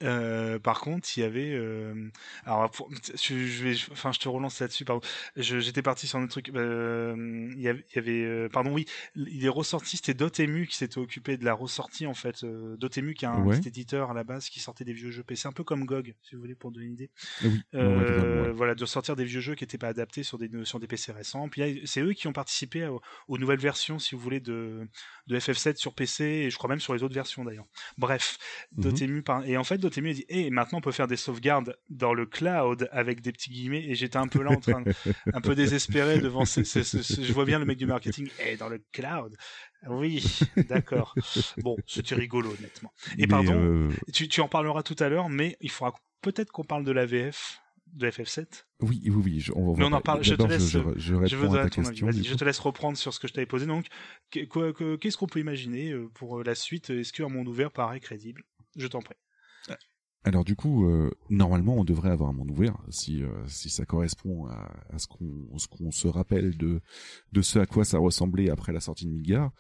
Euh, par contre, il y avait. Euh... Alors, pour... je, vais, enfin, je te relance là-dessus. Pardon. J'étais parti sur un truc. Euh... Il y avait, il y avait pardon, oui, il est ressorti. C'était Dotemu qui s'était occupé de la ressortie en fait. Dotemu qui est un Ouais. petit éditeur à la base qui sortait des vieux jeux PC, un peu comme GOG, si vous voulez, pour donner une idée. Ah oui, ouais. Voilà, de sortir des vieux jeux qui n'étaient pas adaptés sur des sur des PC récents. Puis là, c'est eux qui ont participé à- aux nouvelles versions, si vous voulez, de de FF7 sur PC et je crois même sur les autres versions d'ailleurs. Bref, Mhm. Dotemu par- et en fait Dotemu a dit "Eh, maintenant on peut faire des sauvegardes dans le cloud avec des petits guillemets" et j'étais un peu là en train de- un peu désespéré devant ce, ce- ce- ce- je vois bien le mec du marketing "Eh, dans le cloud." Oui, d'accord. Bon, c'était rigolo honnêtement. Et Mais, pardon, euh, tu, tu en parleras tout à l'heure, mais il faudra peut-être qu'on parle de la VF de FF7. oui, oui, oui. je- on va Mais on en parle- je te laisse- Je, je, réponds à ta question. Te laisse reprendre sur ce que je t'avais posé. Donc, qu'est-ce qu'on peut imaginer euh, pour la suite? Est-ce qu'un monde ouvert paraît crédible? Je t'en prie. Alors du coup, euh, normalement, on devrait avoir un monde ouvert si euh, si ça correspond à, ce qu'on ce qu'on se rappelle de de ce à quoi ça ressemblait après la sortie de Midgar.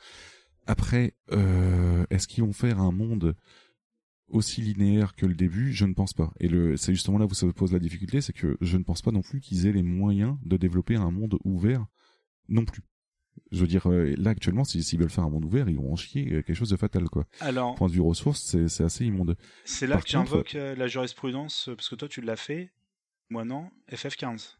Après, euh, est-ce qu'ils vont faire un monde aussi linéaire que le début? Je ne pense pas. Et le c'est justement là où ça pose la difficulté, c'est que je ne pense pas non plus qu'ils aient les moyens de développer un monde ouvert non plus. Je veux dire, euh, là actuellement, s'ils veulent faire un monde ouvert, ils vont en chier euh, quelque chose de fatal, quoi. Alors, Point de vue ressources, c'est assez immonde. c'est là par que contre- j'invoque euh, la jurisprudence, parce que toi tu l'as fait, moi non, FF15.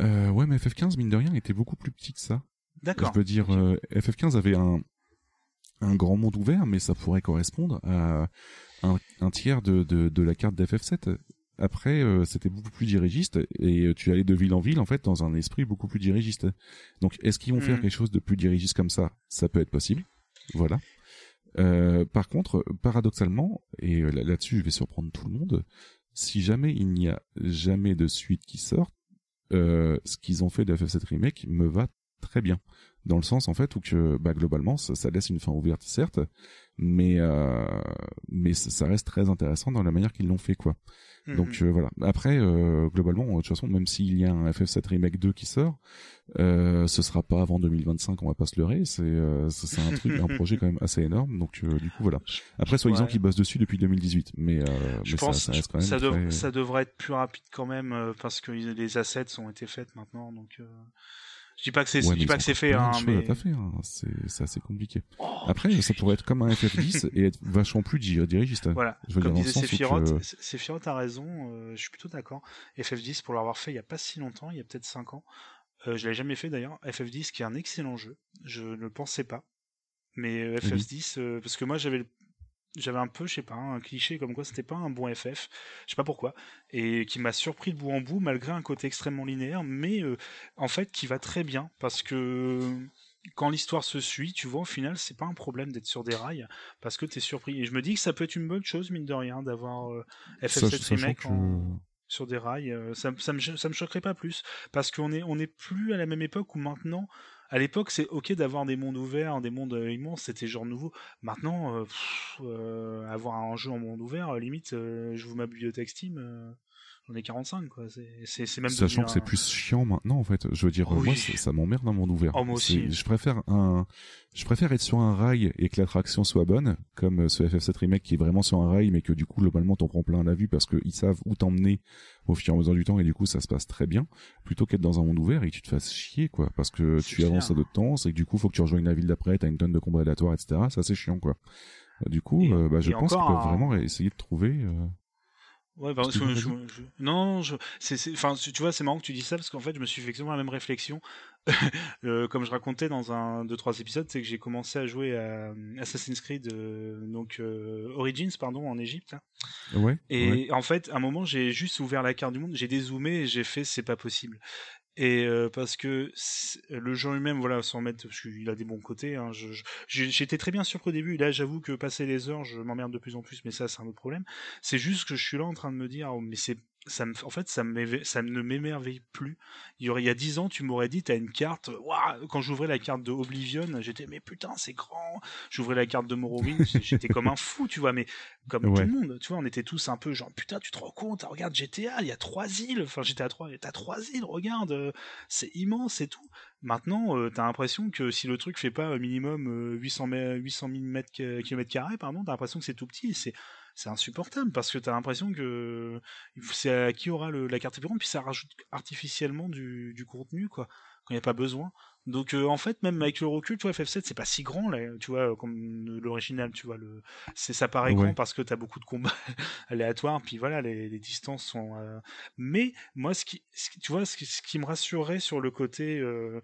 Euh, ouais, mais FF15, mine de rien, était beaucoup plus petit que ça. D'accord. Je veux dire, Ok. euh, FF15 avait un, un grand monde ouvert, mais ça pourrait correspondre à un, un tiers de, de, de la carte d'FF7. Après, euh, c'était beaucoup plus dirigiste, et euh, tu allais de ville en ville, en fait, dans un esprit beaucoup plus dirigiste. Donc, est-ce qu'ils vont faire Mhm. quelque chose de plus dirigiste comme ça? Ça peut être possible. Voilà. Euh, par contre, paradoxalement, et là- là-dessus, je vais surprendre tout le monde, si jamais il n'y a jamais de suite qui sort, euh, ce qu'ils ont fait de FF7 Remake me va très bien. Dans le sens, en fait, où que, bah, globalement, ça, ça laisse une fin ouverte, certes, mais, euh, mais ça reste très intéressant dans la manière qu'ils l'ont fait, quoi. Mhm. Donc euh, voilà. Après, euh, globalement, de toute façon, même s'il y a un FF7 Remake 2 qui sort, ce sera pas avant 2025, on va pas se leurrer. C'est un truc, un [LAUGHS] projet quand même assez énorme. Donc du coup voilà. Après, soit disant Ouais. qu'ils bossent dessus depuis 2018, mais, je mais pense ça, ça reste quand même ça, dev- très- ça devrait être plus rapide quand même parce que les assets ont été faits maintenant donc je dis pas que c'est Ouais, je dis mais pas que c'est fait hein, mais à taffer, hein. C'est c'est assez compliqué. Oh, Après, ça pourrait être comme un FF10 et être vachement plus di- dirigiste. Voilà, Je veux comme dire, disait Sephiroth, a raison, euh, je suis plutôt d'accord. FF10, pour l'avoir fait il y a pas si longtemps, il y a peut-être 5 ans, euh, je l'avais jamais fait d'ailleurs, FF10 qui est un excellent jeu, je ne le pensais pas, mais euh, Mhm. FF10, euh, parce que moi j'avais le- j'avais un peu, je sais pas, un cliché comme quoi c'était pas un bon FF, je sais pas pourquoi, et qui m'a surpris de bout en bout malgré un côté extrêmement linéaire, mais euh, en fait qui va très bien parce que quand l'histoire se suit, tu vois, au final, c'est pas un problème d'être sur des rails parce que t'es surpris. Et je me dis que ça peut être une bonne chose, mine de rien, d'avoir euh, FF7 Sach- sachant Remake en- sur des rails. euh, ça, ça, me, ça me choquerait pas plus parce qu'on est, on est plus à la même époque où maintenant. À l'époque, c'est ok d'avoir des mondes ouverts, des mondes euh, immenses, c'était genre nouveau. Maintenant, euh, euh, avoir un jeu en monde ouvert, limite, je vous ma bibliothèque Steam, euh, j'en ai 45, quoi. C'est- C'est même Sachant que c'est un- plus chiant maintenant en fait. Je veux dire, Oh moi ça, m'emmerde dans mon ouvert. Oh, moi aussi. Je préfère un, je préfère être sur un rail et que l'attraction soit bonne, comme euh, ce FF7 remake qui est vraiment sur un rail, mais que du coup globalement t'en prends plein la vue parce qu'ils savent où t'emmener au fur et à mesure du temps et du coup ça se passe très bien, plutôt qu'être dans un monde ouvert et que tu te fasses chier quoi, parce que tu avances à d'autres temps, c'est que du coup faut que tu rejoignes la ville d'après, t'as une tonne de combats aléatoires, etc. Ça c'est chiant quoi. Euh, Du coup, Et- euh, bah, je et pense peuvent un- vraiment essayer de trouver. euh, Ouais, bah, je- je- vas-y. je- non, c'est, enfin, tu tu vois, c'est marrant que tu dis ça parce qu'en fait, je me suis fait exactement la même réflexion. [LAUGHS] Euh, comme je racontais dans un, deux, trois épisodes, c'est que j'ai commencé à jouer à Assassin's Creed, euh, donc euh, Origins, pardon, en Égypte. hein. Ouais. Et ouais. en fait, à un moment, j'ai juste ouvert la carte du monde, j'ai dézoomé et j'ai fait c'est pas possible. Et euh, parce que le jeu lui-même, voilà, sans mettre, parce qu'il a des bons côtés. Hein, J'étais très bien surpris au début. Là, j'avoue que passer les heures, je m'emmerde de plus en plus, mais ça, c'est un autre problème. C'est juste que je suis là en train de me dire, oh, mais c'est ça me, en fait, ça, ne m'émerveille plus. Il y aurait, il y a 10 ans, tu m'aurais dit, t'as une carte. Quand j'ouvrais la carte de Oblivion, j'étais, mais putain, c'est grand. J'ouvrais la carte de Morrowind, [LAUGHS] j'étais comme un fou, tu vois, mais comme Ouais. tout le monde, tu vois, on était tous un peu genre, putain, tu te rends compte, regarde GTA, il y a trois îles. Enfin, GTA 3, t'as trois îles, regarde, euh, c'est immense et tout. Maintenant, euh, t'as l'impression que si le truc fait pas euh, minimum euh, 800, mè- 800 000 mètres, ca- kilomètres carrés, pardon, t'as l'impression que c'est tout petit. et C'est, c'est insupportable parce que t'as l'impression que c'est à qui aura le- la carte grande, puis ça rajoute artificiellement du, du contenu, quoi, quand il n'y a pas besoin. Donc euh, en fait, même avec le recul, tu vois, FF7 c'est pas si grand là, tu vois, comme l'original, tu vois, le, c'est ça paraît Ouais. grand parce que t'as beaucoup de combats [LAUGHS] aléatoires, puis voilà, les, les distances sont. euh, Mais moi, ce qui, ce qui- tu vois, ce qui, ce qui me rassurait sur le côté euh,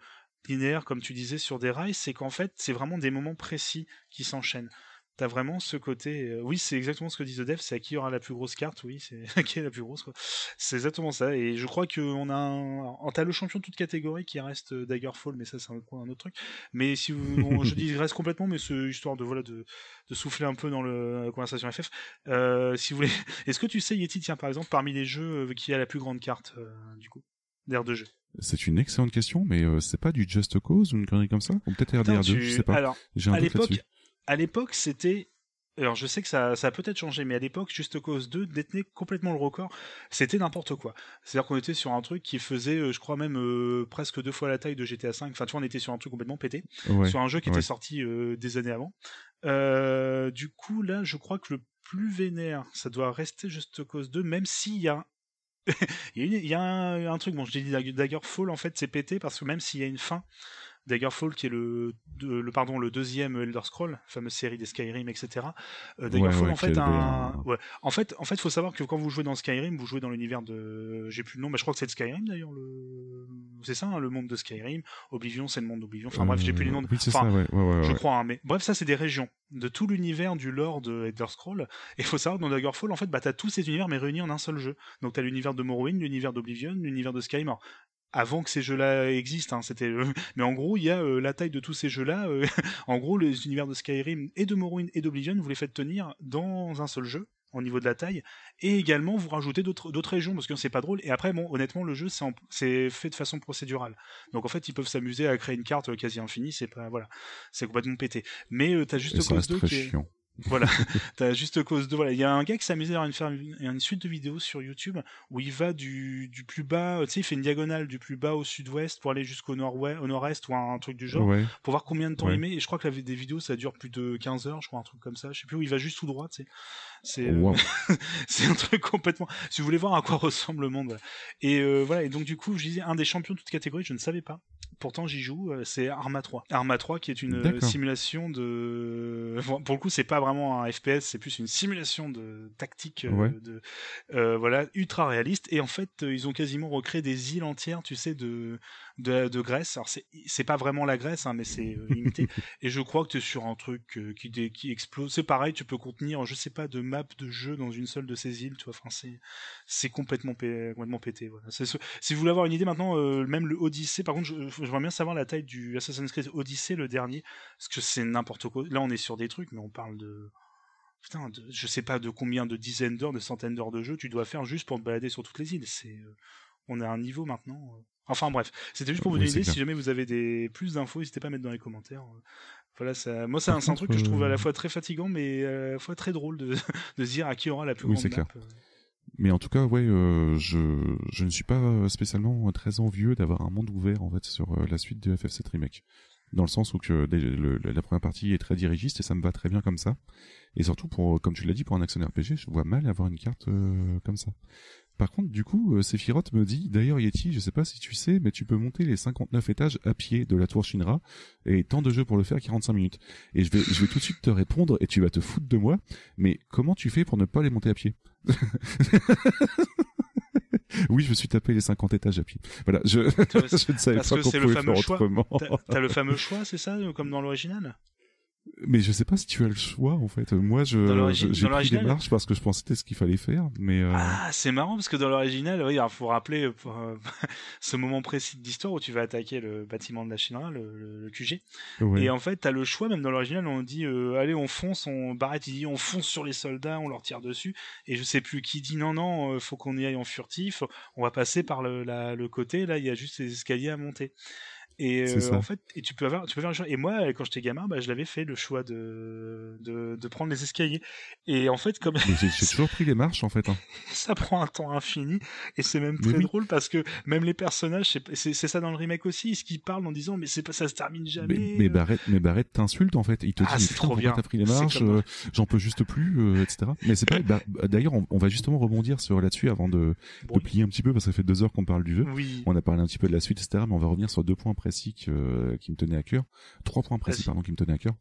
linéaire, comme tu disais, sur des rails, c'est qu'en fait, c'est vraiment des moments précis qui s'enchaînent. T'as vraiment ce côté. euh, oui, c'est exactement ce que dit The Dev, c'est à qui aura la plus grosse carte, oui, c'est [LAUGHS] à qui est la plus grosse, quoi. C'est exactement ça, et je crois qu'on a un. T'as le champion de toute catégorie qui reste euh, Daggerfall, mais ça, c'est un, autre- un autre truc. Mais si vous. [LAUGHS] on- je reste complètement, mais c'est histoire de, voilà, de, de souffler un peu dans le, la conversation FF. Euh, si vous voulez. [LAUGHS] Est-ce que tu sais, Yeti, tiens, par exemple, parmi les jeux, qui a la plus grande carte, euh, du coup, d'air de jeu? C'est une excellente question, mais c'est pas du Just Cause ou une connerie comme ça? Ou peut-être Putain, RDR2, tu- je sais pas. Alors, J'ai un à l'époque. À l'époque, c'était. Alors, je sais que ça, ça a peut-être changé, mais à l'époque, Just Cause 2 détenait complètement le record. C'était n'importe quoi. C'est-à-dire qu'on était sur un truc qui faisait, euh, je crois même, euh, presque deux fois la taille de GTA V. Enfin, tu vois, on était sur un truc complètement pété. Ouais. sur un jeu qui ouais. était sorti euh, des années avant. Euh, du coup, là, je crois que le plus vénère, ça doit rester Just Cause 2, même s'il y a. [LAUGHS] il y a, une- il y a un, un truc, bon, je dis Dag- Daggerfall, en fait, c'est pété parce que même s'il y a une fin, Daggerfall, qui est le, de- le, pardon, le deuxième Elder Scroll, fameuse série des Skyrim, etc. Euh, Daggerfall, ouais, en fait, un... ouais. en fait, en fait, faut savoir que quand vous jouez dans Skyrim, vous jouez dans l'univers de, j'ai plus le nom, mais je crois que c'est de Skyrim d'ailleurs, le, c'est ça, hein, le monde de Skyrim. Oblivion, c'est le monde d'Oblivion. Enfin bref, j'ai plus les noms. de- Euh, Oui, enfin, ça, je crois, hein, mais bref, ça c'est des régions de tout l'univers du lore de Elder Scroll. Et il faut savoir que dans Daggerfall, en fait, bah, t'as tous ces univers mais réunis en un seul jeu. Donc t'as l'univers de Morrowind, l'univers d'Oblivion, l'univers de Skyrim. Avant que ces jeux-là existent, hein, c'était. euh, [LAUGHS] Mais en gros, il y a euh, la taille de tous ces jeux-là. euh, [LAUGHS] en gros, les univers de Skyrim et de Morrowind et d'Oblivion, vous les faites tenir dans un seul jeu au niveau de la taille et également vous rajoutez d'autres d'autres régions parce que c'est pas drôle et après bon honnêtement le jeu c'est en- c'est fait de façon procédurale donc en fait ils peuvent s'amuser à créer une carte euh, quasi infinie c'est pas voilà c'est complètement pété mais t'as juste cause reste 2 très qui est chiant. Voilà, [LAUGHS] t'as juste cause de voilà. Il y a un gars qui amusé à faire une, une suite de vidéos sur YouTube où il va du, du plus bas, tu sais, il fait une diagonale du plus bas au sud-ouest pour aller jusqu'au nord-ouest, au nord-est ou un, truc du genre Ouais. pour voir combien de temps Ouais. il met. Et je crois que la, des vidéos ça dure plus de 15 heures, je crois un truc comme ça. Je sais plus où il va juste tout droit, tu sais. C'est Wow. [LAUGHS] c'est un truc complètement. Si vous voulez voir à quoi ressemble le monde. Voilà. Et euh, voilà. Et donc du coup, je disais un des champions de toute catégorie, je ne savais pas. Pourtant, j'y joue. euh, C'est Arma 3. Arma 3, qui est une euh, simulation de. [LAUGHS] Bon, Pour le coup, c'est pas vraiment un FPS, c'est plus une simulation de tactique, Ouais. de voilà, ultra réaliste. Et en fait, ils ont quasiment recréé des îles entières, tu sais, de de, de Grèce. Alors c'est pas vraiment la Grèce, hein, mais c'est euh, imité. [LAUGHS] Et je crois que tu es sur un truc euh, qui, dé- qui explose. C'est pareil, tu peux contenir, je sais pas, de maps de jeu dans une seule de ces îles, tu vois. Enfin, c'est, complètement, pé- complètement pété. Voilà. Ce- Si vous voulez avoir une idée maintenant, euh, même le Odyssey, par contre, je- j'aimerais bien savoir la taille du Assassin's Creed Odyssey, le dernier, parce que c'est n'importe quoi. Là, on est sur des trucs, mais on parle de. Putain, de- je sais pas de combien de dizaines d'heures, de centaines d'heures de jeu tu dois faire juste pour te balader sur toutes les îles. C'est, euh, on a un niveau maintenant. Enfin bref, c'était juste pour vous Oui, donner une idée. Si jamais vous avez des plus d'infos, n'hésitez pas à mettre dans les commentaires. Euh, Voilà, ça... moi c'est un, truc que je trouve à la euh, fois très fatigant, mais euh, à la fois très drôle de, [LAUGHS] dire à qui aura la plus Oui, grande c'est map. clair. Mais en tout cas, ouais, euh, je, je ne suis pas spécialement très envieux d'avoir un monde ouvert en fait sur la suite de FF7 Remake. Dans le sens où que le- la première partie est très dirigiste et ça me va très bien comme ça. Et surtout pour, comme tu l'as dit, pour un action RPG, je vois mal avoir une carte euh, comme ça. Par contre, du coup, euh, Sephiroth me dit, d'ailleurs Yeti, je sais pas si tu sais, mais tu peux monter les 59 étages à pied de la tour Shinra, et tant de jeux pour le faire, 45 minutes. Et je vais, je vais tout de suite te répondre, et tu vas te foutre de moi, mais comment tu fais pour ne pas les monter à pied? [LAUGHS] Oui, je me suis tapé les 50 étages à pied. Voilà, je, [LAUGHS] je ne savais parce pas que qu'on pouvait fameux faire choix. autrement. T'as- T'as le fameux choix, c'est ça, comme dans l'original? Mais je sais pas si tu as le choix en fait. Moi, je j'ai pris des marches parce que je pensais que c'était ce qu'il fallait faire, mais euh, Ah, c'est marrant parce que dans l'original, oui, il faut rappeler euh, euh, [LAUGHS] ce moment précis de l'histoire où tu vas attaquer le bâtiment de la Shinra, le, le- QG. ouais. Et en fait, t'as le choix, même dans l'original, on dit euh, allez, on fonce, on Barrett il dit on fonce sur les soldats, on leur tire dessus. Et je sais plus qui dit non, non, faut qu'on y aille en furtif, on va passer par le, la- le côté, là, il y a juste les escaliers à monter. Et euh, en fait, et tu peux avoir, tu peux faire le choix. Et moi, quand j'étais gamin, bah, je l'avais fait le choix de, de, de prendre les escaliers. Et en fait, comme j'ai [LAUGHS] toujours pris les marches en fait. hein. ça prend un temps infini et c'est même Mais très oui. drôle parce que même les personnages c'est- ça dans le remake aussi ce qu'ils parlent en disant mais c'est pas ça se termine jamais Mais, mais euh. Barrett, mais Barrett t'insulte en fait. Il te Ah, dit c'est mais trop bien. t'as pris les marches euh, J'en peux juste plus, euh, etc. Mais c'est pas. bah, D'ailleurs, on, on va justement rebondir sur là-dessus avant de, Bon, de plier un petit peu parce que ça fait deux heures qu'on parle du jeu. oui On a parlé un petit peu de la suite, etc. Mais on va revenir sur deux points précis que- euh, qui me tenaient à cœur. Trois points précis, pardon, qui me tenaient à cœur.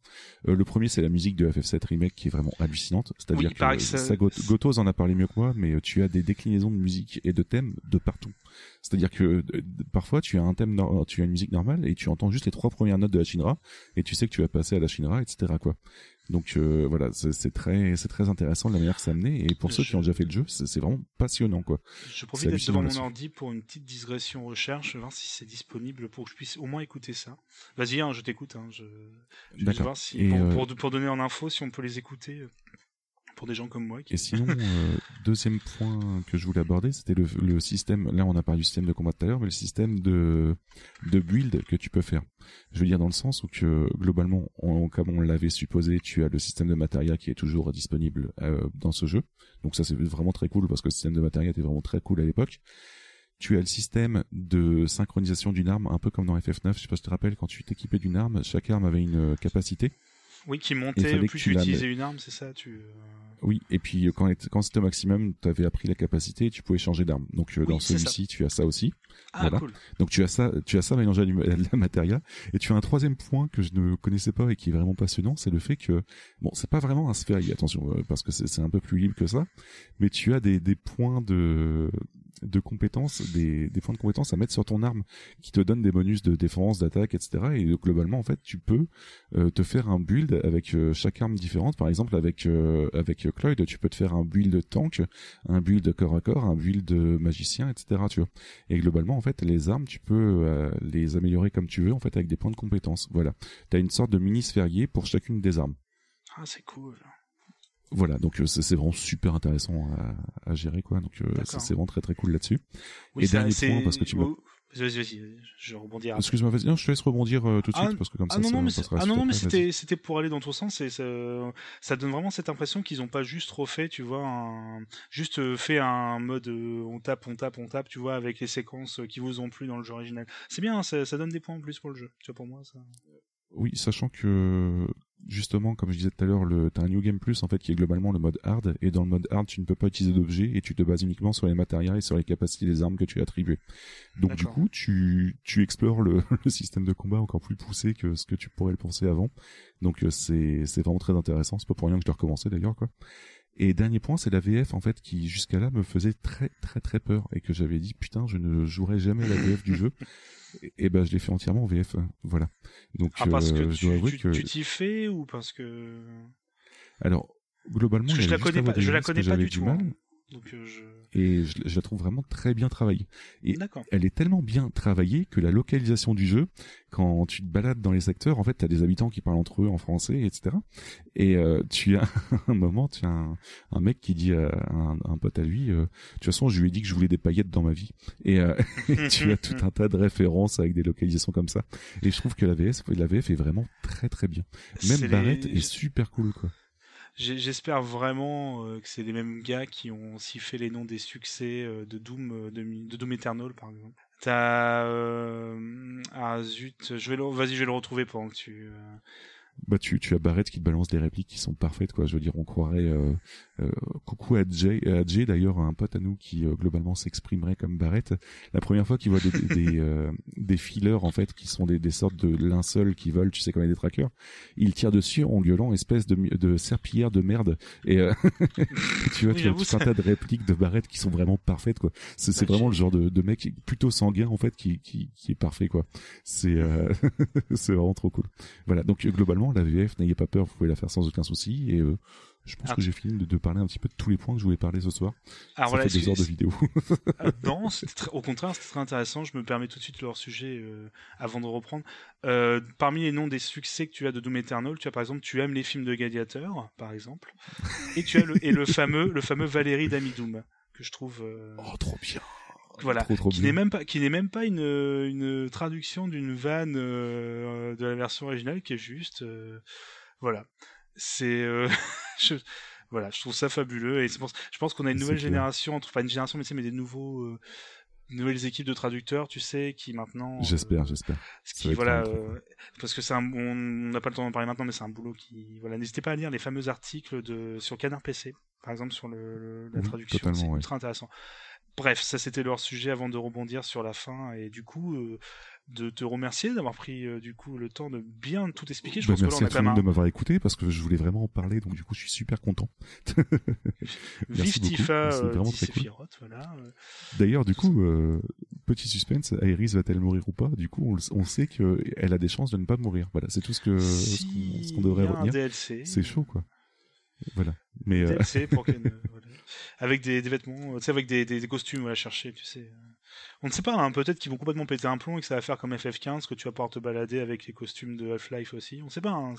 Euh, le premier, c'est la musique de FF7 Remake qui est vraiment hallucinante. C'est-à-dire Oui, que, que ça- ça, Got- Gotos en a parlé mieux que moi, mais tu as des déclinaisons de musique et de thèmes de partout. C'est-à-dire que euh, parfois, tu as un thème, tu as une musique normale et tu entends juste les trois premières notes de la Shinra et tu sais que tu vas passer à la Shinra, etc. Quoi. Donc euh, voilà, c'est très, c'est très intéressant de la manière que ça amené. Et pour ceux qui ont déjà fait le jeu, c'est vraiment passionnant, quoi. je profite d'être devant mon ordi pour une petite digression recherche voir si c'est disponible pour que je puisse au moins écouter ça vas-y hein, je t'écoute hein, je, je vais voir si Et, pour, euh, pour, pour donner en info si on peut les écouter euh, pour des gens comme moi qui... Et sinon, [LAUGHS] euh, deuxième point que je voulais aborder, c'était le, le système. Là, on a parlé du système de combat tout à l'heure, mais le système de de build que tu peux faire. Je veux dire dans le sens où que globalement, on- comme on l'avait supposé, tu as le système de matériel qui est toujours disponible euh, dans ce jeu. Donc ça, c'est vraiment très cool parce que le système de matériel était vraiment très cool à l'époque. Tu as le système de synchronisation d'une arme, un peu comme dans FF9. Je sais pas si tu te rappelles, quand tu t'équipais d'une arme, chaque arme avait une euh, capacité. Oui qui montait plus tu utilisais une arme c'est ça tu euh, Oui, et puis euh, quand, quand c'était au maximum, tu avais appris la capacité, tu pouvais changer d'arme. Donc euh, Oui, dans celui-ci, tu as ça aussi. ah Voilà. cool Donc tu as ça, tu as ça mélangé à, la matéria. Et tu as un troisième point que je ne connaissais pas et qui est vraiment passionnant, c'est le fait que bon, c'est pas vraiment un sphérique, attention, parce que c'est c'est un peu plus libre que ça, mais tu as des, des points de de compétences, des, points de compétences à mettre sur ton arme qui te donnent des bonus de défense, d'attaque, etc. Et globalement, en fait, tu peux euh, te faire un build avec euh, chaque arme différente. Par exemple, avec euh, avec Cloyd, tu peux te faire un build tank, un build corps à corps, un build magicien, etc. Tu vois. Et globalement, en fait, les armes, tu peux les améliorer comme tu veux, en fait, avec des points de compétences. Voilà. T'as une sorte de mini sphérié pour chacune des armes. ah c'est cool Voilà, donc euh, c'est vraiment super intéressant à, à gérer, quoi. Donc euh, c'est vraiment très très cool là-dessus. Oui, Et dernier point, parce que tu m'as- Oh, Vas-y, vas-y, je rebondis. Excuse-moi, vas-y, non, je te laisse rebondir euh, tout de Ah, suite parce que comme ça, Ah ça non, mais, ah non, non, mais c'était, c'était pour aller dans ton sens et ça, ça donne vraiment cette impression qu'ils ont pas juste refait, tu vois, un, juste fait un mode euh, on tape, on tape, on tape, tu vois, avec les séquences qui vous ont plu dans le jeu original. C'est bien, ça, ça donne des points en plus pour le jeu, tu vois, pour moi, ça. Oui, sachant que justement, comme je disais tout à l'heure, le t'as un New Game Plus en fait qui est globalement le mode hard et dans le mode hard, tu ne peux pas utiliser d'objets et tu te bases uniquement sur les matériels et sur les capacités des armes que tu as attribuées. Donc du coup, tu tu explores le, [LAUGHS] le système de combat encore plus poussé que ce que tu pourrais le penser avant. Donc euh, c'est c'est vraiment très intéressant. C'est pas pour rien que je l'ai recommencé d'ailleurs quoi. Et dernier point, c'est la VF en fait qui jusqu'à là me faisait très très très peur et que j'avais dit putain je ne jouerai jamais la VF du jeu. [LAUGHS] Et, et ben je l'ai fait entièrement en VF, voilà. Donc Ah, parce que euh, je dois tu, tu, que tu t'y fais ou parce que. alors globalement Parce que je la connais pas- je la d'Héloïse que connais pas du tout, mal hein. Donc, euh, je. Et je, je la trouve vraiment très bien travaillée. Et elle est tellement bien travaillée que la localisation du jeu, quand tu te balades dans les secteurs, en fait, t'as des habitants qui parlent entre eux en français, etc. Et euh, tu as [LAUGHS] un moment, tu as un, un mec qui dit à un, un pote à lui, euh, de toute façon, je lui ai dit que je voulais des paillettes dans ma vie. Et, euh, [LAUGHS] et tu as tout un tas de références avec des localisations comme ça. Et je trouve que la VS, la VF est vraiment très très bien. Même Barrett les- est super cool, quoi. J'espère vraiment euh, que c'est les mêmes gars qui ont aussi fait les noms des succès euh, de Doom, euh, de Doom Eternal par exemple. T'as euh, ah zut, je vais le, vas-y, je vais le retrouver pendant que tu. Euh, Bah tu, tu as Barrett qui te balance des répliques qui sont parfaites quoi. Je veux dire, on croirait euh, euh, coucou à Jay, à Jay d'ailleurs un pote à nous qui euh, globalement s'exprimerait comme Barrett. La première fois qu'il voit des des, [LAUGHS] euh, des fillers en fait qui sont des, des sortes de linceuls qui volent, tu sais comme des trackers, il tire dessus en gueulant espèce de de serpillière de merde et euh, [LAUGHS] tu vois Oui, tu as tout ça- un tas de répliques de Barrett qui sont vraiment parfaites quoi. C'est c'est Ouais, vraiment le genre de, de mec plutôt sanguin en fait qui qui qui est parfait quoi. C'est euh, [LAUGHS] c'est vraiment trop cool. Voilà, donc euh, globalement la VF, n'ayez pas peur, vous pouvez la faire sans aucun souci. Et euh, je pense Ah. que j'ai fini de, de parler un petit peu de tous les points que je voulais parler ce soir. Alors Ça voilà, fait deux heures de vidéo. [LAUGHS] Ah, [LAUGHS] non, très- au contraire, c'était très intéressant. Je me permets tout de suite leur sujet euh, avant de reprendre. Euh, parmi les noms des succès que tu as de Doom Eternal, tu as par exemple, tu aimes les films de Gladiator, par exemple, [LAUGHS] et tu as le, et le fameux, le fameux Valérie d'Amidoum que je trouve, oh, trop bien. Voilà, Trop, trop qui n'est même pas, qui n'est même pas une, une traduction d'une vanne euh, de la version originale, qui est juste, euh, voilà, c'est, euh, [LAUGHS] je, voilà, je trouve ça fabuleux et pour- je pense qu'on a une nouvelle génération, entre pas une génération, mais, mais des nouveaux, nouvelles équipes de traducteurs, tu sais, qui maintenant, euh, J'espère, j'espère. qui voilà, euh, parce que c'est un, on n'a pas le temps d'en parler maintenant, mais c'est un boulot qui, voilà, n'hésitez pas à lire les fameux articles de sur Canard PC, par exemple sur le, le- la traduction, c'est ouais. ultra intéressant. Bref, ça c'était leur sujet avant de rebondir sur la fin et du coup euh, de te remercier d'avoir pris euh, du coup le temps de bien tout expliquer. Je Bah, pense que là on à tout monde de un m'avoir écouté parce que je voulais vraiment en parler, donc du coup je suis super content. vive [LAUGHS] merci beaucoup, Tifa, c'est euh, cool. Voilà. D'ailleurs, du coup, euh, petit suspense, Aeris va-t-elle mourir ou pas? Du coup, on, sait qu'elle a des chances de ne pas mourir. Voilà, c'est tout ce que ce qu'on- ce Si qu'on devrait un retenir. C'est chaud, quoi. Voilà. Mais euh, DLC pour [LAUGHS] qu'elle ne- voilà. avec des, des vêtements, euh, tu sais, avec des, des, des costumes à chercher, tu sais. On ne sait pas, hein, peut-être qu'ils vont complètement péter un plomb et que ça va faire comme FF15, que tu vas pouvoir te balader avec les costumes de Half-Life aussi. On sait pas, hein,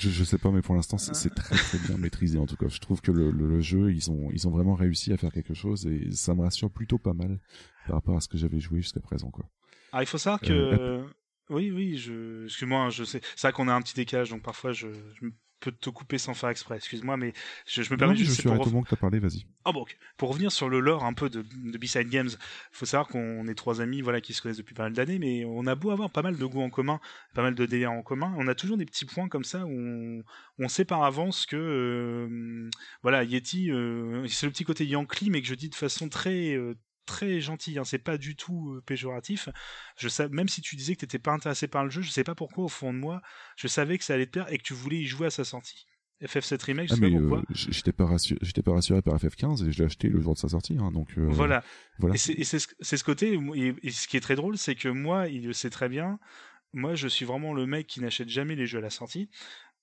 je, je sais pas, mais pour l'instant, Ah. c'est c'est très très bien maîtrisé en tout cas. Je trouve que le, le, le jeu, ils ont ils ont vraiment réussi à faire quelque chose et ça me rassure plutôt pas mal par rapport à ce que j'avais joué jusqu'à présent, quoi. Alors il faut savoir que... Euh, Oui, oui, je... excuse-moi, je sais. C'est vrai qu'on a un petit décalage, donc parfois je, je peux te couper sans faire exprès, excuse-moi, mais je, je me Non, permets juste... je suis pour le monde que t'as parlé, vas-y. Ah bon, ok. Pour revenir sur le lore un peu de, de B-Side Games, faut savoir qu'on est trois amis voilà, qui se connaissent depuis pas mal d'années, mais on a beau avoir pas mal de goûts en commun, pas mal de délires en commun, on a toujours des petits points comme ça où on, on sait par avance que euh, voilà, Yeti, euh, c'est le petit côté Yankee, mais que je dis de façon très... euh, très gentille, hein, c'est pas du tout euh, péjoratif. Je sais, même si tu disais que t'étais pas intéressé par le jeu, je sais pas pourquoi au fond de moi, je savais que ça allait te plaire et que tu voulais y jouer à sa sortie. FF7 Remake, je Ah sais pas euh, pourquoi. j'étais pas rassuré, j'étais pas rassuré par FF15 et je l'ai acheté le jour de sa sortie, hein, donc euh, Voilà. voilà. Et c'est ce, côté, et, et ce qui est très drôle, c'est que moi, il le sait très bien, moi je suis vraiment le mec qui n'achète jamais les jeux à la sortie,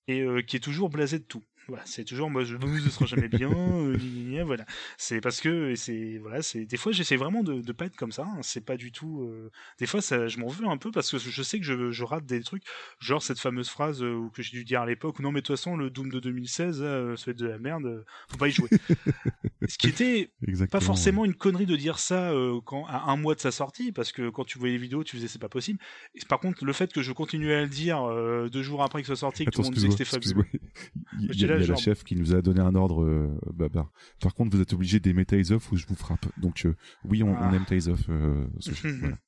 et qui est toujours blasé de tout. Voilà, c'est toujours moi je ne sera jamais bien, euh, voilà. C'est parce que c'est voilà, c'est des fois j'essaie vraiment de, de pas être comme ça. hein. C'est pas du tout. euh, Des fois ça, je m'en veux un peu parce que je sais que je, je rate des trucs, genre cette fameuse phrase euh, que j'ai dû dire à l'époque. Non mais de toute façon le Doom de 2016, euh, ça va être de la merde, euh, faut pas y jouer. [LAUGHS] Ce qui était Exactement. pas forcément une connerie de dire ça euh, quand à un mois de sa sortie, parce que quand tu voyais les vidéos, tu faisais c'est pas possible. Et par contre, le fait que je continuais à le dire euh, deux jours après que soit sorti, que tout le monde disait que c'était fabuleux. [LAUGHS] excuse-moi. Il y, J'étais a- là, il y a genre- la chef qui nous a donné un ordre, euh, Babar. Par contre, vous êtes obligé d'aimer of ou je vous frappe? Donc, euh, oui, on, Ah. on aime of. Euh, [LAUGHS] voilà.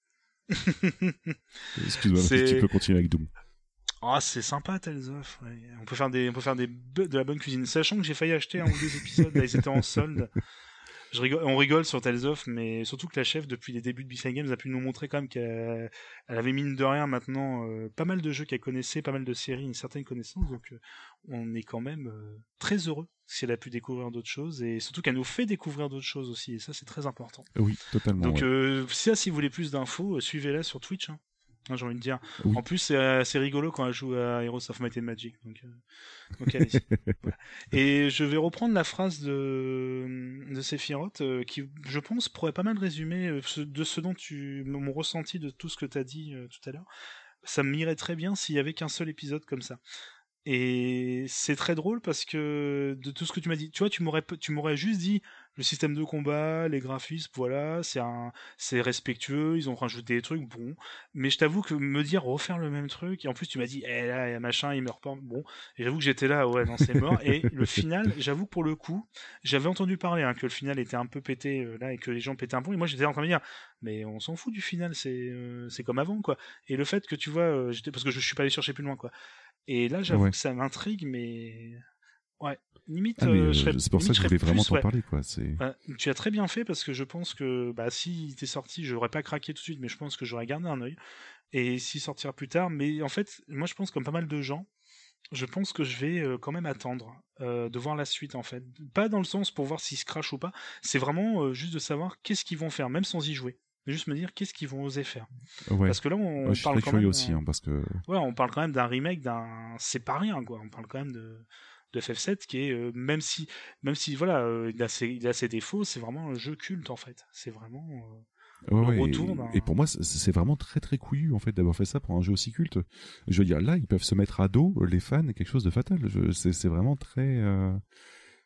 Excuse-moi, tu peux continuer avec Doom. Ah, c'est sympa of. ouais. On peut faire des, on peut faire des be- de la bonne cuisine. Sachant que j'ai failli acheter un ou deux épisodes, là, ils étaient en solde. Je rigole, on rigole sur Tales of, mais surtout que la chef, depuis les débuts de B-Side Games, a pu nous montrer quand même qu'elle elle avait mine de rien maintenant euh, pas mal de jeux qu'elle connaissait, pas mal de séries, une certaine connaissance. Donc, euh, on est quand même euh, très heureux si elle a pu découvrir d'autres choses et surtout qu'elle nous fait découvrir d'autres choses aussi. Et ça, c'est très important. Oui, totalement. Donc, ouais. euh, si, si vous voulez plus d'infos, suivez-la sur Twitch. Hein. J'ai envie de dire. Oui. En plus, c'est euh, c'est rigolo quand elle joue à Heroes of Might and Magic. Donc, euh, donc. [LAUGHS] Voilà. Et je vais reprendre la phrase de, de Sephiroth euh, qui, je pense, pourrait pas mal résumer euh, ce- de ce dont tu. mon ressenti de tout ce que tu as dit euh, tout à l'heure. Ça m'irait très bien s'il y avait qu'un seul épisode comme ça. Et c'est très drôle parce que de tout ce que tu m'as dit, tu vois, tu m'aurais tu m'aurais juste dit le système de combat, les graphismes, voilà, c'est un c'est respectueux, ils ont rajouté des trucs, bon. Mais je t'avoue que me dire refaire le même truc, et en plus tu m'as dit, eh là, machin, il meurt pas, bon. Et j'avoue que j'étais là, ouais, non, c'est mort. et le final, j'avoue que pour le coup, j'avais entendu parler hein, que le final était un peu pété euh, là et que les gens pétaient un peu. Et moi j'étais en train de me dire, mais on s'en fout du final, c'est euh, c'est comme avant, quoi. Et le fait que tu vois, euh, j'étais parce que je suis pas allé chercher plus loin, quoi. Et là, j'avoue Ouais. que ça m'intrigue, mais ouais, limite, Ah, euh, euh, je c'est pour ça que je je voulais vraiment t'en ouais. parler, quoi. C'est. Bah, tu as très bien fait parce que je pense que bah, si était sorti, j'aurais pas craqué tout de suite, mais je pense que j'aurais gardé un œil. Et s'il sortira plus tard, mais en fait, moi je pense comme pas mal de gens, je pense que je vais euh, quand même attendre euh, de voir la suite en fait. Pas dans le sens pour voir s'il se crache ou pas, c'est vraiment juste de savoir qu'est-ce qu'ils vont faire, même sans y jouer. juste me dire qu'est-ce qu'ils vont oser faire. Ouais. Parce que là, on Ouais, je suis parle très quand même, aussi, hein, parce que ouais, on parle quand même d'un remake d'un, c'est pas rien quoi. On parle quand même de de FF7 qui est euh, même si même si voilà euh, il a ses il a ses défauts, c'est vraiment un jeu culte en fait. C'est vraiment euh, Ouais, le ouais, retour et- pour moi, c'est- vraiment très très couillu en fait d'avoir fait ça pour un jeu aussi culte. Je veux dire, là, ils peuvent se mettre à dos les fans quelque chose de fatal. C'est vraiment très euh,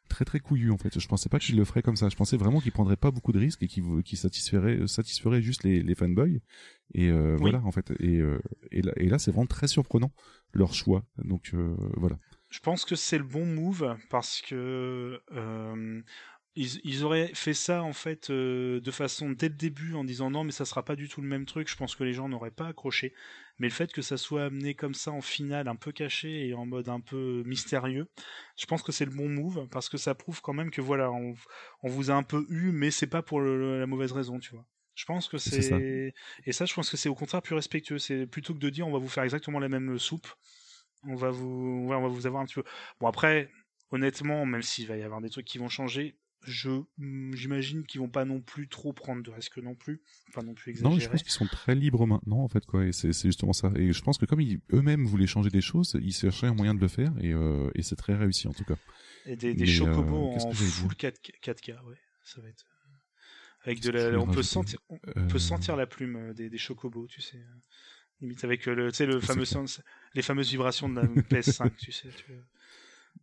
très très couillu en fait. Je pensais pas qu'ils le feraient comme ça. Je pensais vraiment qu'ils prendraient pas beaucoup de risques et qu'ils satisferaient juste les, les fanboys. Et euh, Oui. voilà en fait. Et, euh, et là, et là c'est vraiment très surprenant leur choix. Donc euh, voilà. Je pense que c'est le bon move parce que euh, ils, ils auraient fait ça en fait euh, de façon dès le début en disant non mais ça sera pas du tout le même truc. Je pense que les gens n'auraient pas accroché. Mais le fait que ça soit amené comme ça en finale, un peu caché et en mode un peu mystérieux, je pense que c'est le bon move parce que ça prouve quand même que voilà on, on vous a un peu eu, mais c'est pas pour le- la mauvaise raison, tu vois. Je pense que c'est et ça je pense que c'est au contraire plus respectueux. C'est plutôt que de dire on va vous faire exactement la même soupe on va vous, ouais, on va vous avoir un petit peu. Bon après, honnêtement, même s'il va y avoir des trucs qui vont changer, je, hmm, j'imagine qu'ils vont pas non plus trop prendre de risques non plus, pas non plus Non, exagérer. je pense qu'ils sont très libres maintenant en fait quoi. Et c'est justement ça. Et je pense que comme ils eux-mêmes voulaient changer des choses, ils cherchaient un moyen de le faire et, euh, et c'est très réussi en tout cas. Et des, des chocobos euh, en full 4, 4K, ouais, ça va être. euh, Avec de la, on peut sentir, on Euh, peut sentir la plume euh, des, des chocobos, tu sais. Limite avec euh, le, tu sais, le fameux sens- les fameuses vibrations de la [LAUGHS] PS5, tu sais. Tu.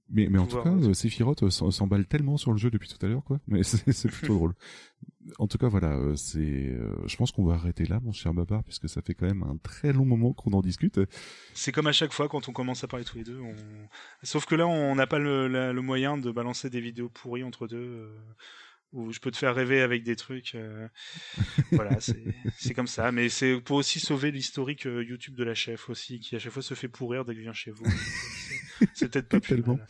Mais, mais en tout cas, euh, Sephiroth euh, s'emballe tellement sur le jeu depuis tout à l'heure, quoi. Mais [LAUGHS] c'est plutôt drôle. En tout cas, voilà, c'est. euh, je pense qu'on va arrêter là, mon cher Babar, puisque ça fait quand même un très long moment qu'on en discute. C'est comme à chaque fois quand on commence à parler tous les deux. On... Sauf que là, on n'a pas le, la- le moyen de balancer des vidéos pourries entre deux. euh, où je peux te faire rêver avec des trucs. euh, [LAUGHS] voilà, c'est comme ça. Mais c'est pour aussi sauver l'historique euh, YouTube de la chef aussi, qui à chaque fois se fait pourrir dès que je viens chez vous. Donc, c'est- peut-être pas [LAUGHS] plus mal.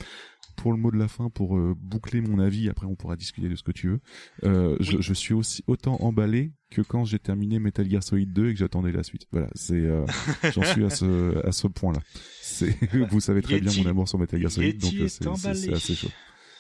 Pour le mot de la fin, pour euh, boucler mon avis, après on pourra discuter de ce que tu veux. Euh, je, Oui. je suis aussi autant emballé que quand j'ai terminé Metal Gear Solid 2 et que j'attendais la suite. Voilà, c'est. [LAUGHS] J'en suis à ce à ce point-là. C'est. Vous savez très bien mon amour sur Metal Gear Solid, donc Yeti emballé. c'est assez chaud.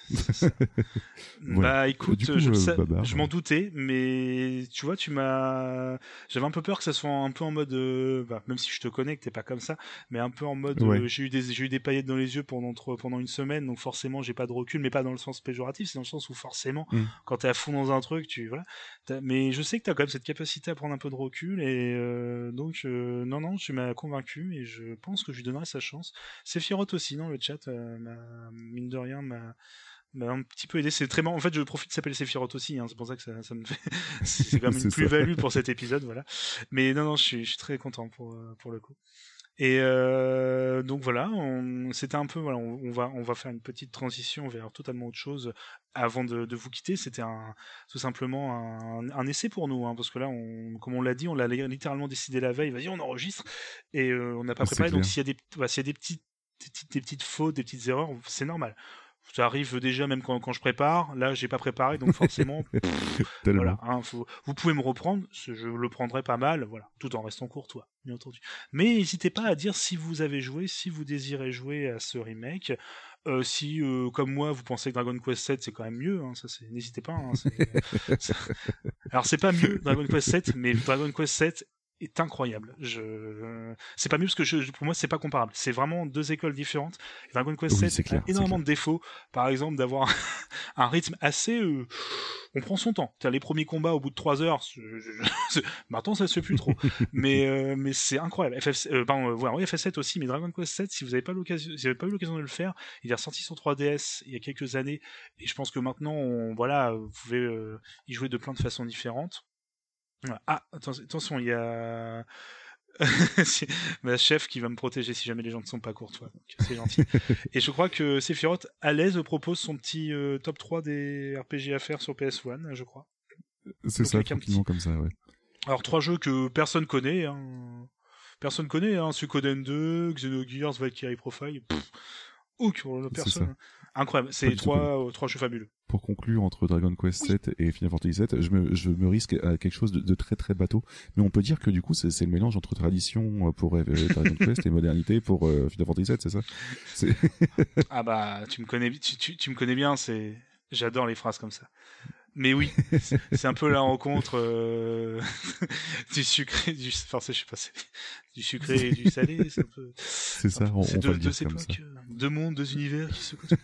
[LAUGHS] Bah écoute, coup, je, euh, je m'en doutais, mais tu vois, tu m'as. J'avais un peu peur que ça soit un peu en mode, euh, bah, même si je te connais, que t'es pas comme ça, mais un peu en mode, Ouais. euh, j'ai eu des, j'ai eu des paillettes dans les yeux pendant une semaine, donc forcément j'ai pas de recul, mais pas dans le sens péjoratif, c'est dans le sens où forcément, Mm. quand t'es à fond dans un truc, tu voilà. Mais je sais que t'as quand même cette capacité à prendre un peu de recul, et donc non non, tu m'as convaincu, et je pense que je lui donnerai sa chance. Sephiroth aussi, non, le chat, m'a- mine de rien, m'a m'a un petit peu aidé. C'est très marrant. En fait, je profite de s'appeler Sephiroth aussi. Hein. C'est pour ça que ça, ça me fait. [LAUGHS] C'est quand même [LAUGHS] une plus-value pour cet épisode, voilà. Mais non, non, je suis, je suis très content pour euh, pour le coup. Et euh, donc voilà, on- c'était un peu voilà, on, on va on va faire une petite transition vers totalement autre chose avant de, de vous quitter. C'était un tout simplement un, un essai pour nous, hein, parce que là, on, comme on l'a dit, on l'a littéralement décidé la veille. Vas-y, on enregistre et euh, on n'a pas Ah, préparé. Donc s'il y a des voilà, s'il y a des petites des petites, des petites fautes, des petites erreurs, c'est normal. Ça arrive déjà même quand, quand je prépare. Là, j'ai pas préparé, donc forcément, [LAUGHS] voilà, hein, faut- vous pouvez me reprendre, je le prendrai pas mal, voilà, tout en restant courtois, bien entendu. Mais n'hésitez pas à dire si vous avez joué, si vous désirez jouer à ce remake, euh, si, euh, comme moi, vous pensez que Dragon Quest 7 c'est quand même mieux, hein, ça c'est, n'hésitez pas. hein, c'est- [LAUGHS] Alors c'est pas mieux Dragon Quest 7, mais Dragon Quest 7 est incroyable. Je, c'est pas mieux parce que je, pour moi c'est pas comparable. C'est vraiment deux écoles différentes. Dragon Quest Oui, 7 c'est clair, a énormément de défauts. Par exemple, d'avoir [LAUGHS] un rythme assez. euh, on prend son temps. T'as les premiers combats au bout de 3 heures. [LAUGHS] Maintenant, ça se fait plus trop. [LAUGHS] mais euh, mais c'est incroyable. FF, euh, pardon, euh, voilà, oui, FF7 aussi, mais Dragon Quest 7, si vous n'avez pas l'occasion, si vous avez pas eu l'occasion de le faire, il est ressorti sur 3DS il y a quelques années, et je pense que maintenant, on, voilà, vous pouvez euh, y jouer de plein de façons différentes. Ah, attention, il y a [LAUGHS] ma chef qui va me protéger si jamais les gens ne sont pas courtois. C'est gentil. [LAUGHS] Et je crois que Sephiroth à l'aise propose son petit euh, top 3 des RPG à faire sur PS1, je crois. C'est ça, tranquillement comme ça, ouais. Alors trois jeux que personne connaît. Hein. Personne connaît. Hein. Suikoden 2, Xenogears, Valkyrie Profile. Pff, aucune personne. Incroyable. C'est trois, euh, trois jeux fabuleux. Pour conclure entre Dragon Quest 7 et Final Fantasy 7, je me, je me risque à quelque chose de, de très très bateau. Mais on peut dire que du coup, c'est le mélange entre tradition pour euh, Dragon [LAUGHS] Quest et modernité pour euh, Final Fantasy 7, c'est ça? Ah bah tu me connais, tu, tu, tu me connais bien. C'est, j'adore les phrases comme ça. Mais oui, c'est un peu la rencontre euh, [LAUGHS] du sucré, du, enfin, c'est- je sais pas, c'est du sucré et du salé. C'est un peu. C'est ça, on, C'est on deux, va le dire deux comme ça. euh, deux mondes, deux univers qui se côtoient.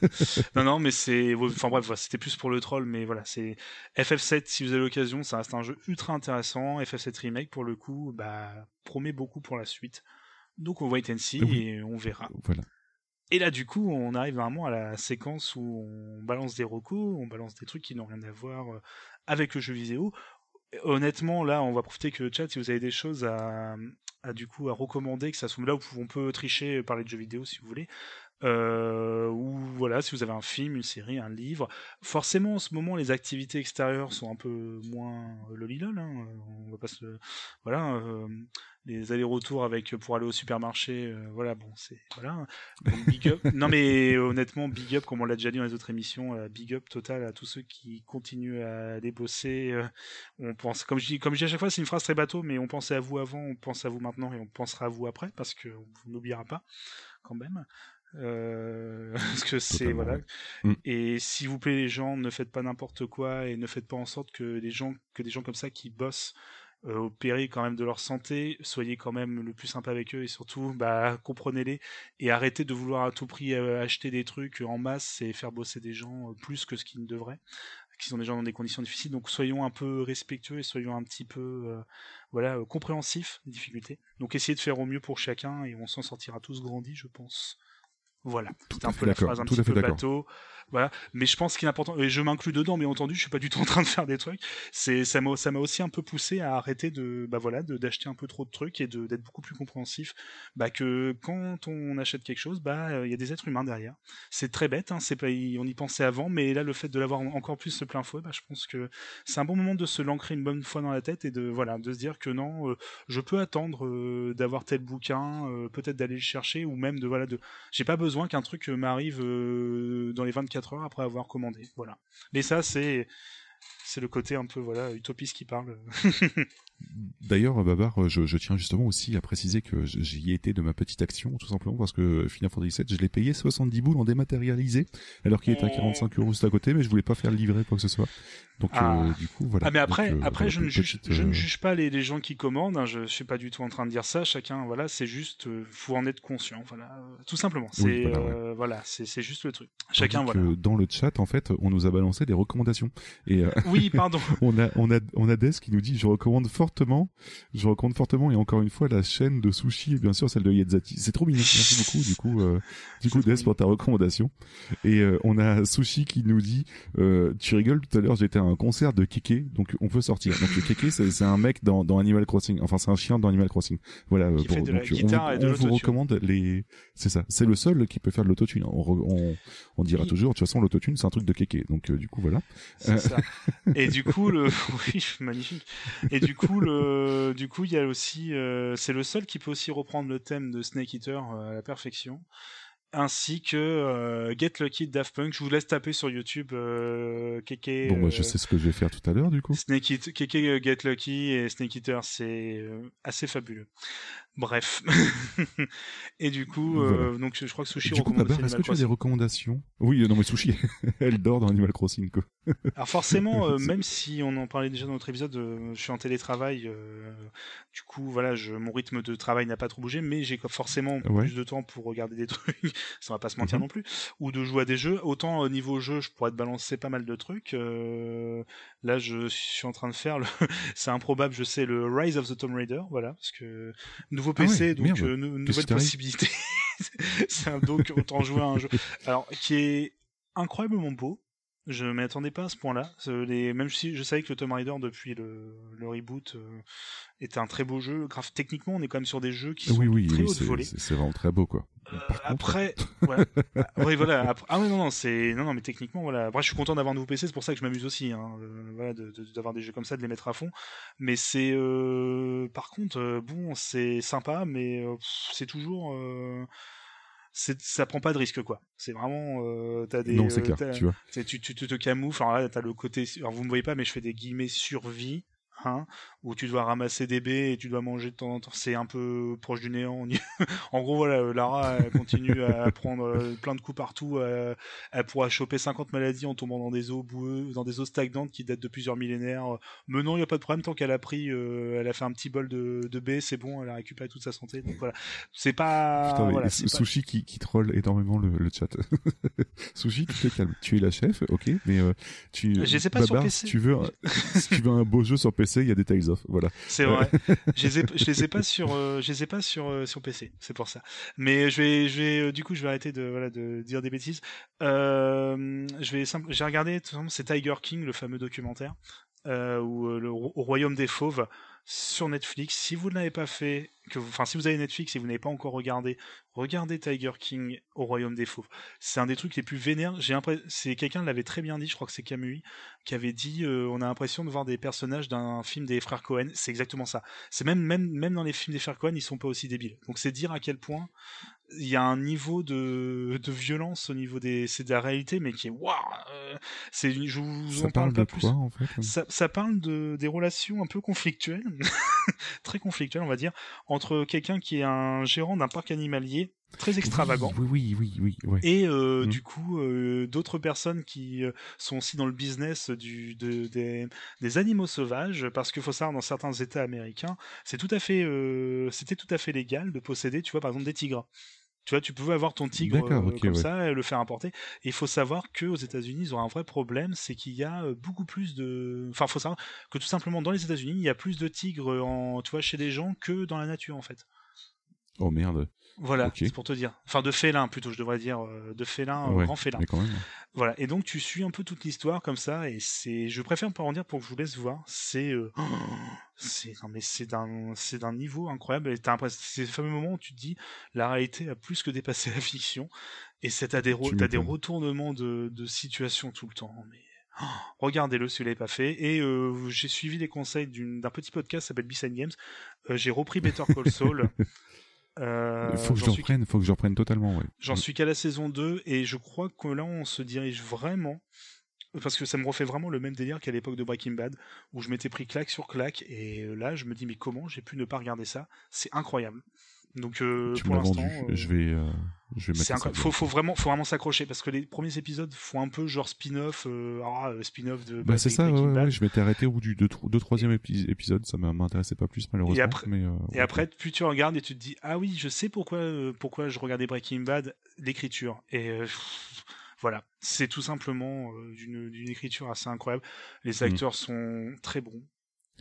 non, non, mais c'est, enfin bref, voilà, c'était plus pour le troll, mais voilà, c'est FF7. Si vous avez l'occasion, ça reste un jeu ultra intéressant. FF7 remake pour le coup, bah promet beaucoup pour la suite. Donc on and see Oui. et on verra. Voilà. Et là, du coup, on arrive vraiment à la séquence où on balance des recos, on balance des trucs qui n'ont rien à voir euh, avec le jeu vidéo. Honnêtement, là, on va profiter que le chat, si vous avez des choses à, du coup à recommander, que ça soit là où on peut tricher parler de jeux vidéo si vous voulez. Euh, ou voilà, si vous avez un film, une série, un livre. Forcément, en ce moment, les activités extérieures sont un peu moins lolilol. Hein, on va pas se, voilà, euh, les allers-retours avec pour aller au supermarché, euh, voilà, bon, c'est voilà. Donc, big up. non mais honnêtement, big up, comme on l'a déjà dit dans les autres émissions, big up total à tous ceux qui continuent à aller bosser. on pense, comme je dis, comme je à chaque fois, c'est une phrase très bateau, mais on pensait à vous avant, on pense à vous maintenant et on pensera à vous après parce que on n'oubliera pas quand même. Euh, [LAUGHS] parce que c'est voilà. Mm. Et s'il vous plaît, les gens, ne faites pas n'importe quoi et ne faites pas en sorte que les gens, que des gens comme ça qui bossent euh, au péril quand même de leur santé, soyez quand même le plus sympa avec eux et surtout, bah, comprenez-les et arrêtez de vouloir à tout prix euh, acheter des trucs en masse et faire bosser des gens euh, plus que ce qu'ils ne devraient, qui sont des gens dans des conditions difficiles. Donc soyons un peu respectueux et soyons un petit peu, euh, voilà, euh, compréhensifs des difficultés. Donc essayez de faire au mieux pour chacun et on s'en sortira tous grandis, je pense. Voilà, à un fait peu la phrase un tout à petit fait peu bateau. Voilà, mais je pense qu'il est important, et je m'inclus dedans, bien entendu, je suis pas du tout en train de faire des trucs. C'est, ça m'a, ça m'a aussi un peu poussé à arrêter de, bah voilà, d'acheter un peu trop de trucs et de, d'être beaucoup plus compréhensif. Bah que quand on achète quelque chose, bah euh, il y a des êtres humains derrière. C'est très bête, hein, c'est pas, on y pensait avant, mais là le fait de l'avoir encore plus ce plein fouet, bah je pense que c'est un bon moment de se l'ancrer une bonne fois dans la tête et de, voilà, de se dire que non, euh, je peux attendre euh, d'avoir tel bouquin, euh, peut-être d'aller le chercher ou même de, voilà, de, j'ai pas besoin qu'un truc euh, m'arrive euh, dans les 24 heures après avoir commandé. Voilà. Mais ça, c'est c'est le côté un peu voilà utopiste qui parle. [LAUGHS] D'ailleurs, Babar, je, je tiens justement aussi à préciser que j'y ai été de ma petite action, tout simplement parce que Final Fantasy VII, je l'ai payé 70 boules en dématérialisé, alors qu'il était à 45 euros juste à côté, mais je voulais pas faire livrer quoi que ce soit. Donc, Ah. euh, du coup, voilà. ah mais après, Donc, euh, après je ne petite, juge, je ne euh, juge pas les, les gens qui commandent. hein, je suis pas du tout en train de dire ça. Chacun, voilà, c'est juste, faut en être conscient. Voilà, tout simplement. C'est Oui, voilà, voilà, c'est juste le truc. tandis Chacun, que voilà. Dans le chat, en fait, on nous a balancé des recommandations. Et euh, Oui, pardon. [LAUGHS] on a, on a, on a Des qui nous dit, je recommande fortement, je recommande fortement, et encore une fois, la chaîne de sushi et bien sûr celle de Yetzati. C'est trop mignon. Merci beaucoup, du coup, euh, du coup, Des pour ta recommandation. Et euh, on a Sushi qui nous dit, euh, tu rigoles, tout à l'heure, j'étais à un concert de Keke, donc on peut sortir. Donc le Keke, c'est c'est un mec dans, dans Animal Crossing. Enfin, c'est un chien dans Animal Crossing. Voilà. euh, Qui fait de la donc, on, guitare vous- et de on vous l'autotune. recommande les, c'est ça. C'est le seul qui peut faire de l'autotune. On, re- on, on dira Oui. toujours, de toute façon, l'autotune, c'est un truc de Keke. Donc, euh, du coup, voilà. C'est ça. [LAUGHS] Et du coup, le, [LAUGHS] oui, magnifique. Et du coup, le, du coup, il y a aussi, euh, c'est le seul qui peut aussi reprendre le thème de Snake Eater euh, à la perfection, ainsi que euh, Get Lucky Daft Punk. Je vous laisse taper sur YouTube, euh, Keke. Bon, moi, euh, je sais ce que je vais faire tout à l'heure, du coup. Snake Eater, Keke euh, Get Lucky et Snake Eater, c'est euh, assez fabuleux. Bref. [LAUGHS] et du coup, euh, donc je crois que Sushi recommande est-ce que tu as des recommandations? Oui, euh, non, mais Sushi, [LAUGHS] elle dort dans Animal Crossing, quoi. [LAUGHS] Alors forcément, euh, même si on en parlait déjà dans notre épisode, euh, je suis en télétravail, du coup voilà, je, mon rythme de travail n'a pas trop bougé, mais j'ai forcément Ouais. plus de temps pour regarder des trucs, ça va pas se mentir Mhm. non plus, ou de jouer à des jeux. Autant au niveau jeu, je pourrais te balancer pas mal de trucs. là, je suis en train de faire, le... c'est improbable, je sais, le Rise of the Tomb Raider, voilà, parce que nouveau Ah ouais, PC, donc merde. euh, nouvelle possibilité. [LAUGHS] c'est un donc autant jouer à un jeu, [LAUGHS] alors qui est incroyablement beau. Je m'attendais pas à ce point-là. Les... Même si je savais que le Tomb Raider depuis le, le reboot euh, était un très beau jeu. Grave, techniquement, on est quand même sur des jeux qui sont oui, oui, de très oui, haute c'est volée. c'est- vraiment très beau, quoi. Euh, contre, après, [LAUGHS] ouais. Ah, oui, voilà. Après- Ah ouais, non, non, c'est non, non, mais techniquement, voilà. Après, je suis content d'avoir un nouveau PC. C'est pour ça que je m'amuse aussi, hein, euh, voilà, de- de- d'avoir des jeux comme ça, de les mettre à fond. Mais c'est, euh, par contre, euh, bon, c'est sympa, mais euh, c'est toujours. Ça prend pas de risque quoi. C'est vraiment euh, t'as des non, c'est euh, clair, tu vois. tu, tu, tu te camoufles. Alors là, t'as le côté. Alors vous me voyez pas, mais je fais des guillemets survie. hein, où tu dois ramasser des baies et tu dois manger de temps en temps. C'est un peu proche du néant. [LAUGHS] en gros, voilà, Lara elle continue à [LAUGHS] prendre euh, plein de coups partout. euh, elle pourra choper 50 maladies en tombant dans des eaux boueuses, dans des eaux stagnantes qui datent de plusieurs millénaires. Mais non, il n'y a pas de problème tant qu'elle a pris, euh, elle a fait un petit bol de, de baies, c'est bon, elle a récupéré toute sa santé. Donc voilà, c'est pas. Putain, voilà, c'est pas- Sushi qui, qui troll énormément le, le chat. [LAUGHS] Sushi, tu te calmes. Tu es la chef, ok, mais euh, tu. Je sais pas sur PC. Si tu veux, un- si tu veux un beau jeu sur PC, il y a des Tales Voilà. C'est vrai. [LAUGHS] je les ai, je les ai pas sur, euh, je les ai pas sur euh, sur PC. C'est pour ça. Mais je vais, je vais, euh, du coup, je vais arrêter de voilà de dire des bêtises. Euh, je vais, j'ai regardé, tout simplement, c'est Tiger King, le fameux documentaire, euh, où euh, le au royaume des fauves sur Netflix. Si vous ne l'avez pas fait, que vous, enfin si vous avez Netflix et vous n'avez pas encore regardé, regardez Tiger King au royaume des fauves. C'est un des trucs les plus vénères. J'ai c'est quelqu'un l'avait très bien dit. Je crois que c'est Camus qui avait dit, euh, on a l'impression de voir des personnages d'un film des frères Cohen. C'est exactement ça. C'est même, même, même dans les films des frères Cohen, ils sont pas aussi débiles. Donc c'est dire à quel point il y a un niveau de, de violence au niveau des, c'est de la réalité, mais qui est waouh. euh, c'est, je vous Ça en parle parle de pas plus. quoi, en fait Ça, ça parle de des relations un peu conflictuelles, [LAUGHS] très conflictuelles, on va dire, entre quelqu'un qui est un gérant d'un parc animalier très extravagant. Oui, oui, oui, oui, oui. ouais. Et euh, Mm. du coup, euh, d'autres personnes qui euh, sont aussi dans le business du, de, des, des animaux sauvages, parce qu'il faut savoir, dans certains États américains, c'est tout à fait, euh, c'était tout à fait légal de posséder, tu vois, par exemple, des tigres. Tu vois, tu pouvais avoir ton tigre comme ouais. ça et le faire importer. Et il faut savoir que aux États-Unis, ils ont un vrai problème, c'est qu'il y a beaucoup plus de. Enfin, faut savoir que tout simplement dans les États-Unis, il y a plus de tigres en, tu vois, chez les gens que dans la nature en fait. Oh merde. Voilà, c'est pour te dire. Enfin, de félins plutôt, je devrais dire, euh, de félins, euh, Ouais, félins. Mais quand même. Voilà, et donc tu suis un peu toute l'histoire comme ça, et c'est, je préfère pas en dire pour que je vous laisse voir. C'est, euh, [GASPS] c'est, non mais c'est d'un, c'est d'un niveau incroyable. Et t'as c'est le fameux moment où tu te dis, la réalité a plus que dépassé [LAUGHS] la fiction, et c'est t'as des, re- t'as des retournements de, de situation tout le temps. Mais oh, [GASPS] regardez-le si vous l'avez pas fait. Et euh, j'ai suivi les conseils d'une, d'un petit podcast qui s'appelle B-Side Games. Euh, j'ai repris Better Call Saul. [LAUGHS] Euh, faut que j'en j'en suis reprenne, faut que j'en reprenne totalement, ouais. J'en suis qu'à la saison 2 et je crois que là on se dirige vraiment parce que ça me refait vraiment le même délire qu'à l'époque de Breaking Bad où je m'étais pris claque sur claque et là je me dis mais comment j'ai pu ne pas regarder ça? C'est incroyable. Donc euh, tu pour l'instant euh, Je vais, euh, je vais mettre c'est. Faut, faut vraiment, faut vraiment s'accrocher parce que les premiers épisodes font un peu genre spin-off, euh, ah, euh, spin-off de. Bah c'est ça, ouais, ouais, je m'étais arrêté au bout du 2 deux, troisième épi- épisode, ça m'intéressait pas plus malheureusement. Et après- mais, euh, Et après, plus tu regardes et tu te dis ah oui, je sais pourquoi pourquoi je regardais Breaking Bad, l'écriture. Et pff, [LAUGHS] voilà, c'est tout simplement d'une d'une écriture assez incroyable. Les acteurs sont très bons.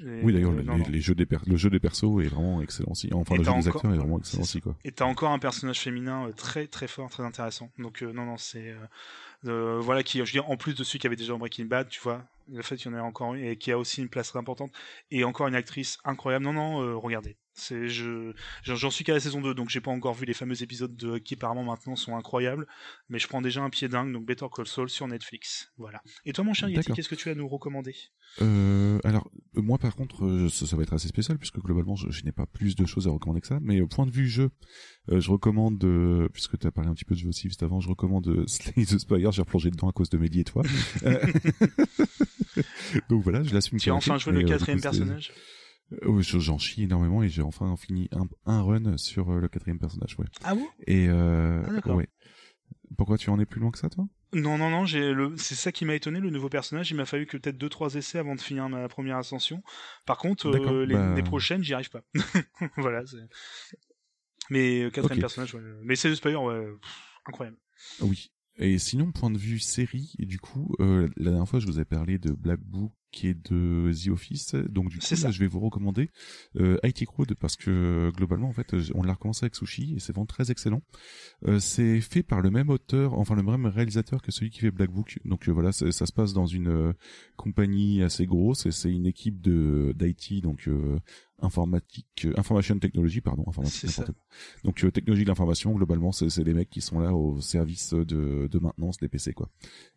Et. Oui d'ailleurs, euh, les, jeux des le jeu des persos est vraiment excellent aussi. Enfin Et le jeu des acteurs est vraiment excellent aussi quoi. Et t'as encore un personnage féminin euh, très très fort, très intéressant. Donc euh, non non c'est euh, voilà qui je veux dire en plus de celui qui avait déjà en Breaking Bad, tu vois, le fait qu'il y en ait encore une et qui a aussi une place très importante et encore une actrice incroyable. Non non, euh, regardez. C'est je j'en suis qu'à la saison 2 donc j'ai pas encore vu les fameux épisodes de qui apparemment maintenant sont incroyables, mais je prends déjà un pied dingue donc Better Call Saul sur Netflix. Voilà. Et toi mon cher Yeti, qu'est-ce que tu as à nous recommander? Euh, alors euh, moi par contre euh, ça, ça va être assez spécial puisque globalement je, je n'ai pas plus de choses à recommander que ça. Mais au point de vue jeu euh, je recommande euh, puisque tu as parlé un petit peu de jeu aussi juste avant je recommande [LAUGHS] Slay the Spire. J'ai replongé dedans à cause de Mehdi et toi. [LAUGHS] [LAUGHS] Donc voilà je l'assume Tu as enfin joué le quatrième personnage? Euh, j'en chie énormément et j'ai enfin fini un, un run sur euh, le quatrième personnage ouais Ah bon? Et euh, Ah, d'accord. ouais pourquoi tu en es plus loin que ça toi? Non, non, non, j'ai le... c'est ça qui m'a étonné, le nouveau personnage. Il m'a fallu que peut-être deux, trois essais avant de finir ma première ascension. Par contre, euh, les, bah- les prochaines, j'y arrive pas. [LAUGHS] voilà. c'est- Mais euh, quatrième personnage, ouais. Mais c'est le Spire, ouais, pff, incroyable. Oui. Et sinon, point de vue série, et du coup, euh, la dernière fois, je vous ai parlé de Black Book et de The Office, donc du coup, là, je vais vous recommander euh, IT Crowd parce que globalement, en fait, on l'a recommencé avec Sushi et c'est vraiment très excellent. Euh, c'est fait par le même auteur, enfin le même réalisateur que celui qui fait Black Book. Donc euh, voilà, ça se passe dans une euh, compagnie assez grosse et c'est une équipe de d'IT, donc euh, informatique, euh, information technology, pardon, informatique. Ça. Donc euh, technologie de l'information, globalement, c'est les mecs qui sont là au service de, de maintenance des PC, quoi.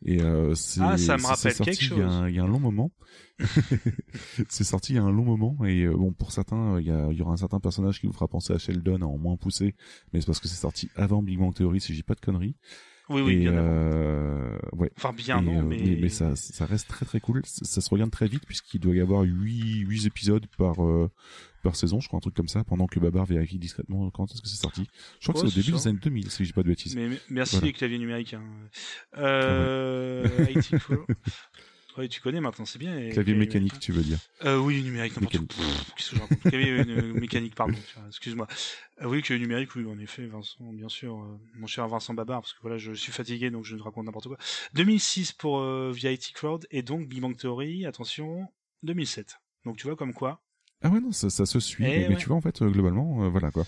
Et euh, c'est Ah, ça me rappelle sorti quelque Il y, a chose. un, il y a un long moment. [LAUGHS] c'est sorti il y a un long moment et euh, bon pour certains il y, a, il y aura un certain personnage qui vous fera penser à Sheldon en moins poussé mais c'est parce que c'est sorti avant Big Bang Theory si j'ai pas de conneries Oui, oui, et, bien euh, ouais. Enfin, bien Et, non, euh, mais... mais, ça, ça reste très très cool. Ça, ça se regarde très vite puisqu'il doit y avoir 8, 8 épisodes par, euh, par saison, je crois, un truc comme ça, pendant que Babar vérifie discrètement quand est-ce que c'est sorti. Je crois que c'est au c'est début ça. des années 2000, si dis pas de bêtises. Mais, mais merci Voilà. les claviers numériques. Hein. Euh, [LAUGHS] IT Pro. Ouais, tu connais maintenant, c'est bien. les Clavier mécanique, tu veux dire. Euh, oui, numérique, n'importe. Pff, que Clavier euh, mécanique, pardon. Excuse-moi. Euh, oui, clavier numérique, oui, en effet, Vincent, bien sûr. euh, mon cher Vincent Babar, parce que voilà, je suis fatigué, donc je ne raconte n'importe quoi. 2006 pour via IT Crowd, et donc Big Bang Theory, attention, 2007. Donc tu vois comme quoi. Ah ouais, non, ça, ça se suit. Eh mais, tu vois, en fait, globalement, euh, voilà, quoi.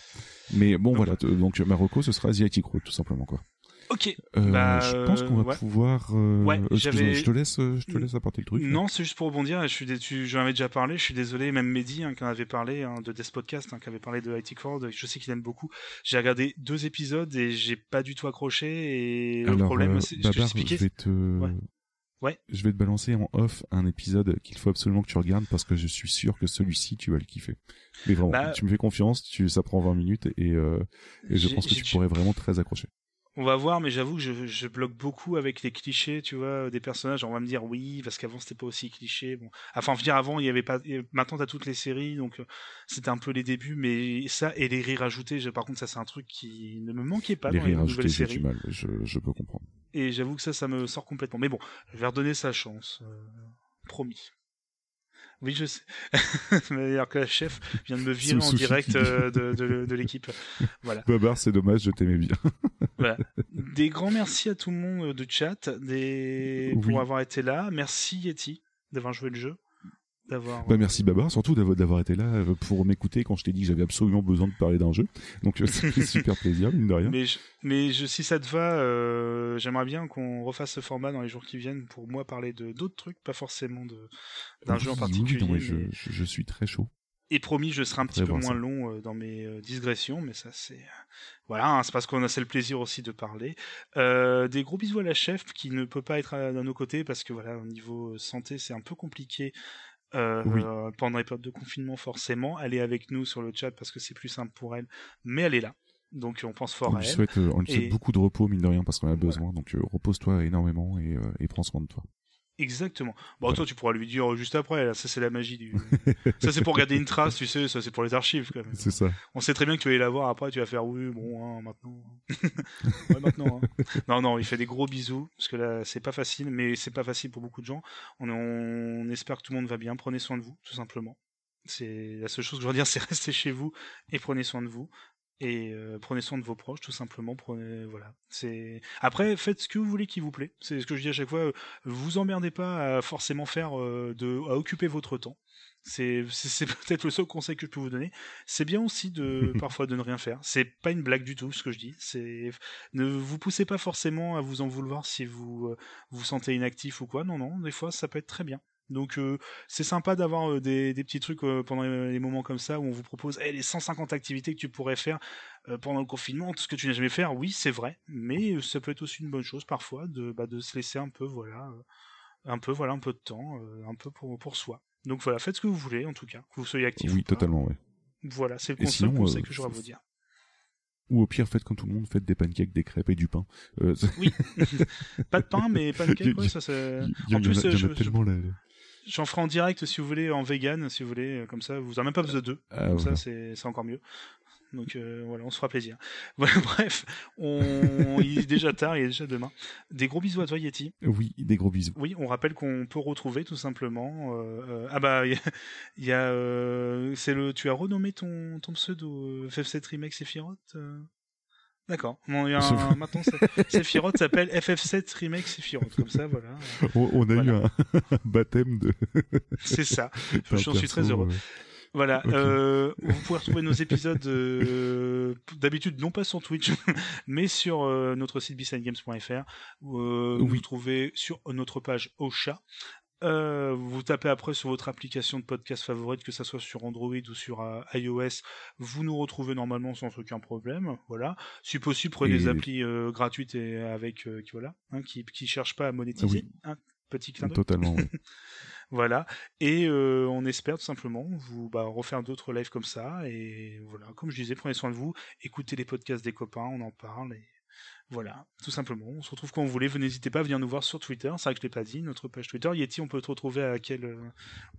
Mais bon, Donc, voilà. Donc, Marocco, ce sera Asiatic Road, tout simplement, quoi. Ok. Euh, Bah, je pense qu'on va ouais. pouvoir. Euh, Ouais, euh, je te laisse, je te laisse apporter le truc. Non, c'est juste pour rebondir. Je suis dé- j'en avais déjà parlé. Je suis désolé, même Mehdi hein, qui en avait parlé hein, de Death Podcast, hein, qui avait parlé de IT Crowd. Je sais qu'il aime beaucoup. J'ai regardé deux épisodes et j'ai pas du tout accroché. Et le problème, euh, c'est expliqué. je vais te, Ouais. Je vais te balancer en off un épisode qu'il faut absolument que tu regardes parce que je suis sûr que celui-ci tu vas le kiffer. Mais vraiment, Bah, tu me fais confiance, tu, ça prend 20 minutes et, euh, et je pense que tu pourrais vraiment très accrocher. On va voir, mais j'avoue que je, je bloque beaucoup avec les clichés, tu vois, des personnages. On va me dire oui, parce qu'avant c'était pas aussi cliché. Bon, enfin, je veux dire avant il y avait pas. Maintenant t'as toutes les séries, donc euh, c'était un peu les débuts, mais ça et les rires ajoutés. Par contre, ça c'est un truc qui ne me manquait pas Les dans les rires nouvelles séries. du mal, je, je peux comprendre. Et j'avoue que ça, ça me sort complètement. Mais bon, je vais redonner sa chance. euh, promis. Oui, je sais. [LAUGHS] D'ailleurs que la chef vient de me virer en direct euh, de, de, de l'équipe. Voilà. Babar, c'est dommage, je t'aimais bien. [LAUGHS] voilà. [LAUGHS] Des grands merci à tout le monde de chat des... Oui. pour avoir été là. Merci Yeti d'avoir joué le jeu. D'avoir, Bah merci Babar, surtout d'avoir été là euh, pour m'écouter quand je t'ai dit que j'avais absolument besoin de parler d'un jeu. Donc euh, ça fait super plaisir, mine de rien. Mais, je- mais je, si ça te va, euh, j'aimerais bien qu'on refasse ce format dans les jours qui viennent pour moi parler de d'autres trucs, pas forcément de d'un Oui, jeu en oui, particulier. non, mais je, mais- je, je suis très chaud. Et promis, je serai un petit peu moins ça. long euh, dans mes euh, digressions, mais ça c'est voilà, hein, c'est parce qu'on a c'est le plaisir aussi de parler. Euh, des gros bisous à la chef qui ne peut pas être à, à nos côtés parce que voilà, au niveau santé, c'est un peu compliqué. Euh, Oui. euh, pendant les périodes de confinement, forcément, elle est avec nous sur le chat parce que c'est plus simple pour elle, mais elle est là, donc on pense fort On à lui elle. souhaite, on lui souhaite beaucoup de repos, mine de rien, parce qu'on a besoin. Donc euh, repose-toi énormément et, euh, et prends soin de toi. Exactement. Bon, toi, tu pourras lui dire juste après. Là, ça, c'est la magie du. [LAUGHS] ça, c'est pour garder une trace, tu sais. Ça, c'est pour les archives, quand même. C'est ça. On sait très bien que tu vas aller la voir après. Tu vas faire oui, bon, hein, maintenant. [LAUGHS] ouais, [LAUGHS] maintenant. hein. Non, non, il fait des gros bisous parce que là, c'est pas facile, mais c'est pas facile pour beaucoup de gens. On, on espère que tout le monde va bien. Prenez soin de vous, tout simplement. C'est la seule chose que je veux dire, c'est rester chez vous et prenez soin de vous. Et euh, prenez soin de vos proches, tout simplement. Prenez, voilà. C'est après, faites ce que vous voulez qui vous plaît. C'est ce que je dis à chaque fois. euh, Vous emmerdez pas à forcément faire euh, de, à occuper votre temps. C'est c'est [LAUGHS] peut-être le seul conseil que je peux vous donner. C'est bien aussi de [LAUGHS] parfois de ne rien faire. C'est pas une blague du tout ce que je dis. C'est ne vous poussez pas forcément à vous en vouloir si vous euh, vous sentez inactif ou quoi. Non non, des fois ça peut être très bien. Donc euh, c'est sympa d'avoir euh, des, des petits trucs euh, pendant les, les moments comme ça où on vous propose Eh, les 150 activités que tu pourrais faire pendant le confinement, tout ce que tu n'as jamais fait. Oui, c'est vrai, mais ça peut être aussi une bonne chose parfois de, bah, de se laisser un peu voilà un peu voilà un peu de temps, un peu pour pour soi. Donc voilà, faites ce que vous voulez en tout cas, que vous soyez actif. Oui, ou totalement, ouais. Voilà, c'est le Et con- sinon, conseil que j'aurais à vous dire. Ou au pire, faites comme tout le monde, faites des pancakes, des crêpes et du pain. Euh, [LAUGHS] Oui, [LAUGHS] pas de pain, mais pancake, Il [LAUGHS] y- ouais, ça c'est. En plus, en a je- je- tellement. J'en ferai en direct si vous voulez, en vegan, si vous voulez, euh, comme ça, vous n'avez même pas besoin de deux. Ah, Comme voilà. ça, c'est encore mieux. Donc euh, voilà, on se fera plaisir. [LAUGHS] Voilà, bref, on... il est déjà tard, il est déjà demain. Des gros bisous à toi, Yeti. Oui, des gros bisous. Oui, on rappelle qu'on peut retrouver tout simplement. euh, euh, ah bah, il y a, euh, c'est le. Tu as renommé ton ton pseudo euh, FF7 Remake Sephiroth. D'accord. Bon, un- maintenant, Sephiroth s'appelle FF7 Remake Sephiroth. Comme ça, voilà. On, on a Voilà. eu un, un baptême de. [LAUGHS] C'est ça. [LAUGHS] J'en suis très heureux. Voilà, euh, vous pouvez retrouver nos épisodes euh, d'habitude non pas sur Twitch, [LAUGHS] mais sur euh, notre site besidegames.fr. où, euh, Oui. Vous trouvez sur notre page Ocha. Euh, vous tapez après sur votre application de podcast favorite, que ça soit sur Android ou sur euh, iOS, vous nous retrouvez normalement sans aucun problème. Voilà. Si possible, prenez Et- des applis euh, gratuites et avec qui voilà, hein, qui qui cherchent pas à monétiser. Oui. hein. petit clin d'œil. Totalement, oui. [LAUGHS] Voilà. Et on espère tout simplement vous bah, refaire d'autres lives comme ça. Et voilà, comme je disais, prenez soin de vous, écoutez les podcasts des copains, on en parle. Et Voilà, tout simplement. On se retrouve quand vous voulez. Vous n'hésitez pas à venir nous voir sur Twitter. C'est vrai que je l'ai pas dit. Notre page Twitter. Yeti, on peut te retrouver à quel euh,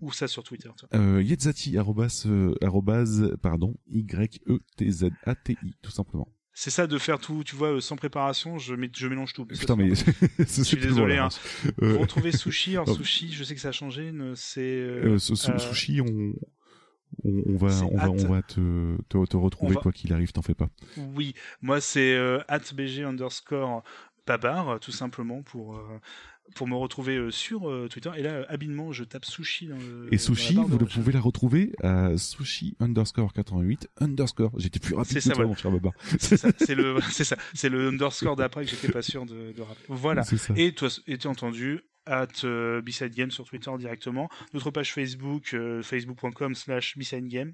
où ça sur Twitter Euh, Yetzati, arrobas, euh, arrobase, pardon, Y-E-T-Z-A-T-I, tout simplement. C'est ça de faire tout, tu vois, euh, sans préparation. Je, mets- je mélange tout. Putain, c'est mais [LAUGHS] c'est suis désolé, hein. Euh, Vous retrouvez Sushi. [LAUGHS] Alors. Sushi, je sais que ça a changé. C'est euh, euh, euh, sushi, on, on, on va, on va, on va te, te, te retrouver va- quoi qu'il arrive, t'en fais pas. Oui, moi c'est euh, @bg underscore babar euh, tout simplement pour euh, pour me retrouver euh, sur euh, Twitter. Et là, habilement, je tape sushi dans le. Et dans sushi, de vous le pouvez la retrouver à sushi underscore 88 underscore. J'étais plus rapide C'est que ça, toi, voilà. mon cher Babar. [LAUGHS] C'est ça, c'est le, [LAUGHS] c'est ça, c'est le underscore d'après que j'étais pas sûr de, de rappeler. Voilà. Ça. Et toi, et tu as entendu at euh, Game sur Twitter directement. Notre page Facebook, euh, facebook.com slash Game.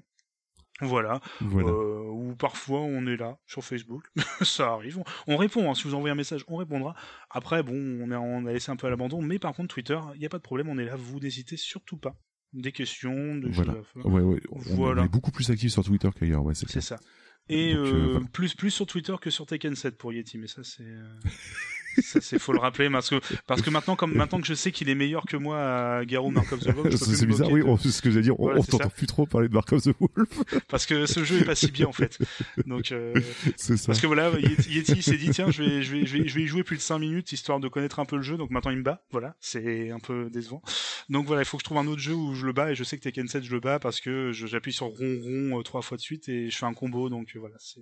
Voilà. Voilà. Euh, ou parfois on est là sur Facebook. [LAUGHS] ça arrive. On, on répond. hein. Si vous envoyez un message, on répondra. Après, bon, on, a laissé un peu à l'abandon. Mais par contre, Twitter, il n'y a pas de problème. On est là. Vous n'hésitez surtout pas. Des questions, des Voilà. choses à faire. Ouais, ouais. On, Voilà. on est beaucoup plus actifs sur Twitter qu'ailleurs, ouais, c'est ça. Et Donc, euh, euh, voilà. plus plus sur Twitter que sur Tekken 7 pour Yeti, mais ça c'est [LAUGHS] ça c'est faut le rappeler parce que parce que maintenant comme maintenant que je sais qu'il est meilleur que moi à Garou Mark of the Wolf, C'est bizarre, oui, de- c'est ce que j'allais dire, on- Voilà, on t'entend plus trop parler de Mark of the Wolf, [LAUGHS] parce que ce jeu est pas si bien en fait. Donc euh, [LAUGHS] ça. parce que voilà, Yeti, s'est dit tiens, je vais je vais je vais je vais y jouer plus de 5 minutes histoire de connaître un peu le jeu. Donc maintenant il me bat, voilà, c'est un peu décevant. Donc voilà, il faut que je trouve un autre jeu où je le bats et je sais que Tekken 7 je le bats parce que j'appuie sur rond rond euh, trois fois de suite et je fais un combo donc euh, voilà, c'est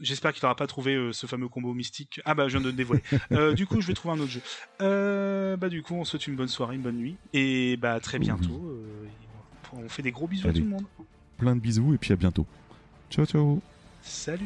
J'espère qu'il n'aura pas trouvé euh, ce fameux combo mystique. Ah bah je viens de le dévoiler. Euh, [LAUGHS] du coup, je vais trouver un autre jeu. Euh, bah du coup, on se souhaite une bonne soirée, une bonne nuit, et bah à très bientôt. On fait des gros bisous Allez. à tout le monde. Plein de bisous et puis à bientôt. Ciao, ciao. Salut.